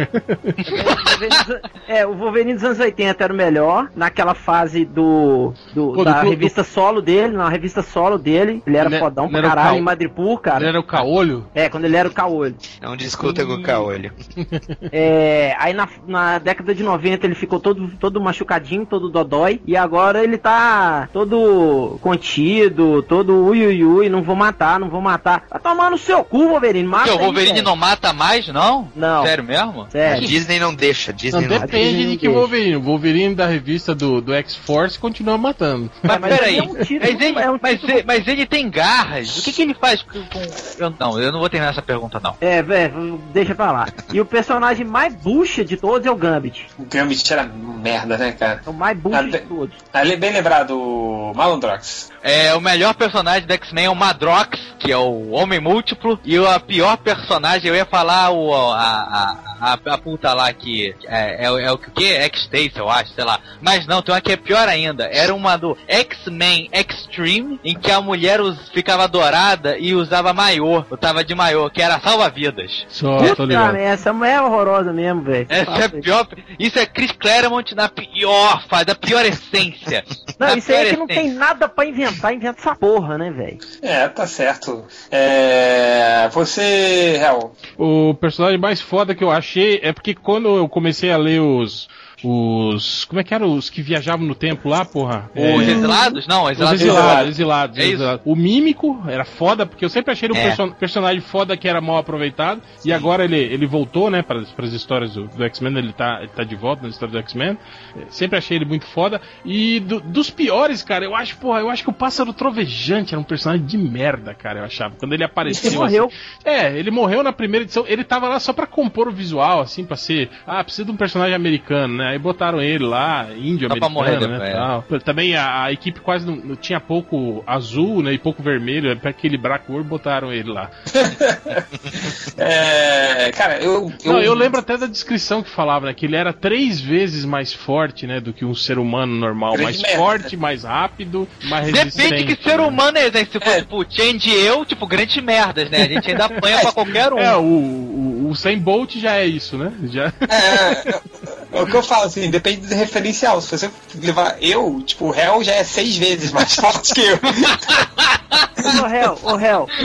Speaker 5: É, o Wolverine dos anos 80 era o melhor, naquela fase do, do-
Speaker 3: Pô,
Speaker 5: da
Speaker 3: do- do-
Speaker 5: revista solo dele, na revista solo dele, ele era
Speaker 3: Ele-
Speaker 5: fodão
Speaker 3: ele
Speaker 5: pra caralho em Madripoor, cara.
Speaker 3: Ele era o caolho.
Speaker 5: É, quando ele era o caolho.
Speaker 4: Não discuta com o Caolho.
Speaker 5: É, aí na, na década de 90 ele ficou todo, todo machucadinho, todo dodói, e agora ele tá todo contido, todo ui ui ui, não vou matar, não vou matar. Tá tomando seu cu, Wolverine, mata
Speaker 1: o
Speaker 5: aí,
Speaker 1: Wolverine
Speaker 5: velho.
Speaker 1: não mata mais, não?
Speaker 5: Não.
Speaker 1: Sério mesmo?
Speaker 4: A
Speaker 5: Sério.
Speaker 4: Disney não deixa, a
Speaker 3: Não,
Speaker 4: Disney não,
Speaker 3: depende
Speaker 5: Disney
Speaker 3: de que
Speaker 5: deixa.
Speaker 3: Wolverine. O Wolverine da revista do, do X-Force continua matando.
Speaker 1: Mas,
Speaker 5: mas
Speaker 1: peraí,
Speaker 5: é um
Speaker 1: mas, ele,
Speaker 5: é um
Speaker 1: mas, ele, mas ele tem garras. O que, que ele faz com. com- Eu, não, eu não vou terminar essa pergunta, não.
Speaker 5: É, velho, deixa pra lá. E o personagem mais bucha de todos é o Gambit.
Speaker 2: O Gambit era merda, né, cara?
Speaker 5: É o mais
Speaker 2: Até-
Speaker 5: de todos.
Speaker 2: Ali, bem lembrado, o Malandrox.
Speaker 1: É, o melhor personagem do X-Men é o Madrox, que é o Homem Múltiplo, e a pior personagem, eu ia falar o, a, a, a, a puta lá que é, é, o- é o que? X-Stace, eu acho, sei lá. Mas não, tem uma que é pior ainda. Era uma do X-Men Extreme, em que a mulher us- ficava dourada e usava maiô, eu tava de maiô, que era salva-vidas.
Speaker 3: Só, tô ligado.
Speaker 5: essa mulher é horrorosa mesmo, velho.
Speaker 1: Essa é pior. Isso é Chris Claremont na pior fase, da pior essência.
Speaker 5: Não, isso aí é
Speaker 1: pior
Speaker 5: que não tem nada pra inventar, inventa essa porra, né, velho?
Speaker 2: É, tá certo. É, você, Hel,
Speaker 3: O personagem mais foda que eu achei é porque quando eu comecei a ler os. Os. Como é que eram os que viajavam no tempo lá, porra?
Speaker 1: Os
Speaker 3: É,
Speaker 1: exilados? Não,
Speaker 3: Os
Speaker 1: exilados.
Speaker 3: exilados, exilados,
Speaker 1: É
Speaker 3: exilados. O Mímico era foda, porque eu sempre achei ele um
Speaker 1: É.
Speaker 3: perso- personagem foda que era mal aproveitado. E agora ele, ele voltou, né, para as histórias do, do X-Men, ele tá, ele tá de volta nas histórias do X-Men. É, Sempre achei ele muito foda. E do- dos piores, cara, eu acho, porra, eu acho que o Pássaro Trovejante era um personagem de merda, cara, eu achava. Quando ele apareceu.
Speaker 5: Ele morreu.
Speaker 3: assim- é, ele morreu na primeira edição. Ele tava lá só pra compor o visual, assim, pra ser. Ah, precisa de um personagem americano, né? Aí botaram ele lá, índio
Speaker 1: Só pra
Speaker 3: americano,
Speaker 1: morrer
Speaker 3: né?
Speaker 1: é.
Speaker 3: tal. Também a, a equipe quase não, não tinha pouco azul, né? E pouco vermelho, pra equilibrar a cor, botaram ele lá.
Speaker 2: é, cara, eu,
Speaker 3: Não, eu lembro até da descrição que falava, né? Que ele era três vezes mais forte, né? Do que um ser humano normal.
Speaker 2: Grande
Speaker 3: mais
Speaker 2: merda.
Speaker 3: forte, mais rápido, mais resistente.
Speaker 1: Depende que ser
Speaker 3: né?
Speaker 1: humano é, né? Se for
Speaker 2: É.
Speaker 1: tipo Change e eu, tipo, grandes merdas, né? A gente ainda apanha pra qualquer um.
Speaker 3: É, o, o, o 100 Bolt já é isso, né? Já...
Speaker 2: É, é, é o que eu falo, assim, depende do referencial. Se você levar eu, tipo, o réu já é seis vezes mais forte que eu.
Speaker 5: Ô, réu, ô, réu.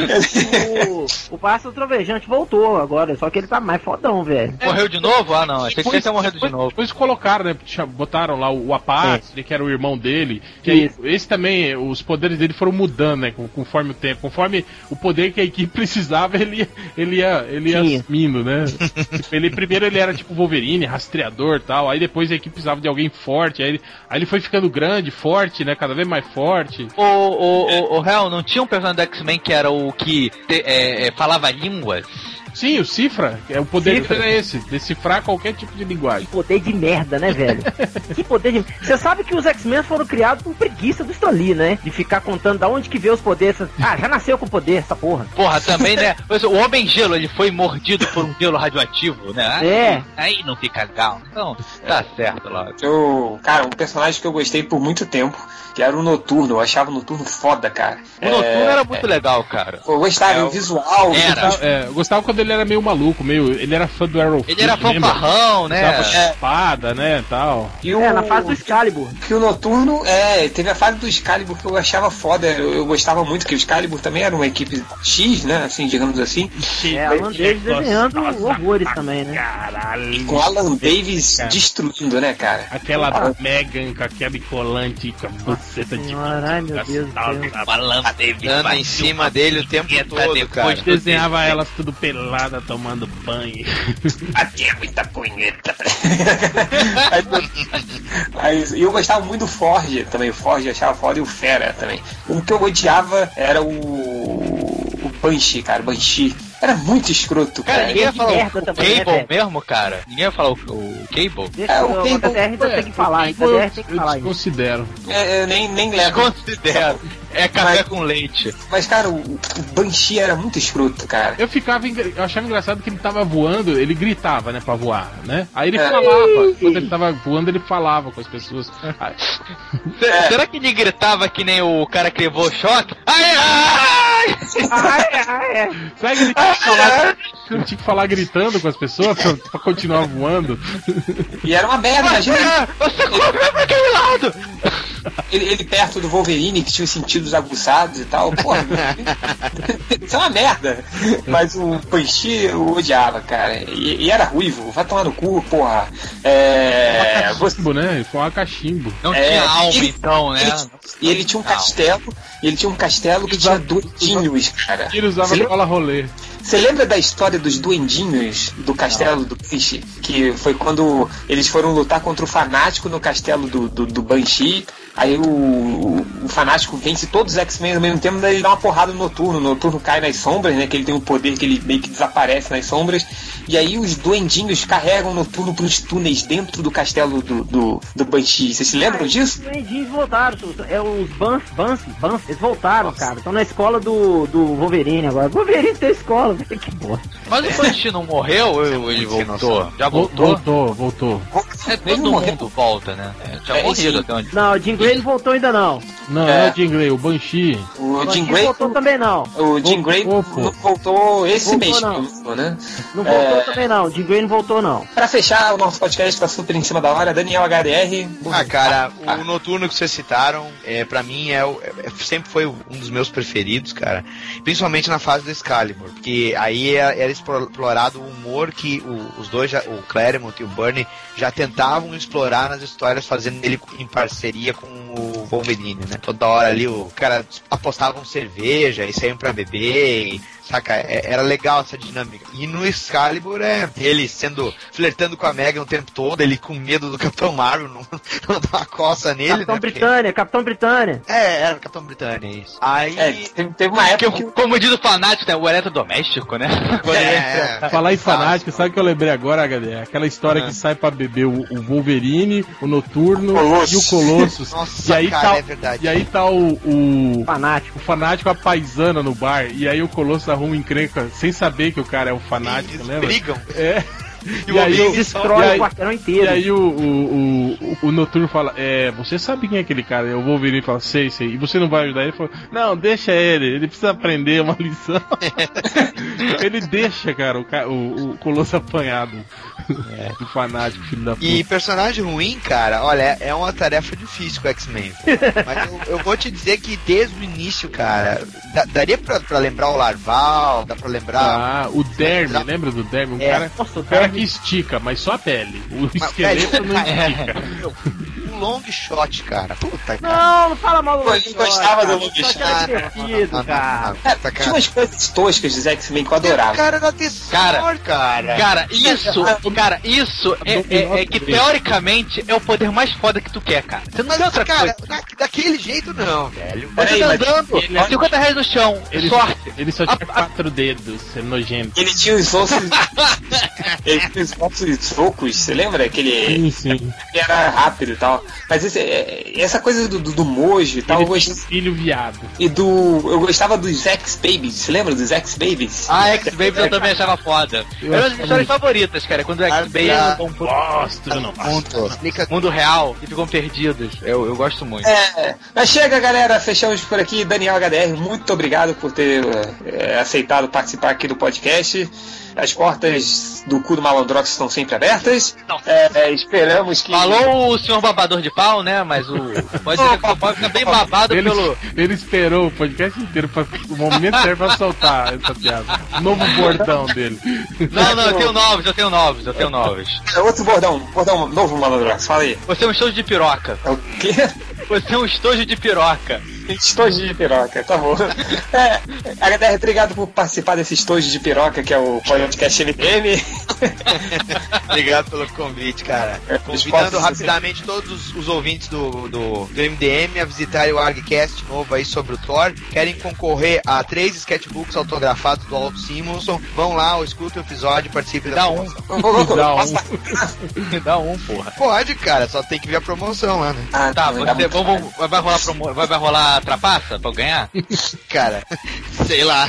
Speaker 5: O, o Pássaro Trovejante voltou agora, só que ele tá mais fodão, velho.
Speaker 1: Morreu de novo? Ah, não. Achei que ele tinha morrido de novo.
Speaker 3: depois colocaram, né? Botaram lá o, o Apache, que era o irmão dele. Que esse também, os poderes dele foram mudando, né? Conforme o tempo. Conforme o poder que a equipe precisava, ele, ia- ele ia, ele ia assumindo, né? Ele, primeiro ele era tipo Wolverine, rastreador e tal. Aí depois a equipe precisava de alguém forte. Aí ele, aí ele foi ficando grande, forte, né? Cada vez mais forte.
Speaker 1: O, o, o, o Hell, não tinha um personagem do X-Men que era o que te- é, é, falava línguas?
Speaker 3: Sim, o Cifra, é o poder
Speaker 5: Cifra.
Speaker 3: é esse, decifrar qualquer tipo de linguagem.
Speaker 5: Que poder de merda, né, velho? que poder de. Você sabe que os X-Men foram criados por preguiça do Stan Lee, né? De ficar contando da onde que vê os poderes. Ah, já nasceu com poder, essa porra.
Speaker 1: Porra, também, né? O Homem Gelo, ele foi mordido por um gelo radioativo, né? Aí,
Speaker 5: É.
Speaker 1: Aí não fica legal. Então, tá certo lá.
Speaker 2: Eu, cara, um personagem que eu gostei por muito tempo, que era o Noturno. Eu achava o Noturno foda, cara.
Speaker 1: O Noturno era muito legal, cara.
Speaker 2: Eu gostava,
Speaker 1: É,
Speaker 2: o visual.
Speaker 1: Era.
Speaker 2: os-
Speaker 3: É, eu gostava quando ele era meio maluco, meio. Ele era fã do Arrow.
Speaker 1: Ele era fanfarrão, né?
Speaker 3: Usava
Speaker 2: É.
Speaker 3: espada, né, tal.
Speaker 2: E o,
Speaker 5: É, na fase do Excalibur.
Speaker 2: que o Noturno, é, teve a fase do Excalibur que eu achava foda. Eu, eu gostava muito, que o Excalibur também era uma equipe X, né? Assim, digamos assim.
Speaker 5: É, Alan Davis desenhando horrores também, né?
Speaker 3: Caralho.
Speaker 2: Com Alan Davis
Speaker 3: Cara.
Speaker 2: destruindo, né, cara?
Speaker 3: Aquela
Speaker 2: Ah.
Speaker 3: Megan com aquele colante com a buceta de.
Speaker 5: Ai meu Deus do céu.
Speaker 1: Falando David
Speaker 4: Dando em cima dele o tempo todo, cara.
Speaker 3: Desenhava elas tudo pelada tomando banho.
Speaker 2: Aqui é muita punheta. aí, aí, e eu gostava muito do Forge também. O Forge eu achava foda e o Fera também. O que eu odiava era o. O Banshee, cara. O Banshee. Era muito escroto,
Speaker 1: Cara,
Speaker 2: cara.
Speaker 1: ninguém ia
Speaker 5: de
Speaker 1: falar o, o
Speaker 5: também, né,
Speaker 1: Cable
Speaker 5: velho?
Speaker 1: mesmo, cara? Ninguém ia falar o, o Cable?
Speaker 5: Deixa
Speaker 2: É, o
Speaker 5: o,
Speaker 2: Cable-
Speaker 5: KDR ainda tem que falar, hein?
Speaker 3: eu,
Speaker 5: KDR tem que
Speaker 3: eu
Speaker 5: falar, hein?
Speaker 3: desconsidero.
Speaker 2: É, eu nem, nem levo.
Speaker 1: Considero. É café
Speaker 2: Mas-
Speaker 1: com leite.
Speaker 2: Mas, cara, o, o Banshee era muito escroto, cara.
Speaker 3: Eu ficava, eu achava engraçado que ele tava voando, ele gritava, né, pra voar, né? Aí ele
Speaker 2: É.
Speaker 3: falava, quando ele tava voando, ele falava com as pessoas.
Speaker 2: É.
Speaker 1: Será que ele gritava que nem o cara que levou o choque? Ai, ai!
Speaker 5: Ai, ai, ai.
Speaker 3: Será que ele tinha que falar, ele tinha que falar gritando com as pessoas pra, pra continuar voando?
Speaker 2: E era uma merda, imagina ele,
Speaker 1: Ah, Você correu pra aquele lado!
Speaker 2: ele, ele perto do Wolverine, que tinha os sentidos aguçados e tal. Porra, isso é uma merda. Mas o Banshee eu odiava, cara. E, e era ruivo, vai tomar no cu, porra. É. Você,
Speaker 3: Cachimbo, né? Foi um cachimbo.
Speaker 1: Não
Speaker 2: É,
Speaker 1: tinha alma,
Speaker 2: ele-
Speaker 1: então, né?
Speaker 2: ele, e ele tinha um castelo, ele tinha um castelo que tinha doidinhos, cara.
Speaker 3: Ele usava
Speaker 2: Você
Speaker 3: bola rolê.
Speaker 2: Você lembra da história dos duendinhos do castelo do Banshee? Que foi quando eles foram lutar contra o fanático no castelo do, do, do Banshee. Aí o, o, o fanático vence todos os X-Men ao mesmo tempo, daí ele dá uma porrada no noturno. O noturno cai nas sombras, né? Que ele tem um poder que ele meio que desaparece nas sombras. E aí os duendinhos carregam o noturno pros túneis dentro do castelo do, do, do Banshee. Vocês se lembram disso?
Speaker 5: Os Duendinhos voltaram, é os Bans, Bans, Bans, eles voltaram, cara. Estão na escola do, do Wolverine agora. Wolverine tem escola, que bosta.
Speaker 1: Mas o Banshee não morreu ou ele voltou? Já
Speaker 3: Vol-
Speaker 1: voltou?
Speaker 3: Voltou, voltou.
Speaker 1: É, todo
Speaker 2: morreu.
Speaker 1: mundo volta, né? É, tinha
Speaker 2: É,
Speaker 1: morrido até onde.
Speaker 5: Não, o Jean Grey não voltou ainda não.
Speaker 3: Não,
Speaker 2: É.
Speaker 3: não é o Grey, o Banshee.
Speaker 2: O
Speaker 5: O
Speaker 2: Grey.
Speaker 5: voltou também não.
Speaker 2: O Jean Grey
Speaker 3: Voltou,
Speaker 2: voltou esse
Speaker 5: Voltou,
Speaker 2: mês,
Speaker 5: não.
Speaker 2: que voltou, né?
Speaker 5: Não voltou
Speaker 2: É.
Speaker 5: também não. O Grey não voltou não.
Speaker 2: Pra fechar o nosso podcast, tá super em cima da hora, Daniel HDR.
Speaker 4: Ah, cara, o noturno que vocês citaram, é, para mim, é, o- é- sempre foi um dos meus preferidos, cara. Principalmente na fase do Excalibur, porque aí era, era explo- explorado o humor que o- os dois, o Claremont e o Bernie, já tentavam explorar nas histórias, fazendo ele em parceria com o Wolverine, né? Toda hora ali o cara apostavam cerveja e saíam pra beber, e, saca? É- era legal essa dinâmica. E no Excalibur é ele sendo flertando com a Megan o tempo todo, ele com medo do Capitão Marvel, não, não dar uma coça nele,
Speaker 5: Capitão
Speaker 4: né? Porque-
Speaker 5: Britânia, Capitão Britânia.
Speaker 4: É, era o Capitão Britânia, isso. Aí.
Speaker 2: É, teve, teve uma época que.
Speaker 1: Como diz o fanático, né? O eletrodoméstico, né?
Speaker 4: É,
Speaker 3: Falar em fanático, sabe o que eu lembrei agora, HD? Aquela história que sai pra beber o, o Wolverine, o Noturno
Speaker 2: Colossus.
Speaker 3: e o Colossus.
Speaker 4: Nossa,
Speaker 3: e aí
Speaker 4: cara,
Speaker 3: tá,
Speaker 4: é verdade.
Speaker 3: E aí tá o, o,
Speaker 5: Fanático.
Speaker 3: o fanático a paisana no bar. E aí o Colossus arruma encrenca sem saber que o cara é o fanático,
Speaker 4: Eles
Speaker 3: lembra?
Speaker 4: brigam.
Speaker 3: É.
Speaker 4: E
Speaker 3: E,
Speaker 4: o
Speaker 3: aí, o,
Speaker 5: Destrói
Speaker 3: e aí-
Speaker 5: o quarteirão
Speaker 3: e
Speaker 5: inteiro.
Speaker 3: aí o, o, o, o Noturno fala, é, você sabe quem é aquele cara? E o Wolverine fala, sei, sei. E você não vai ajudar ele? Ele fala, não, deixa ele, ele precisa aprender uma lição. ele deixa, cara, o, o, o Colosso apanhado. Do fanático, filho da puta.
Speaker 4: E personagem ruim, cara, olha, é uma tarefa difícil com o X-Men. Mas eu, eu vou te dizer que desde o início, cara, da- daria pra, pra lembrar o Larval, dá pra lembrar.
Speaker 3: Ah, o Derme, lembra do Derme? Um
Speaker 4: É.
Speaker 3: cara,
Speaker 5: Nossa, o
Speaker 3: cara que estica, mas só a pele. O esqueleto não estica.
Speaker 4: Long shot, cara. Puta, cara.
Speaker 5: Não, não fala mal do Long
Speaker 2: eu
Speaker 5: Shot,
Speaker 2: gostava do. Long
Speaker 5: Shot era
Speaker 4: Ah,
Speaker 5: divertido, cara.
Speaker 2: É,
Speaker 4: não,
Speaker 2: tinha umas coisas toscas dos X-Men que eu adorava.
Speaker 4: cara da Tessor,
Speaker 1: Cara,
Speaker 4: cara.
Speaker 1: Isso, cara, isso é, é- é que teoricamente é o poder mais foda que tu quer, cara. Você não
Speaker 4: Mas,
Speaker 1: tem outra
Speaker 4: cara,
Speaker 1: coisa.
Speaker 4: da- daquele jeito não, velho.
Speaker 1: Você tá andando,
Speaker 3: ele-
Speaker 1: 50 reais no chão,
Speaker 3: Ele,
Speaker 1: sorte.
Speaker 3: ele só tinha quatro dedos, é nojento.
Speaker 2: Ele tinha os ossos. ele tinha os ossos ocos, você lembra? Aquele
Speaker 3: Sim, sim.
Speaker 2: que era rápido e tal. Mas esse- é, essa coisa do, do, do Mojo e tal, eu
Speaker 3: Ele
Speaker 2: gost...
Speaker 3: tinha um filho viado.
Speaker 2: E do. Eu gostava dos X-Babies, você lembra dos X-Babies?
Speaker 1: Ah, X-Baby eu também achava foda.
Speaker 3: Eu
Speaker 1: Era uma
Speaker 3: acho
Speaker 1: das histórias favoritas, cara. Quando o X-Baby
Speaker 4: Ah,
Speaker 1: pro
Speaker 3: Gosto, não
Speaker 1: mundo,
Speaker 4: Explica
Speaker 1: mundo real e ficam perdidos. Eu, eu gosto muito.
Speaker 2: É, mas chega galera, fechamos por aqui. Daniel HDR, muito obrigado por ter é, aceitado participar aqui do podcast. As portas do cu do Malandrox estão sempre abertas. É, é, esperamos que.
Speaker 1: Falou o senhor babador de pau, né? Mas o. Pode dizer que o pau fica bem babado
Speaker 3: Ele,
Speaker 1: pelo.
Speaker 3: ele esperou o podcast inteiro pra o momento certo pra soltar essa piada. O novo bordão dele.
Speaker 1: Não, não, eu tenho novos, eu tenho novos, eu tenho novos.
Speaker 2: É, Outro bordão, bordão novo Malandrox, fala aí.
Speaker 1: Você é um estojo de piroca.
Speaker 2: É o quê?
Speaker 1: Você é um estojo de piroca.
Speaker 2: Estojo de piroca, tá bom. É, HDR, obrigado por participar desse estojo de piroca que é o podcast MDM.
Speaker 4: Obrigado pelo convite, cara.
Speaker 2: É,
Speaker 4: Convidando rapidamente todos os, os ouvintes do, do, do MDM a visitarem o ArgCast novo aí sobre o Thor. Querem concorrer a três sketchbooks autografados do Aldo Simonson. Vão lá, ou escutem o episódio e participem da
Speaker 1: Dá um.
Speaker 4: promoção.
Speaker 3: Dá um.
Speaker 1: Dá um, porra.
Speaker 4: Pode, cara, só tem que ver a promoção lá, né?
Speaker 2: Ah,
Speaker 1: Tá, você,
Speaker 2: muito
Speaker 1: vamos, vai, vai rolar promo, vai, vai rolar trapaça pra eu ganhar?
Speaker 4: Cara, sei lá.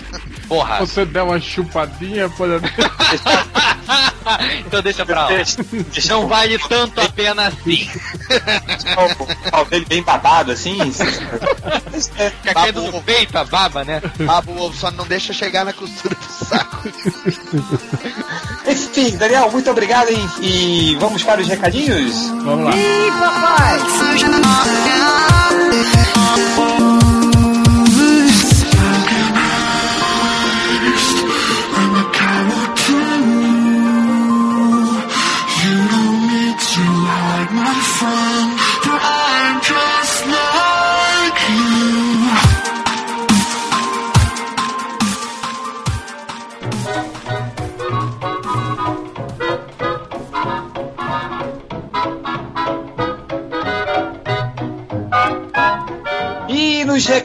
Speaker 1: Porra.
Speaker 3: Você der uma chupadinha, pode.
Speaker 1: então deixa pra lá. Não vale tanto a pena assim.
Speaker 2: O dele bem babado assim.
Speaker 1: Fica caindo no peito a baba, né?
Speaker 4: Babo ovo só não deixa chegar na costura do saco.
Speaker 2: Enfim, Daniel, muito obrigado hein? e vamos para os recadinhos?
Speaker 3: Vamos lá.
Speaker 5: Ih, papai!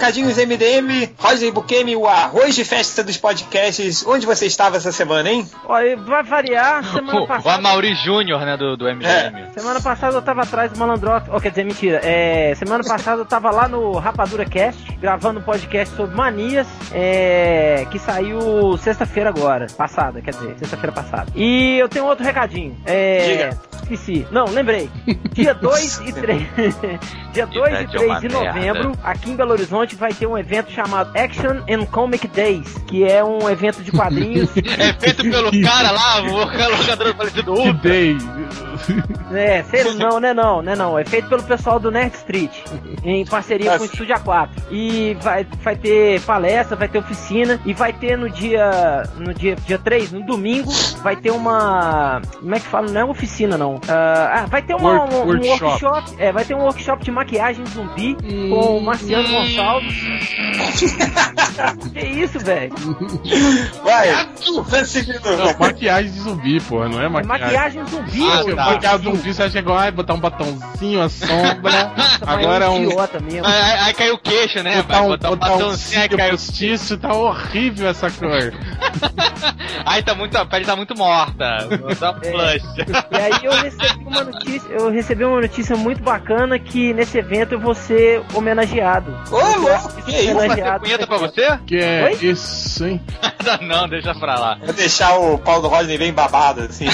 Speaker 2: Recadinhos MDM, Roger Bukemi, o arroz de festa dos podcasts, onde você estava essa semana, hein?
Speaker 5: Olha, vai variar. Semana
Speaker 1: O, o
Speaker 5: passada.
Speaker 1: Amaury Júnior, né, do, do MGM.
Speaker 5: Semana passada eu tava atrás do Malandrox. Oh, quer dizer, mentira. É, semana passada eu tava lá no Rapadura Cast, gravando um podcast sobre manias, é, que saiu sexta-feira agora. Passada, quer dizer, sexta-feira passada. E eu tenho outro recadinho. É,
Speaker 2: Diga.
Speaker 5: Esqueci. Não, lembrei. Dia 2 e 3. Dia 2 e
Speaker 1: Idade é uma
Speaker 5: 3 de novembro,
Speaker 1: merda.
Speaker 5: aqui em Belo Horizonte, vai ter um evento chamado Action and Comic Days, que é um evento de quadrinhos.
Speaker 1: É feito pelo cara lá, o locador falecido Ultra.
Speaker 3: day.
Speaker 5: É, sei, não, né não, né não. É feito pelo pessoal do Nerd Street, em parceria com o. Estúdio A4. E vai, vai ter palestra, vai ter oficina, e vai ter no dia. No dia, dia 3, no domingo, vai ter uma. Como é que fala? Não é oficina, não. Ah, ah, vai ter uma,
Speaker 3: Work-
Speaker 5: um, um
Speaker 3: workshop.
Speaker 5: workshop. É, vai ter um workshop de maquiagem zumbi com o Marciano Gonçalves. que isso, velho?
Speaker 2: Vai.
Speaker 3: Não, maquiagem de zumbi, porra, não é
Speaker 5: É
Speaker 3: maquiagem.
Speaker 5: maquiagem zumbi,
Speaker 1: Ah, tá.
Speaker 3: Maquiagem zumbi, você chegou, ai, botar um batomzinho, a sombra.
Speaker 5: Nossa, mas
Speaker 3: Agora é um.
Speaker 5: idiota mesmo.
Speaker 1: Aí, aí- aí caiu o queixo, né?
Speaker 3: Botar um,
Speaker 1: botar um
Speaker 3: botar
Speaker 1: batomzinho, aí caiu.
Speaker 3: postiço, tá horrível essa cor.
Speaker 1: Ai, tá muito, a pele tá muito morta. Vou dar um
Speaker 5: É.
Speaker 1: flush.
Speaker 5: E aí eu recebi uma notícia, eu recebi uma notícia muito bacana que nesse evento eu vou ser homenageado.
Speaker 2: Ô, louco, que isso?
Speaker 1: Vai ter punheta pra você?
Speaker 3: Que é
Speaker 5: Oi?
Speaker 3: isso, hein?
Speaker 1: Não, deixa pra lá.
Speaker 2: Vou deixar o pau do Rodney bem babado, assim.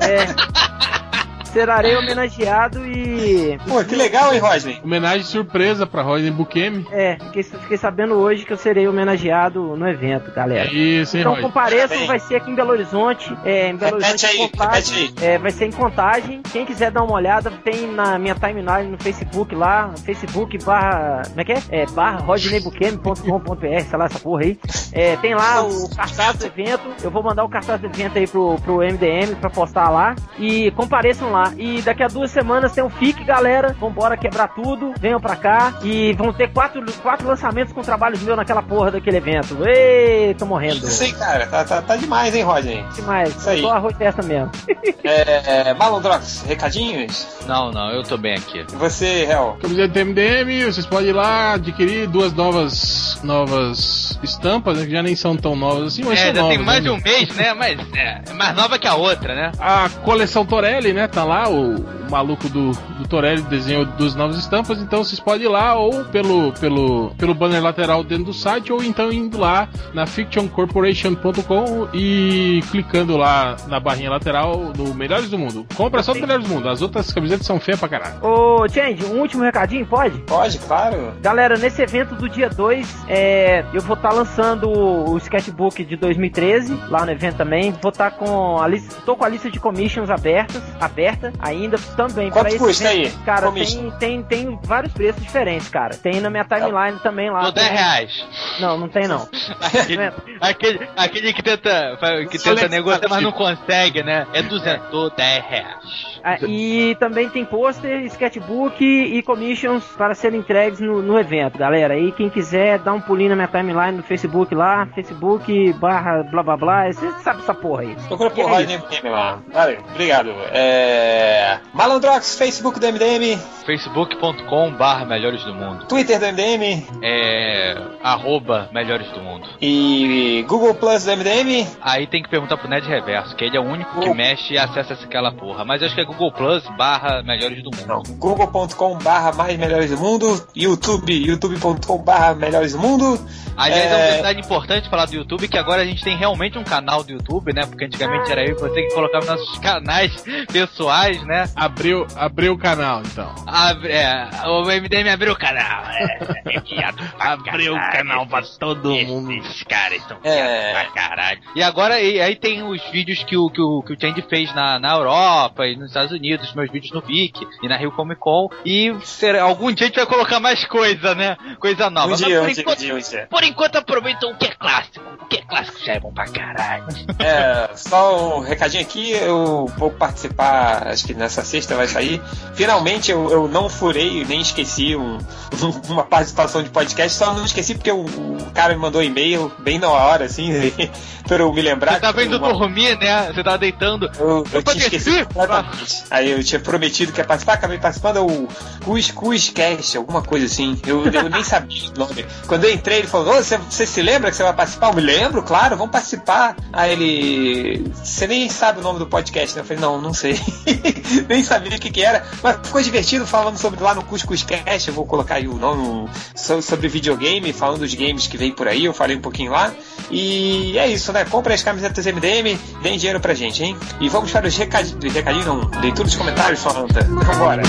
Speaker 5: É. Serarei homenageado e.
Speaker 2: Pô, que legal, hein, Rodney?
Speaker 3: Homenagem surpresa pra Rodney Bukemi.
Speaker 5: É, fiquei, fiquei sabendo hoje que eu serei homenageado no evento, galera.
Speaker 3: É isso, hein,
Speaker 5: Então
Speaker 3: Rodney?
Speaker 5: compareçam, vai ser aqui em Belo Horizonte. É, em Belo
Speaker 2: Repete
Speaker 5: Horizonte
Speaker 2: aí,
Speaker 5: Contagem.
Speaker 2: repete
Speaker 5: É, vai ser em contagem. Quem quiser dar uma olhada, tem na minha timeline no Facebook lá, Facebook barra. Como é que é? É barra rodneybuquemi.com.br, sei lá, essa porra aí. É, tem lá o cartaz do evento. Eu vou mandar o cartaz do evento aí pro, pro MDM pra postar lá. E compareçam lá. E daqui a duas semanas tem um FIC, galera. Vambora quebrar tudo. Venham pra cá. E vão ter quatro, quatro lançamentos com trabalhos meus naquela porra daquele evento. Ei, tô morrendo.
Speaker 2: Isso aí, cara. Tá, tá, tá demais, hein, Rodney?
Speaker 5: Demais.
Speaker 2: Isso aí.
Speaker 5: Só arroz dessa mesmo.
Speaker 2: É, Malandrox, recadinhos?
Speaker 1: Não, não, eu tô bem aqui.
Speaker 2: E você, Hel?
Speaker 3: Camiseta do MDM, vocês podem ir lá adquirir duas novas novas estampas, né, que já nem são tão novas assim, mas
Speaker 1: É,
Speaker 3: são
Speaker 1: já
Speaker 3: novas.
Speaker 1: tem mais
Speaker 3: né?
Speaker 1: de um mês, né? Mas é, é mais nova que a outra, né?
Speaker 3: A coleção Torelli, né? Tá lá, o, o maluco do, do Torelli desenhou duas novas estampas, então vocês podem ir lá ou pelo, pelo, pelo banner lateral dentro do site, ou então indo lá na fictioncorporation.com e clicando lá na barrinha lateral no Melhores do Mundo. Compra só do Melhores do Mundo, as outras camisetas são feias pra caralho.
Speaker 5: Ô, Change, um último recadinho, pode?
Speaker 2: Pode, claro.
Speaker 5: Galera, nesse evento do dia 2, é, eu vou estar lançando o sketchbook de 2013 lá no evento também. Vou estar com a lista, tô com a lista de commissions abertas, aberta ainda também
Speaker 2: Quanto custa
Speaker 5: evento.
Speaker 2: aí,
Speaker 5: Cara,
Speaker 2: commission?
Speaker 5: tem, tem, tem vários preços diferentes, cara. Tem na minha timeline também lá.
Speaker 1: Tô 10
Speaker 5: tem-
Speaker 1: reais.
Speaker 5: Não, não tem não.
Speaker 1: Aquele, aquele, aquele que tenta, que tenta negociar, mas não consegue, né? É 200, tô 10 reais.
Speaker 5: Ah, e também tem pôster, sketchbook e commissions para serem entregues no, no evento, galera. E quem quiser dar um um pulinho na minha timeline no Facebook lá, Facebook barra blá blá blá, você sabe essa porra aí.
Speaker 2: Procura por
Speaker 5: é
Speaker 2: Rodney MDM lá. Valeu, obrigado. É... Malandrox, Facebook do MDM,
Speaker 1: facebook.com barra melhores do mundo.
Speaker 2: Twitter do MDM
Speaker 1: É. arroba melhores do mundo.
Speaker 2: e Google Plus do MDM.
Speaker 1: Aí tem que perguntar pro Ned Reverso, que ele é o único que mexe e acessa aquela porra. Mas acho que é Google Plus barra melhores do mundo.
Speaker 2: Não, google.com barra mais melhores do mundo, YouTube, youtube.com barra melhores do mundo.
Speaker 1: Aliás, é
Speaker 2: É.
Speaker 1: uma importante falar do YouTube, que agora a gente tem realmente um canal do YouTube, né? Porque antigamente era eu e você que colocava nossos canais pessoais, né?
Speaker 3: Abriu, abriu o canal, então.
Speaker 1: Abre, é, o MDM abriu o canal. É, é viado pra
Speaker 3: Abriu o canal pra
Speaker 1: esses-
Speaker 3: todo
Speaker 1: esses
Speaker 3: mundo.
Speaker 1: caras são
Speaker 2: É.
Speaker 1: pra caralho. E agora, e, aí tem os vídeos que o, que o, que o Change fez na, na Europa e nos Estados Unidos, meus vídeos no Viki e na Rio Comic Con. E será, algum dia a gente vai colocar mais coisa, né? Coisa nova.
Speaker 2: Um
Speaker 1: Mas
Speaker 2: dia,
Speaker 1: por
Speaker 2: um dia, um
Speaker 1: enquanto,
Speaker 2: dia, um dia.
Speaker 1: por enquanto aproveita o que é clássico. O que é clássico já é bom pra caralho.
Speaker 2: É, só um recadinho aqui, eu vou participar, acho que nessa sexta vai sair. Finalmente eu, eu não furei, nem esqueci um- uma participação de podcast, só não esqueci porque o, o cara me mandou e-mail bem na hora, assim, pra eu me lembrar.
Speaker 1: Você tava
Speaker 2: que
Speaker 1: indo
Speaker 2: uma-
Speaker 1: dormir, né? Você tava deitando.
Speaker 2: Eu, eu
Speaker 1: Eu
Speaker 2: tinha esquecido
Speaker 1: esqueci?
Speaker 2: completamente. Aí eu tinha prometido que ia participar, acabei participando é o Cus Cus Cast, alguma coisa assim. Eu, eu nem sabia o nome. Quando eu entrei, ele falou: "Ô, você, você se lembra que você vai participar? Eu me lembro, claro, vamos participar. Aí ele. Você nem sabe o nome do podcast, né? Eu falei, não, não sei. nem sabia o que, que era. Mas ficou divertido falando sobre lá no Cuscus Cast. Eu vou colocar aí o nome so- sobre videogame, falando dos games que vem por aí. Eu falei um pouquinho lá. E é isso, né? Compre as camisetas MDM, deem dinheiro pra gente, hein? E vamos para os recadinhos, recadinho não, leitura dos comentários, Samantha. Vambora.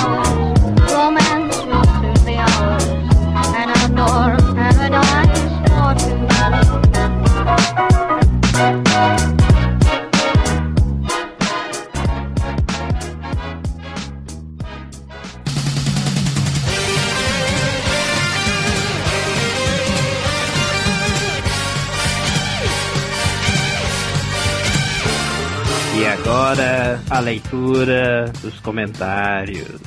Speaker 8: Romance
Speaker 5: a leitura dos comentários.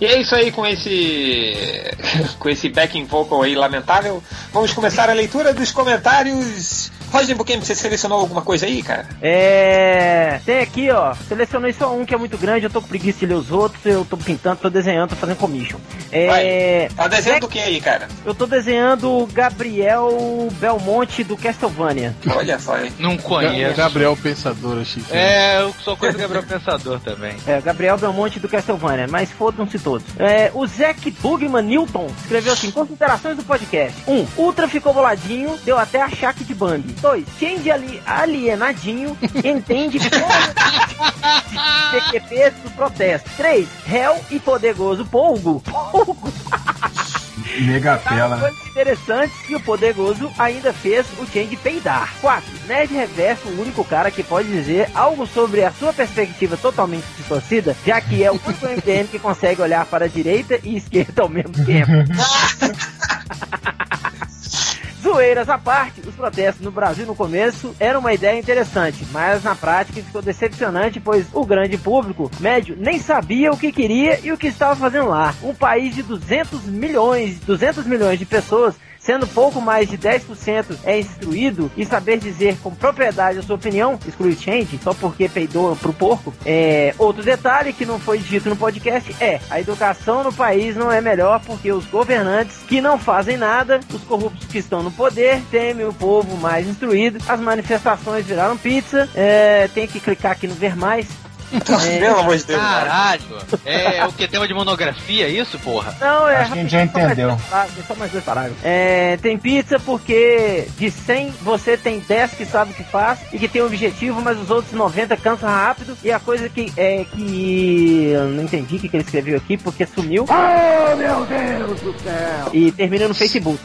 Speaker 2: E é isso aí com esse com esse backing vocal aí lamentável. Vamos começar a leitura dos comentários. Rodney Buchanan, você selecionou alguma coisa aí, cara?
Speaker 5: É. Tem aqui, ó. Selecionei só um que é muito grande, eu tô com preguiça de ler os outros, eu tô pintando, tô desenhando, tô fazendo commission. É.
Speaker 2: Tá desenhando o que aí, cara?
Speaker 5: Eu tô desenhando o Gabriel Belmonte do Castlevania.
Speaker 2: Olha só, hein?
Speaker 1: Não conheço.
Speaker 3: Gabriel Pensador, achei
Speaker 1: É, eu sou coisa do Gabriel Pensador também.
Speaker 5: É, Gabriel Belmonte do Castlevania, mas fodam-se todos. É, o Zack Bugman Newton escreveu assim: considerações do podcast. 1. Um, Ultra ficou boladinho, deu até a chaque de Bambi. 2. Change ali, alienadinho, entende PQPs do protesto. 3. Hell e poderoso Polgo. Polgo.
Speaker 9: Megatela.
Speaker 5: Coisas interessantes que o poderoso ainda fez o Change peidar. 4. Nerd Reverso, o único cara que pode dizer algo sobre a sua perspectiva totalmente distorcida, já que é o único MDM que consegue olhar para a direita e esquerda ao mesmo tempo. Zoeiras à parte, os protestos no Brasil no começo eram uma ideia interessante, mas na prática ficou decepcionante, pois o grande público médio nem sabia o que queria e o que estava fazendo lá. Um país de 200 milhões, 200 milhões de pessoas sendo pouco mais de 10% é instruído e saber dizer com propriedade a sua opinião, exclui change, só porque peidou pro porco. É, outro detalhe que não foi dito no podcast é, a educação no país não é melhor porque os governantes que não fazem nada, os corruptos que estão no poder, temem o povo mais instruído, as manifestações viraram pizza, é, tem que clicar aqui no ver mais. É,
Speaker 2: Pelo amor de Deus. cara.
Speaker 1: Caralho! É, o que? Tema de monografia, isso, porra?
Speaker 5: Não, é.
Speaker 9: Acho que a gente já
Speaker 5: só mais
Speaker 9: entendeu.
Speaker 5: Só mais dois parágrafos. É, tem pizza porque de 100 você tem 10 que sabe o que faz e que tem um objetivo, mas os outros 90 cansam rápido. E a coisa que é que. Eu não entendi o que, que ele escreveu aqui porque sumiu. Oh, meu Deus do céu! E termina no Facebook.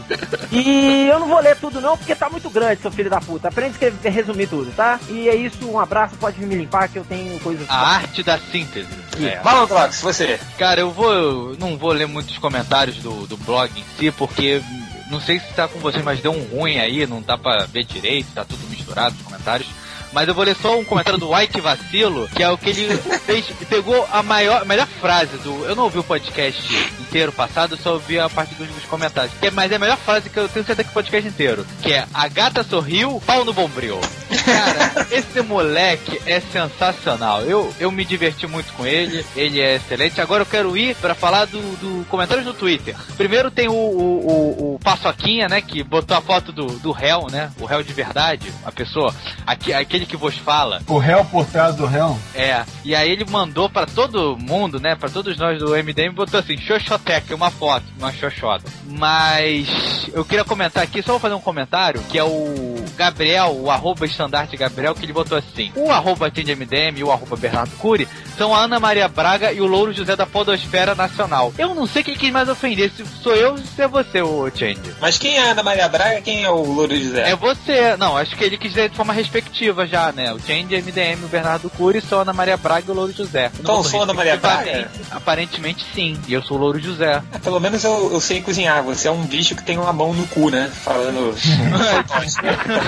Speaker 5: E eu não vou ler tudo não porque tá muito grande, seu filho da puta. Aprende a escrever, resumir tudo, tá? E é isso, um abraço, pode vir me limpar que eu tenho coisas.
Speaker 1: A arte da síntese. É.
Speaker 2: Malandrox, você.
Speaker 1: Cara, eu vou. eu não vou ler muitos comentários do, do blog em si, porque não sei se tá com vocês, mas deu um ruim aí, não dá pra ver direito, tá tudo misturado os comentários. mas eu vou ler só um comentário do White Vacilo, que é o que ele fez, pegou a maior, a melhor frase do. Eu não ouvi o podcast inteiro passado, eu só ouvi a parte dos, dos comentários. Que é, mas é a melhor frase que eu tenho certeza que o podcast inteiro. Que é a gata sorriu, pau no bombril. Cara, esse moleque é sensacional. Eu, eu me diverti muito com ele, ele é excelente. Agora eu quero ir pra falar do, do comentários no Twitter. Primeiro tem o, o, o, o Paçoquinha, né? Que botou a foto do, do réu, né? O réu de verdade, a pessoa, aqui, aquele que vos fala.
Speaker 9: O réu por trás do réu.
Speaker 1: É, e aí ele mandou pra todo mundo, né? Pra todos nós do MDM, botou assim, Xoxotec, uma foto, uma xoxota. Mas eu queria comentar aqui, só vou fazer um comentário, que é o Gabriel, o arroba estandarte Gabriel, que ele botou assim: o arroba MDM e o arroba Bernardo Cury são a Ana Maria Braga e o Louro José da Podosfera Nacional. Eu não sei quem quis mais ofender, se sou eu ou se é você, o Change.
Speaker 2: Mas quem é a Ana Maria Braga quem é o Louro José?
Speaker 1: É você, não, acho que ele quis dizer de forma respectiva já, né? O Change, MDM, o Bernardo Cury são a Ana Maria Braga e o Louro José. Não
Speaker 2: Então, sou a Ana Maria Braga?
Speaker 1: Aparentemente sim, e eu sou o Louro José.
Speaker 2: Ah, Pelo menos eu, eu sei cozinhar. Você é um bicho que tem uma mão no cu, né? Falando.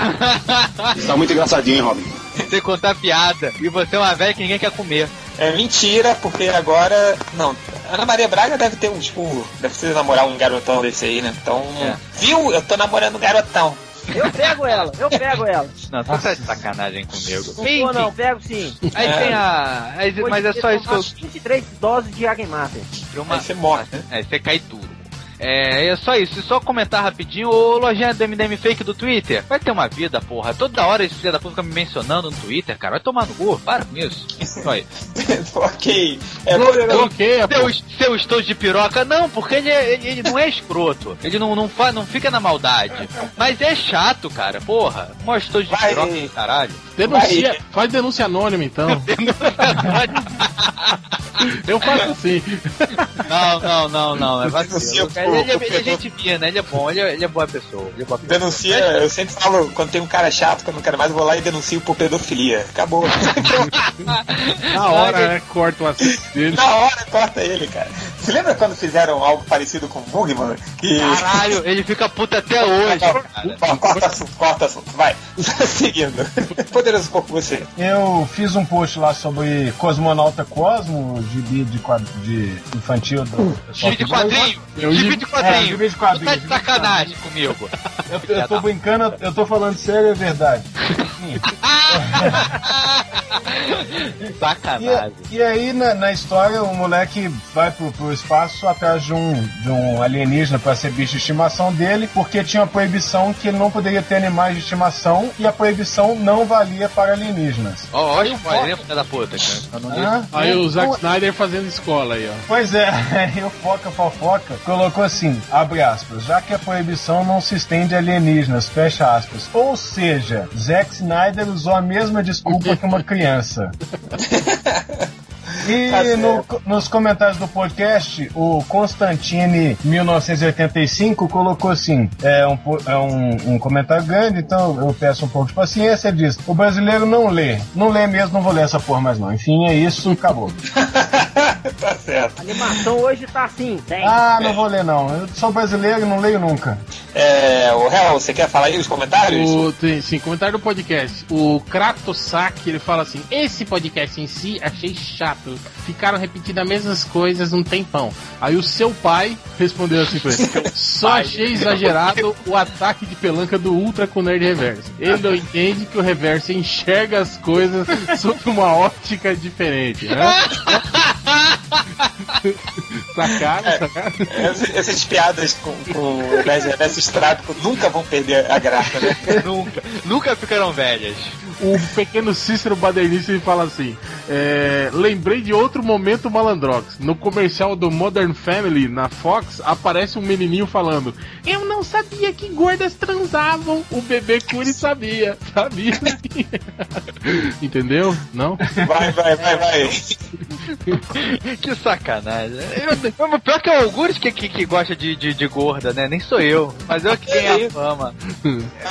Speaker 10: Tá muito engraçadinho, hein, Robin?
Speaker 1: Você contar piada, e você é uma velha que ninguém quer comer.
Speaker 2: É mentira, porque agora. Não, Ana Maria Braga deve ter um, tipo. Deve ser namorar um garotão desse aí, né? Então.
Speaker 1: É.
Speaker 2: Viu? Eu tô namorando um garotão.
Speaker 5: Eu pego ela, eu pego ela.
Speaker 1: Não, você tá de sacanagem comigo.
Speaker 5: Não vou não, pego sim.
Speaker 1: Aí
Speaker 2: É.
Speaker 1: tem a. aí- mas é só isso que eu.
Speaker 5: 23 doses de Agmaster.
Speaker 1: eu uma-
Speaker 2: Aí você morre, né?
Speaker 1: É, você cai tudo. É, é só isso. E só comentar rapidinho, ô lojinha do MDM Fake do Twitter. Vai ter uma vida, porra. Toda hora esse filho da puta fica me mencionando no Twitter, cara. Vai tomar no cu. Para com isso. Só isso.
Speaker 2: ok. É,
Speaker 3: Bloqueia, pô.
Speaker 1: Seu, seu estojo de piroca, não, porque ele, é- ele, ele não é escroto. Ele não, não, faz, não fica na maldade. Mas é chato, cara. Porra. Mó estojo de
Speaker 2: Vai.
Speaker 1: piroca caralho.
Speaker 3: Denuncia,
Speaker 2: Vai.
Speaker 3: faz denúncia anônima então. Eu faço assim.
Speaker 1: Não, não, não, não. É vacilo.
Speaker 2: Denuncia
Speaker 1: Ele, ele, ele,
Speaker 2: pro
Speaker 1: é gente fina, ele é bom, ele é, ele é boa pessoa. Ele é boa pessoa.
Speaker 2: Denuncia, eu sempre falo, quando tem um cara chato que eu não quero mais, eu vou lá e denuncio por pedofilia. Acabou.
Speaker 3: Na hora, né? Corta o assunto dele.
Speaker 2: Na hora corta ele, cara. Você lembra quando fizeram algo parecido com o Bugman? Que.
Speaker 1: Caralho, ele fica puta até hoje.
Speaker 2: Ó, corta assunto, corta assunto. Vai. Seguindo. Poderoso pouco você.
Speaker 9: Eu fiz um post lá sobre Cosmonauta Cosmo, gibi de, de infantil do pessoal
Speaker 1: Gibi de quadrinho,
Speaker 3: Eu
Speaker 1: gibi
Speaker 3: gibi-
Speaker 1: de quadrinho.
Speaker 9: É, gibi de quadrinho,
Speaker 1: Tu tá de sacanagem comigo.
Speaker 9: Eu, eu tô brincando, eu tô falando sério, é verdade. Enfim. E,
Speaker 1: Sacanagem.
Speaker 9: e aí, na, na história, o moleque vai pro, pro espaço atrás de um, de um alienígena para ser bicho de estimação dele, porque tinha uma proibição que ele não poderia ter animais de estimação e a proibição não valia para alienígenas.
Speaker 1: Ó, ó, spoiler, filha da puta, cara.
Speaker 9: Hã?
Speaker 3: Aí o Zack
Speaker 9: Então,
Speaker 3: Snyder fazendo escola aí, ó.
Speaker 9: Pois é, aí o Foca Fofoca colocou assim, abre aspas, já que a proibição não se estende a alienígenas, fecha aspas. Ou seja, Zack Snyder usou a mesma desculpa que uma criança. E
Speaker 2: Tá
Speaker 9: no- nos comentários do podcast, o Constantine 1985 colocou assim: é, um, é um, um comentário grande, então eu peço um pouco de paciência. Ele diz: o brasileiro não lê, não lê mesmo, não vou ler essa porra mais não. Enfim, é isso, acabou.
Speaker 2: tá certo.
Speaker 5: A animação hoje tá assim, tem.
Speaker 9: Ah, não vou ler não. Eu sou brasileiro e não leio nunca.
Speaker 2: É, o Real, você quer falar aí os comentários?
Speaker 3: O, tem, sim, comentário do podcast. O Kratosaki, ele fala assim: Esse podcast em si achei chato. Ficaram repetindo as mesmas coisas um tempão. Aí o seu pai respondeu assim pra ele: Só achei exagerado o ataque de pelanca do Ultra com o Nerd Reverso. Ele não entende que o Reverso enxerga as coisas sob uma ótica diferente, né? sacaram, sacaram?
Speaker 2: Essas, essas piadas com, com Reverso estrábico nunca vão perder a graça, né?
Speaker 1: Nunca, nunca ficaram velhas.
Speaker 3: O pequeno Cícero Badernista ele fala assim: é, lembrei de outro momento malandrox. No comercial do Modern Family na Fox aparece um menininho falando: Eu não sabia que gordas transavam. O bebê Curi sabia, sabia. sim." Entendeu? Não?
Speaker 2: Vai, vai, vai, vai.
Speaker 1: Que sacanagem. Eu, eu, pior que é o Algures que, que, que gosta de, de, de gorda, né? Nem sou eu. Mas eu que tenho a fama.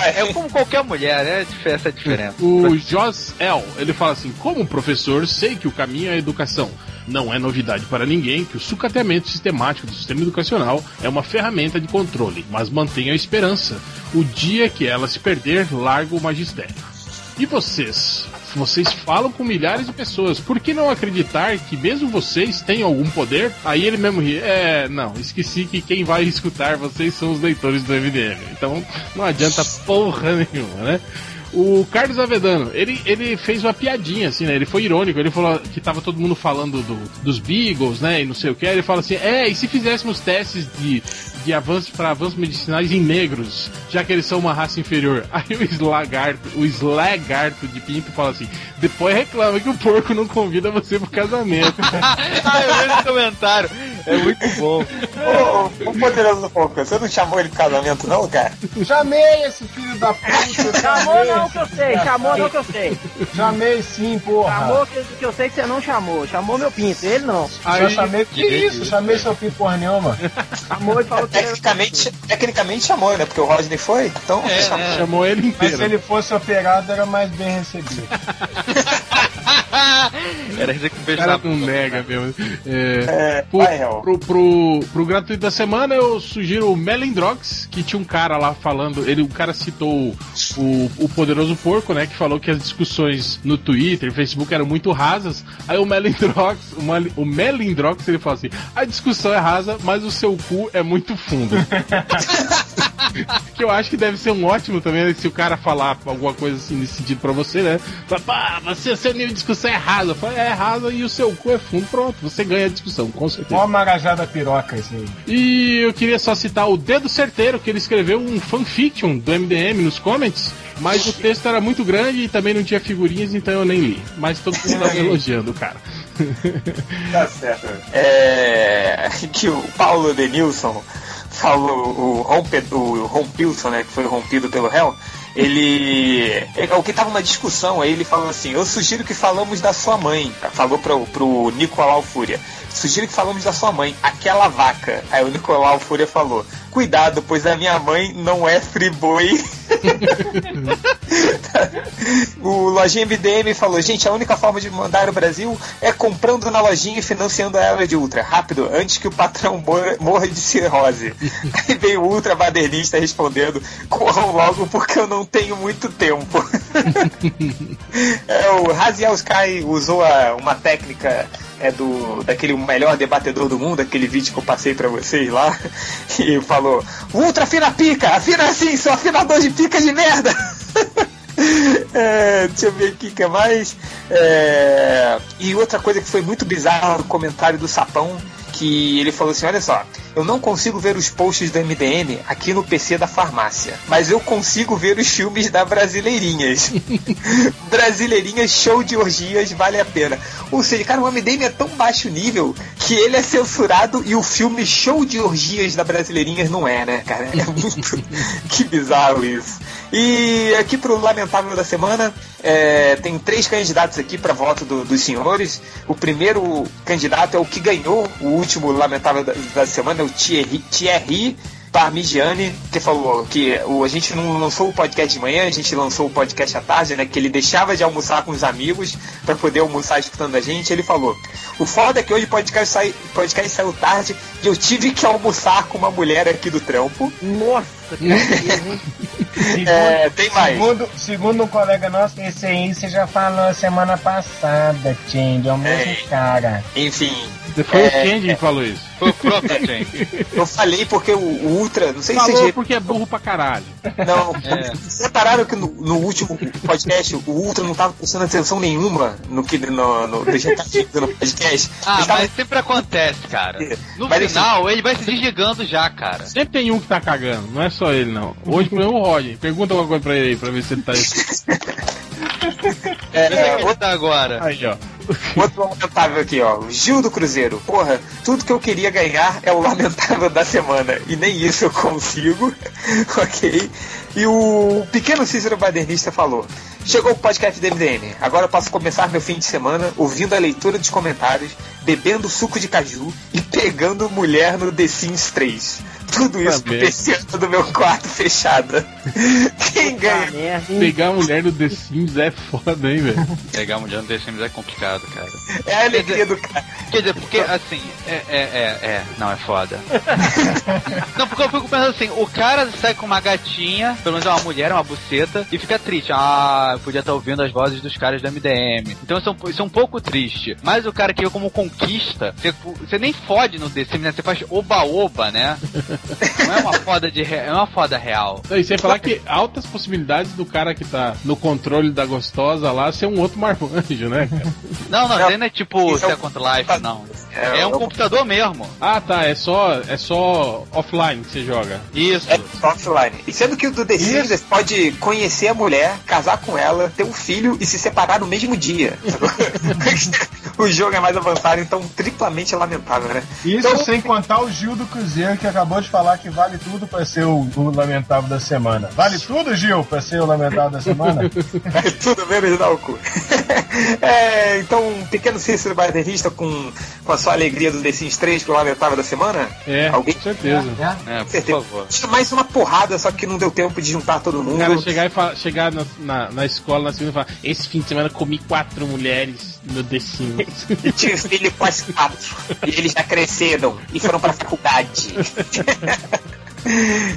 Speaker 1: É, é como qualquer mulher, né? Essa é a diferença.
Speaker 3: O Joss L, ele fala assim: Como professor, sei que o caminho é a educação. Não é novidade para ninguém que o sucateamento sistemático do sistema educacional é uma ferramenta de controle, mas mantenha a esperança. O dia que ela se perder, larga o magistério. E vocês? Vocês falam com milhares de pessoas. Por que não acreditar que mesmo vocês têm algum poder? Aí ele mesmo ri. É, não, esqueci que quem vai escutar vocês são os leitores do MDM. Então não adianta porra nenhuma, né? O Carlos Avedano, ele, ele fez uma piadinha, assim, né? Ele foi irônico, ele falou que tava todo mundo falando do, dos Beagles, né? E não sei o que. Ele fala assim: é, e se fizéssemos testes de, de avanço para avanços medicinais em negros, já que eles são uma raça inferior? Aí o Slagarto, o Slagarto de Pinto fala assim: depois reclama que o porco não convida você pro casamento.
Speaker 1: ah, eu vi esse comentário. É muito bom.
Speaker 2: Ô, o poderoso porco, você não chamou ele pro casamento, não, cara?
Speaker 9: Chamei esse filho da puta.
Speaker 5: Chamou não que eu sei, chamou não que eu sei.
Speaker 9: Chamei sim, porra.
Speaker 5: Chamou que, que eu sei que você não chamou. Chamou meu pinto, ele não.
Speaker 9: Aí, chamei. Que isso? Chamei seu pinto porra nenhuma.
Speaker 5: Chamou e falou que
Speaker 2: Tecnicamente, tecnicamente chamou, né? Porque o Rodney foi, então
Speaker 1: É,
Speaker 2: chamou.
Speaker 1: né?
Speaker 3: Chamou ele
Speaker 9: Mas
Speaker 3: inteiro.
Speaker 9: se ele fosse operado, era mais bem recebido.
Speaker 1: Era isso que
Speaker 3: O
Speaker 1: fez
Speaker 3: cara
Speaker 1: na
Speaker 3: não nega mesmo. É,
Speaker 2: É,
Speaker 3: pro,
Speaker 2: vai,
Speaker 3: pro, pro, pro gratuito da semana, eu sugiro o Melendrox, que tinha um cara lá falando. Ele, o cara citou o, o Poderoso Porco, né? Que falou que as discussões no Twitter, Facebook eram muito rasas. Aí o Melendrox, o, Mal- o Melendrox, ele fala assim: a discussão é rasa, mas o seu cu é muito fundo. que eu acho que deve ser um ótimo também, né, se o cara falar alguma coisa assim nesse sentido pra você, né? Fala, pá, você, seu nível de discussão é rasa. Fala, é rasa e o seu cu é fundo. Pronto, você ganha a discussão, com certeza.
Speaker 9: Mó marajada piroca isso aí.
Speaker 3: E eu queria só citar o Dedo Certeiro, que ele escreveu um fanfiction do MDM nos comments, mas o texto era muito grande e também não tinha figurinhas, então eu nem li. Mas todo mundo tava elogiando o cara.
Speaker 2: Tá certo. É. Que o Paulo Denilson falou, o, Rompe, o Rompilson, né? Que foi rompido pelo réu. Ele. O que tava uma discussão aí, ele falou assim: Eu sugiro que falamos da sua mãe. Falou pro, pro Nicolau Fúria. Sugiro que falamos da sua mãe, aquela vaca. Aí o Nicolau Fúria falou: Cuidado, pois a minha mãe não é friboi. o Lojinha MDM falou: Gente, a única forma de mandar o Brasil é comprando na lojinha e financiando a Era de Ultra. Rápido, antes que o patrão morra, morra de cirrose. Aí veio o Ultra Badernista respondendo: Corram logo porque eu não tenho muito tempo. é, o Raziel Sky usou a- uma técnica é do daquele melhor debatedor do mundo, aquele vídeo que eu passei pra vocês lá, e falou: Ultra fina pica, afina assim, seu afinador de pica de merda. É, deixa eu ver aqui o que é mais. É, e outra coisa que foi muito bizarra no comentário do Sapão, que ele falou assim: olha só, eu não consigo ver os posts do MDM aqui no PC da farmácia, mas eu consigo ver os filmes da Brasileirinhas. Brasileirinhas show de orgias vale a pena. Ou seja, cara, o MDM é tão baixo nível que ele é censurado e o filme show de orgias da Brasileirinhas não é, né, cara? É muito. que bizarro isso. E aqui pro Lamentável da Semana, é, tem três candidatos aqui para voto do- dos senhores. O primeiro candidato é o que ganhou o último Lamentável da, da Semana, é o Thierry, Thierry Parmigiani, que falou que o, a gente não lançou o podcast de manhã, a gente lançou o podcast à tarde, né? Que ele deixava de almoçar com os amigos para poder almoçar escutando a gente. Ele falou: O foda é que hoje o podcast, sai, podcast saiu tarde e eu tive que almoçar com uma mulher aqui do trampo.
Speaker 5: Nossa, que hein?
Speaker 2: É, tem mais.
Speaker 9: Segundo, segundo um colega nosso, esse aí você já falou semana passada, Change. É o mesmo
Speaker 2: É.
Speaker 9: cara.
Speaker 2: Enfim,
Speaker 3: Foi
Speaker 2: É,
Speaker 3: o Kendi que falou isso.
Speaker 1: Foi o próprio gente.
Speaker 2: eu falei porque o, o Ultra, não sei se
Speaker 3: Falou porque é burro pra caralho.
Speaker 2: Não,
Speaker 1: É.
Speaker 2: vocês repararam que no, no último podcast o Ultra não tava prestando atenção nenhuma no que no, no, nos recadinhos do podcast.
Speaker 1: Ah,
Speaker 2: Ele tava-
Speaker 1: mas sempre acontece, cara. No
Speaker 2: Mas,
Speaker 1: final, ele vai se desligando já, cara.
Speaker 3: Sempre tem um que tá cagando, não é só ele não. Hoje, por exemplo, o Roger. Pergunta alguma coisa pra ele aí, pra ver se ele tá.
Speaker 2: é,
Speaker 1: Deixa
Speaker 2: é,
Speaker 1: ele tá agora.
Speaker 3: Aí, ó.
Speaker 2: Outro lamentável aqui, ó. Gil do Cruzeiro. Porra, tudo que eu queria ganhar é o lamentável da semana. E nem isso eu consigo. ok. E o pequeno Cícero Badernista falou: Chegou o podcast do MDM. Agora eu posso começar meu fim de semana ouvindo a leitura dos comentários, bebendo suco de caju e pegando mulher no The Sims 3. Tudo isso pensando do meu quarto fechado. Quem ganha?
Speaker 3: Pegar a mulher no The Sims é foda, hein, velho?
Speaker 1: Pegar mulher no The Sims é complicado, cara.
Speaker 2: É a alegria do cara.
Speaker 1: Quer dizer, porque assim, é, é, é, é, não, é foda. não, porque eu fico pensando assim, o cara sai com uma gatinha, pelo menos é uma mulher, uma buceta, e fica triste. Ah, eu podia estar ouvindo as vozes dos caras do MDM. Então isso é um, isso é um pouco triste. Mas o cara que como conquista, você, você nem fode no The Sims, né? Você faz oba-oba, né? Não é uma foda de re- é uma foda real.
Speaker 3: Não, E sem falar que altas possibilidades do cara que tá no controle da gostosa lá ser um outro marmanjo, né, cara?
Speaker 1: Não, não, isso aí não é tipo
Speaker 2: é
Speaker 1: Second Life, não.
Speaker 2: É,
Speaker 1: É um computador mesmo.
Speaker 3: Ah, tá, é só, é só offline que você joga.
Speaker 1: Isso.
Speaker 2: É offline. E sendo que o do The Sims você pode conhecer a mulher, casar com ela, ter um filho e se separar no mesmo dia. o jogo é mais avançado, então triplamente lamentável, né?
Speaker 9: Isso
Speaker 2: Então-
Speaker 9: sem contar o Gil do Cruzeiro que acabou de falar que vale tudo pra ser o, o lamentável da semana. Vale tudo, Gil, pra ser o lamentável da semana?
Speaker 2: Tudo menos dar o cu. É, então, um pequeno Cícero baterista com, com a sua alegria do The Sims 3 pro lamentável da semana?
Speaker 3: É,
Speaker 2: Alguém?
Speaker 3: com certeza.
Speaker 1: É, por
Speaker 2: Certeza.
Speaker 1: favor.
Speaker 2: Mais uma porrada, só que não deu tempo de juntar todo
Speaker 3: O
Speaker 2: mundo.
Speaker 3: cara chegar, e fala, chegar na, na, na escola na segunda e falar: Esse fim de semana comi quatro mulheres no The Sims.
Speaker 2: E tinha filho quase quatro. E eles já cresceram e foram pra faculdade.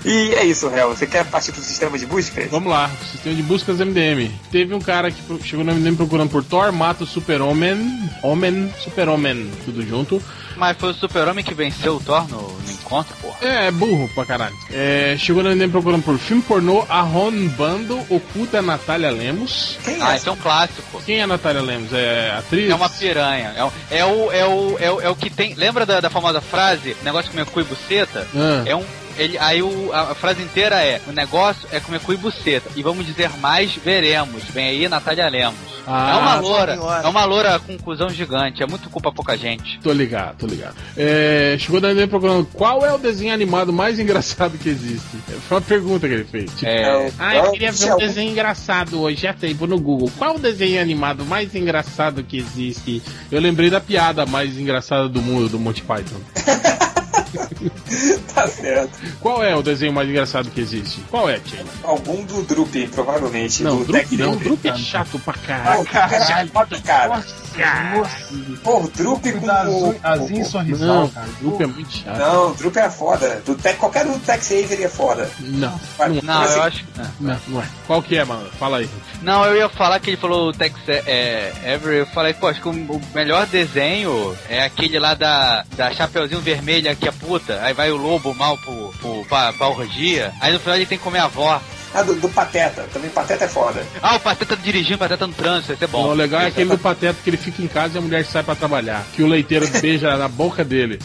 Speaker 2: e é isso, Réu. Você quer partir pro sistema de busca?
Speaker 3: Vamos lá, sistema de buscas MDM. Teve um cara que chegou no MDM procurando por Thor, mata o Super-Homem, Homem, Super-Homem, tudo junto.
Speaker 1: Mas foi o super-homem que venceu o Thor no, no encontro, porra.
Speaker 3: É, é burro pra caralho. É, chegou no MDM procurando por filme pornô, Arrombando oculta a Natália Lemos.
Speaker 2: Quem
Speaker 1: Ah,
Speaker 2: é?
Speaker 1: esse é um clássico.
Speaker 3: Quem é a Natália Lemos? É atriz?
Speaker 1: É uma piranha. É, o- é, o, é, o, é, o, é o que tem. Lembra da, da famosa frase? Negócio de comer cu e buceta?
Speaker 3: Ah.
Speaker 1: É um. Ele, aí o, a, a frase inteira é: o negócio é comer cu e buceta. E vamos dizer mais, veremos. Vem aí Natália Lemos.
Speaker 3: Ah,
Speaker 1: é uma loura.
Speaker 2: senhora.
Speaker 1: É uma loura com cuzão gigante. É muito culpa pouca gente.
Speaker 3: Tô ligado, tô ligado. É, chegou no MDM procurando qual é o desenho animado mais engraçado que existe. Foi uma pergunta que ele fez. Tipo,
Speaker 1: É,
Speaker 3: Ah, eu queria ver um desenho engraçado hoje. Já sei, vou no Google. Qual o desenho animado mais engraçado que existe? Eu lembrei da piada mais engraçada do mundo do Monty Python.
Speaker 2: Tá certo.
Speaker 3: Qual é o desenho mais engraçado que existe? Qual é, Tia?
Speaker 2: Algum do Drup, provavelmente.
Speaker 3: Não,
Speaker 2: do
Speaker 3: não, é chato pra caralho.
Speaker 2: o cara, Pô, o Drup com
Speaker 9: Da
Speaker 2: o...
Speaker 9: sorrisal,
Speaker 3: Não,
Speaker 9: cara.
Speaker 3: Drup é muito chato.
Speaker 2: Não, o Drup é foda. Do Tech, qualquer um do Tex Avery é foda.
Speaker 3: Não,
Speaker 2: Vai,
Speaker 3: não,
Speaker 1: Não,
Speaker 2: assim,
Speaker 1: eu acho.
Speaker 3: não, não é. Qual que é, mano? Fala aí.
Speaker 1: Não, eu ia falar que ele falou o Tex é, Avery. Eu falei, pô, acho que o, o melhor desenho é aquele lá da, da Chapeuzinho Vermelha que é puta. Aí vai o lobo mal pro, pro, pra, pra orgia. Aí no final ele tem que comer a avó.
Speaker 2: Ah, do, do Pateta. Também Pateta é foda.
Speaker 1: Ah, o Pateta dirigindo, o Pateta no trânsito, esse é bom.
Speaker 3: o legal é aquele do Pateta que ele fica em casa e a mulher sai pra trabalhar. Que o leiteiro beija na boca dele.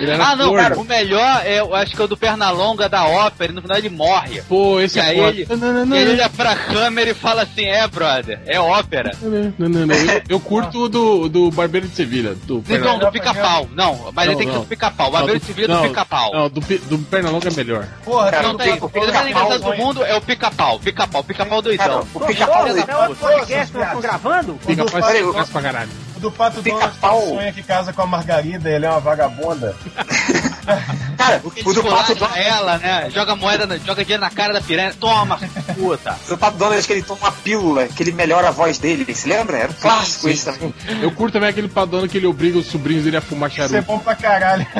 Speaker 3: Ele era
Speaker 1: Ah, não, cara, o melhor é, eu acho que é o do Pernalonga da ópera, e no final ele morre.
Speaker 3: Pô, esse
Speaker 1: E
Speaker 3: é
Speaker 1: aí
Speaker 3: foda.
Speaker 1: ele,
Speaker 3: Não, não, não, não,
Speaker 1: ele
Speaker 3: não.
Speaker 1: olha pra câmera e fala assim: é, brother, é ópera.
Speaker 3: Não, não, não. Eu, eu curto o do, do Barbeiro de Sevilha. Do
Speaker 1: Não,
Speaker 3: Pernalonga.
Speaker 1: do pica-pau. Não, mas ele
Speaker 3: Não,
Speaker 1: tem que ser
Speaker 3: não.
Speaker 1: do pica-pau. O Barbeiro de Sevilha é do
Speaker 3: não,
Speaker 1: pica-pau.
Speaker 3: Não, do, do Pernalonga é melhor.
Speaker 9: Porra,
Speaker 2: Cara,
Speaker 1: Não tem, o coisa mais engraçado do mundo é o pica-pau. Pica-pau, pica-pau doidão.
Speaker 2: o pica-pau
Speaker 5: É o podcast que nós estamos gravando?
Speaker 2: Peraí,
Speaker 3: sucesso pra caralho.
Speaker 9: O do Pato Donald que sonha que casa com a Margarida, ele é uma vagabunda.
Speaker 2: Cara,
Speaker 1: O que
Speaker 2: o do Pato Donald...
Speaker 1: ela, né? Joga moeda, na- joga dinheiro na cara da piranha. Toma, puta.
Speaker 2: O do Pato Donald que ele toma uma pílula, que ele melhora a voz dele. Se lembra? Era um clássico esse também.
Speaker 3: Eu curto também aquele padrão que ele obriga os sobrinhos dele a fumar
Speaker 9: Isso é
Speaker 3: charuto.
Speaker 9: bom pra caralho.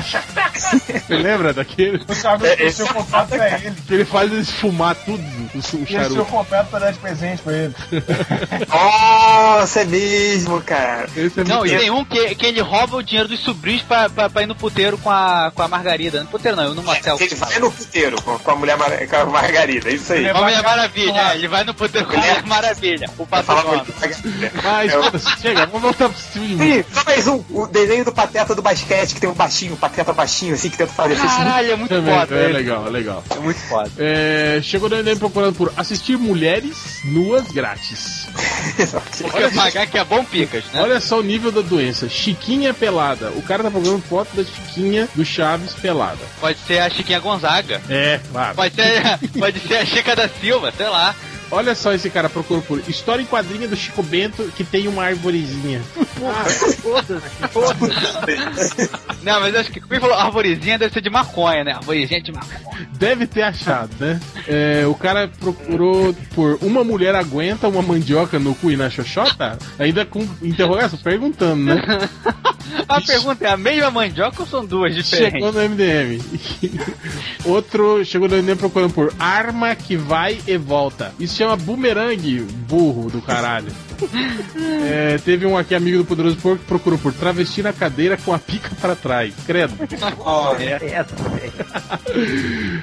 Speaker 3: Você lembra daquele?
Speaker 9: O charuto
Speaker 2: É,
Speaker 9: é, o seu
Speaker 2: é
Speaker 9: contrato pra ele.
Speaker 3: Que ele faz eles fumar tudo, o, o
Speaker 9: E o seu
Speaker 3: charuto.
Speaker 9: contrato pra dar de presente pra ele.
Speaker 2: Nossa, é mesmo, cara.
Speaker 3: Esse é
Speaker 1: Não, e tem um que, que ele rouba o dinheiro dos sobrinhos pra, pra, pra ir no puteiro com a, com a Margarida. No puteiro não, eu no motel.
Speaker 2: Ele vai no puteiro com, a mulher Mar- com a Margarida, é isso aí.
Speaker 1: Com a Mulher Maravilha, é, ele vai no puteiro com a Mulher Maravilha. O.
Speaker 3: Mas,
Speaker 2: É
Speaker 3: foda-se, chega, vamos voltar pro filme.
Speaker 2: Ih, só mais um, o desenho do Pateta do basquete, que tem um baixinho, Pateta baixinho, assim, que tenta fazer isso.
Speaker 1: Caralho, é muito
Speaker 3: Também,
Speaker 1: foda.
Speaker 3: é
Speaker 1: ele.
Speaker 3: legal, é legal.
Speaker 1: É muito foda.
Speaker 3: É, chegou no Enem procurando por assistir mulheres nuas grátis.
Speaker 1: Porque pagar que é bom picas, né?
Speaker 3: Olha só o nível da doença. Chiquinha pelada. O cara tá procurando foto da Chiquinha do Chaves pelada.
Speaker 1: Pode ser a Chiquinha Gonzaga.
Speaker 3: É, claro.
Speaker 1: Pode ser, pode ser a Chica da Silva, sei lá.
Speaker 3: Olha só esse cara procurou por história em quadrinha do Chico Bento que tem uma arvorezinha.
Speaker 1: Não, mas acho que quem falou arvorezinha deve ser de maconha, né? Arvorezinha de maconha.
Speaker 3: Deve ter achado, né? É, o cara procurou por uma mulher aguenta uma mandioca no cu e na xoxota? Ainda com interrogação, perguntando, né?
Speaker 1: A pergunta é a mesma mandioca ou são duas diferentes?
Speaker 3: Chegou no MDM. Outro chegou no MDM procurando por arma que vai e volta. Isso chama bumerangue, burro do caralho. É, teve um aqui, amigo do Poderoso Porco, que procurou por travesti na cadeira com a pica pra trás. Credo.
Speaker 5: Essa, velho.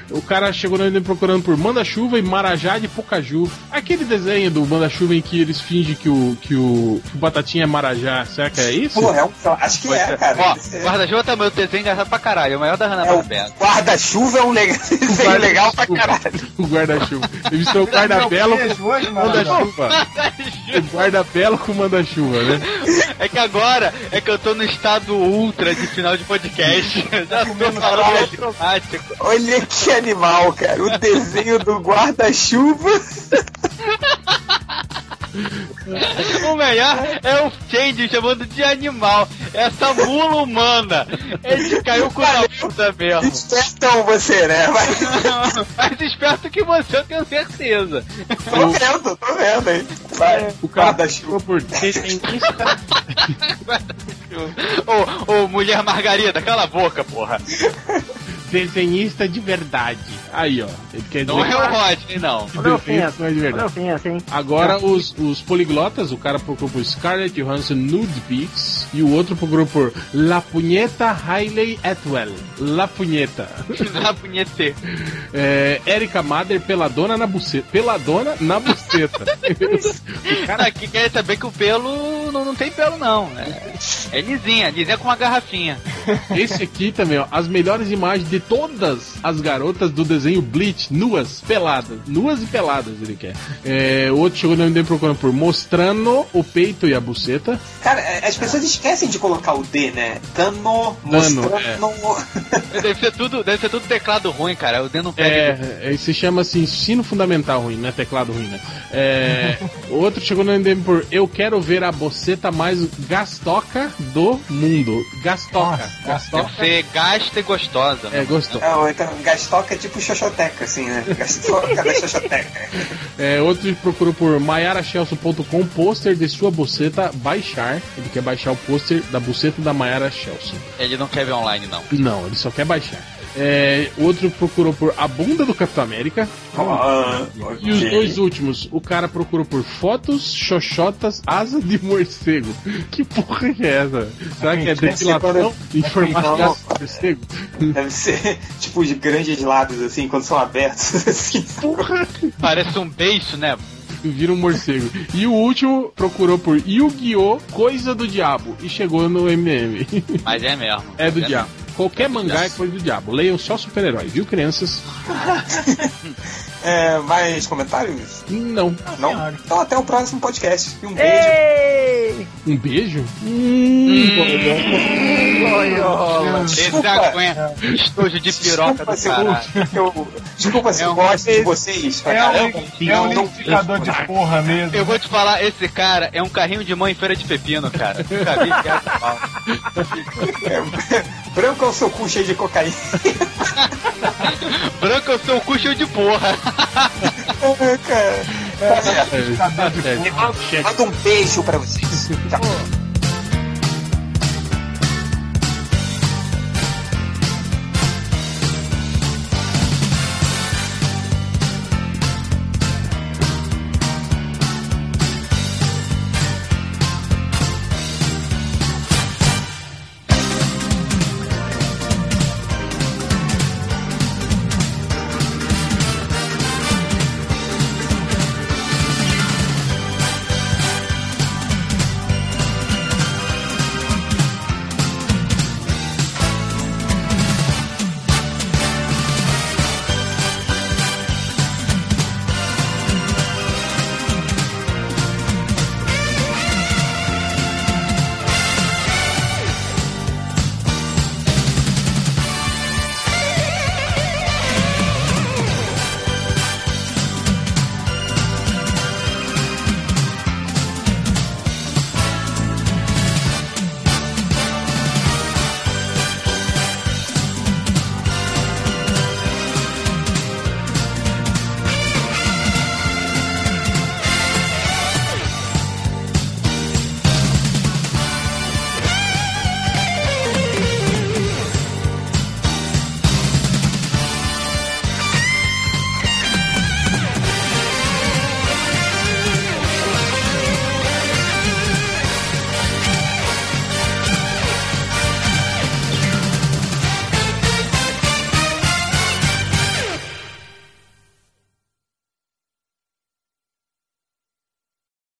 Speaker 3: O cara chegou procurando por manda-chuva e marajá de Pocaju. Aquele desenho do manda-chuva em que eles fingem que o, que o, que o Batatinha é marajá. Será que é isso?
Speaker 2: Porra, é um, acho que é, cara.
Speaker 1: Ó,
Speaker 2: Esse é-
Speaker 1: guarda-chuva também, o desenho engraçado pra caralho. É o maior da Hanna
Speaker 2: é
Speaker 1: Barbera.
Speaker 2: guarda-chuva é um legal, desenho legal pra caralho.
Speaker 3: O guarda-chuva. Ele misturou o guarda-belo com o
Speaker 9: mano.
Speaker 3: Manda-chuva. O guarda-belo com manda-chuva, né?
Speaker 1: É que agora é que eu tô no estado ultra de final de podcast. Eu Já tô falando automático.
Speaker 2: Olha que animal, cara. O desenho do guarda-chuva.
Speaker 1: O melhor é o Change chamando de animal. Essa mula humana. Ele caiu com a puta mesmo.
Speaker 2: Espertão você, né? Vai.
Speaker 1: Mais esperto que você, eu tenho certeza.
Speaker 2: Tô vendo, tô vendo, hein? Vai.
Speaker 3: O cara
Speaker 2: Guarda-chuva.
Speaker 3: procurou por desenhista.
Speaker 1: Ô, ô, mulher margarida, cala a boca, porra.
Speaker 3: Desenhista de verdade. Aí, ó. Ele quer dizer
Speaker 1: Não é o Rodney, não.
Speaker 5: a
Speaker 3: desenhista
Speaker 5: ofensa.
Speaker 3: não é de verdade.
Speaker 5: ofensa, hein?
Speaker 3: Agora os, os poliglotas, o cara procurou por Scarlett Johansson Nude Pics e o outro procurou por La Punheta Hailey Atwell. La Punheta.
Speaker 1: Na punhete.
Speaker 3: É, Erika Mader peladona na buceta. Peladona na buceta. o
Speaker 1: Cara, aqui quer saber que o pelo não, não tem pelo, não. É, é lisinha, lisinha com uma garrafinha.
Speaker 3: Esse aqui também, ó. As melhores imagens de todas as garotas do desenho Bleach, nuas, peladas. Nuas e peladas, ele quer. É, o outro chegou no MDM procurando por mostrando o peito e a buceta.
Speaker 2: Cara, é, as pessoas esquecem de colocar o D, né? Dano, mostrando.
Speaker 1: Deve ser tudo, deve ser tudo teclado ruim, cara. O dedo não pega.
Speaker 3: É, é, se chama assim, ensino fundamental ruim, não é teclado ruim, né? É, o outro chegou no MDM por Eu quero ver a boceta mais gastoca do mundo. Gastoca.
Speaker 9: Nossa,
Speaker 1: Deve
Speaker 3: gastoca.
Speaker 1: ser gasta e gostosa.
Speaker 3: É, gostou.
Speaker 2: Não, então, gastoca é tipo xoxoteca, assim, né? Gastoca da xoxoteca.
Speaker 3: É, outro procurou por mayarachelson.com, pôster de sua buceta, baixar. Ele quer baixar o pôster da buceta da Mayara Chelson.
Speaker 1: Ele não quer ver online, não.
Speaker 3: Não, ele só quer baixar. É, outro procurou por a bunda do Capitão América.
Speaker 2: Ah,
Speaker 3: E os
Speaker 2: ok.
Speaker 3: dois últimos, o cara procurou por fotos, xoxotas, asa de morcego. Que porra que é essa? Será que é depilação em formato de asa de morcego?
Speaker 2: Deve ser tipo os grandes lábios, assim, quando são abertos, assim.
Speaker 1: Parece um beijo, né?
Speaker 3: Vira um morcego. E o último procurou por Yu-Gi-Oh! Coisa do Diabo. E chegou no MM.
Speaker 1: Mas é mesmo.
Speaker 3: é do
Speaker 1: Mas
Speaker 3: diabo. Qualquer mangá é coisa do diabo. Leiam só super-herói, viu, crianças?
Speaker 2: É, mais comentários?
Speaker 3: Não.
Speaker 2: Não? Então até o próximo podcast. E um beijo.
Speaker 5: Ei!
Speaker 3: Um beijo? Hum!
Speaker 1: Esse
Speaker 2: Desculpa.
Speaker 1: estojo de piroca
Speaker 2: Desculpa
Speaker 1: do caralho.
Speaker 2: eu, desculpa se
Speaker 1: É
Speaker 2: eu
Speaker 1: um-
Speaker 2: gosto de vocês
Speaker 9: É um, é um liquidificador de porra mesmo.
Speaker 1: Eu vou te falar, esse cara é um carrinho de mão em feira de pepino, cara. Nunca vi pau.
Speaker 2: É, branco é o seu cu cheio de cocaína.
Speaker 1: Branco eu sou um cu cheio de porra.
Speaker 2: cara. Tá certo.
Speaker 3: é, tá certo.
Speaker 2: Manda um beijo pra vocês. Tchau.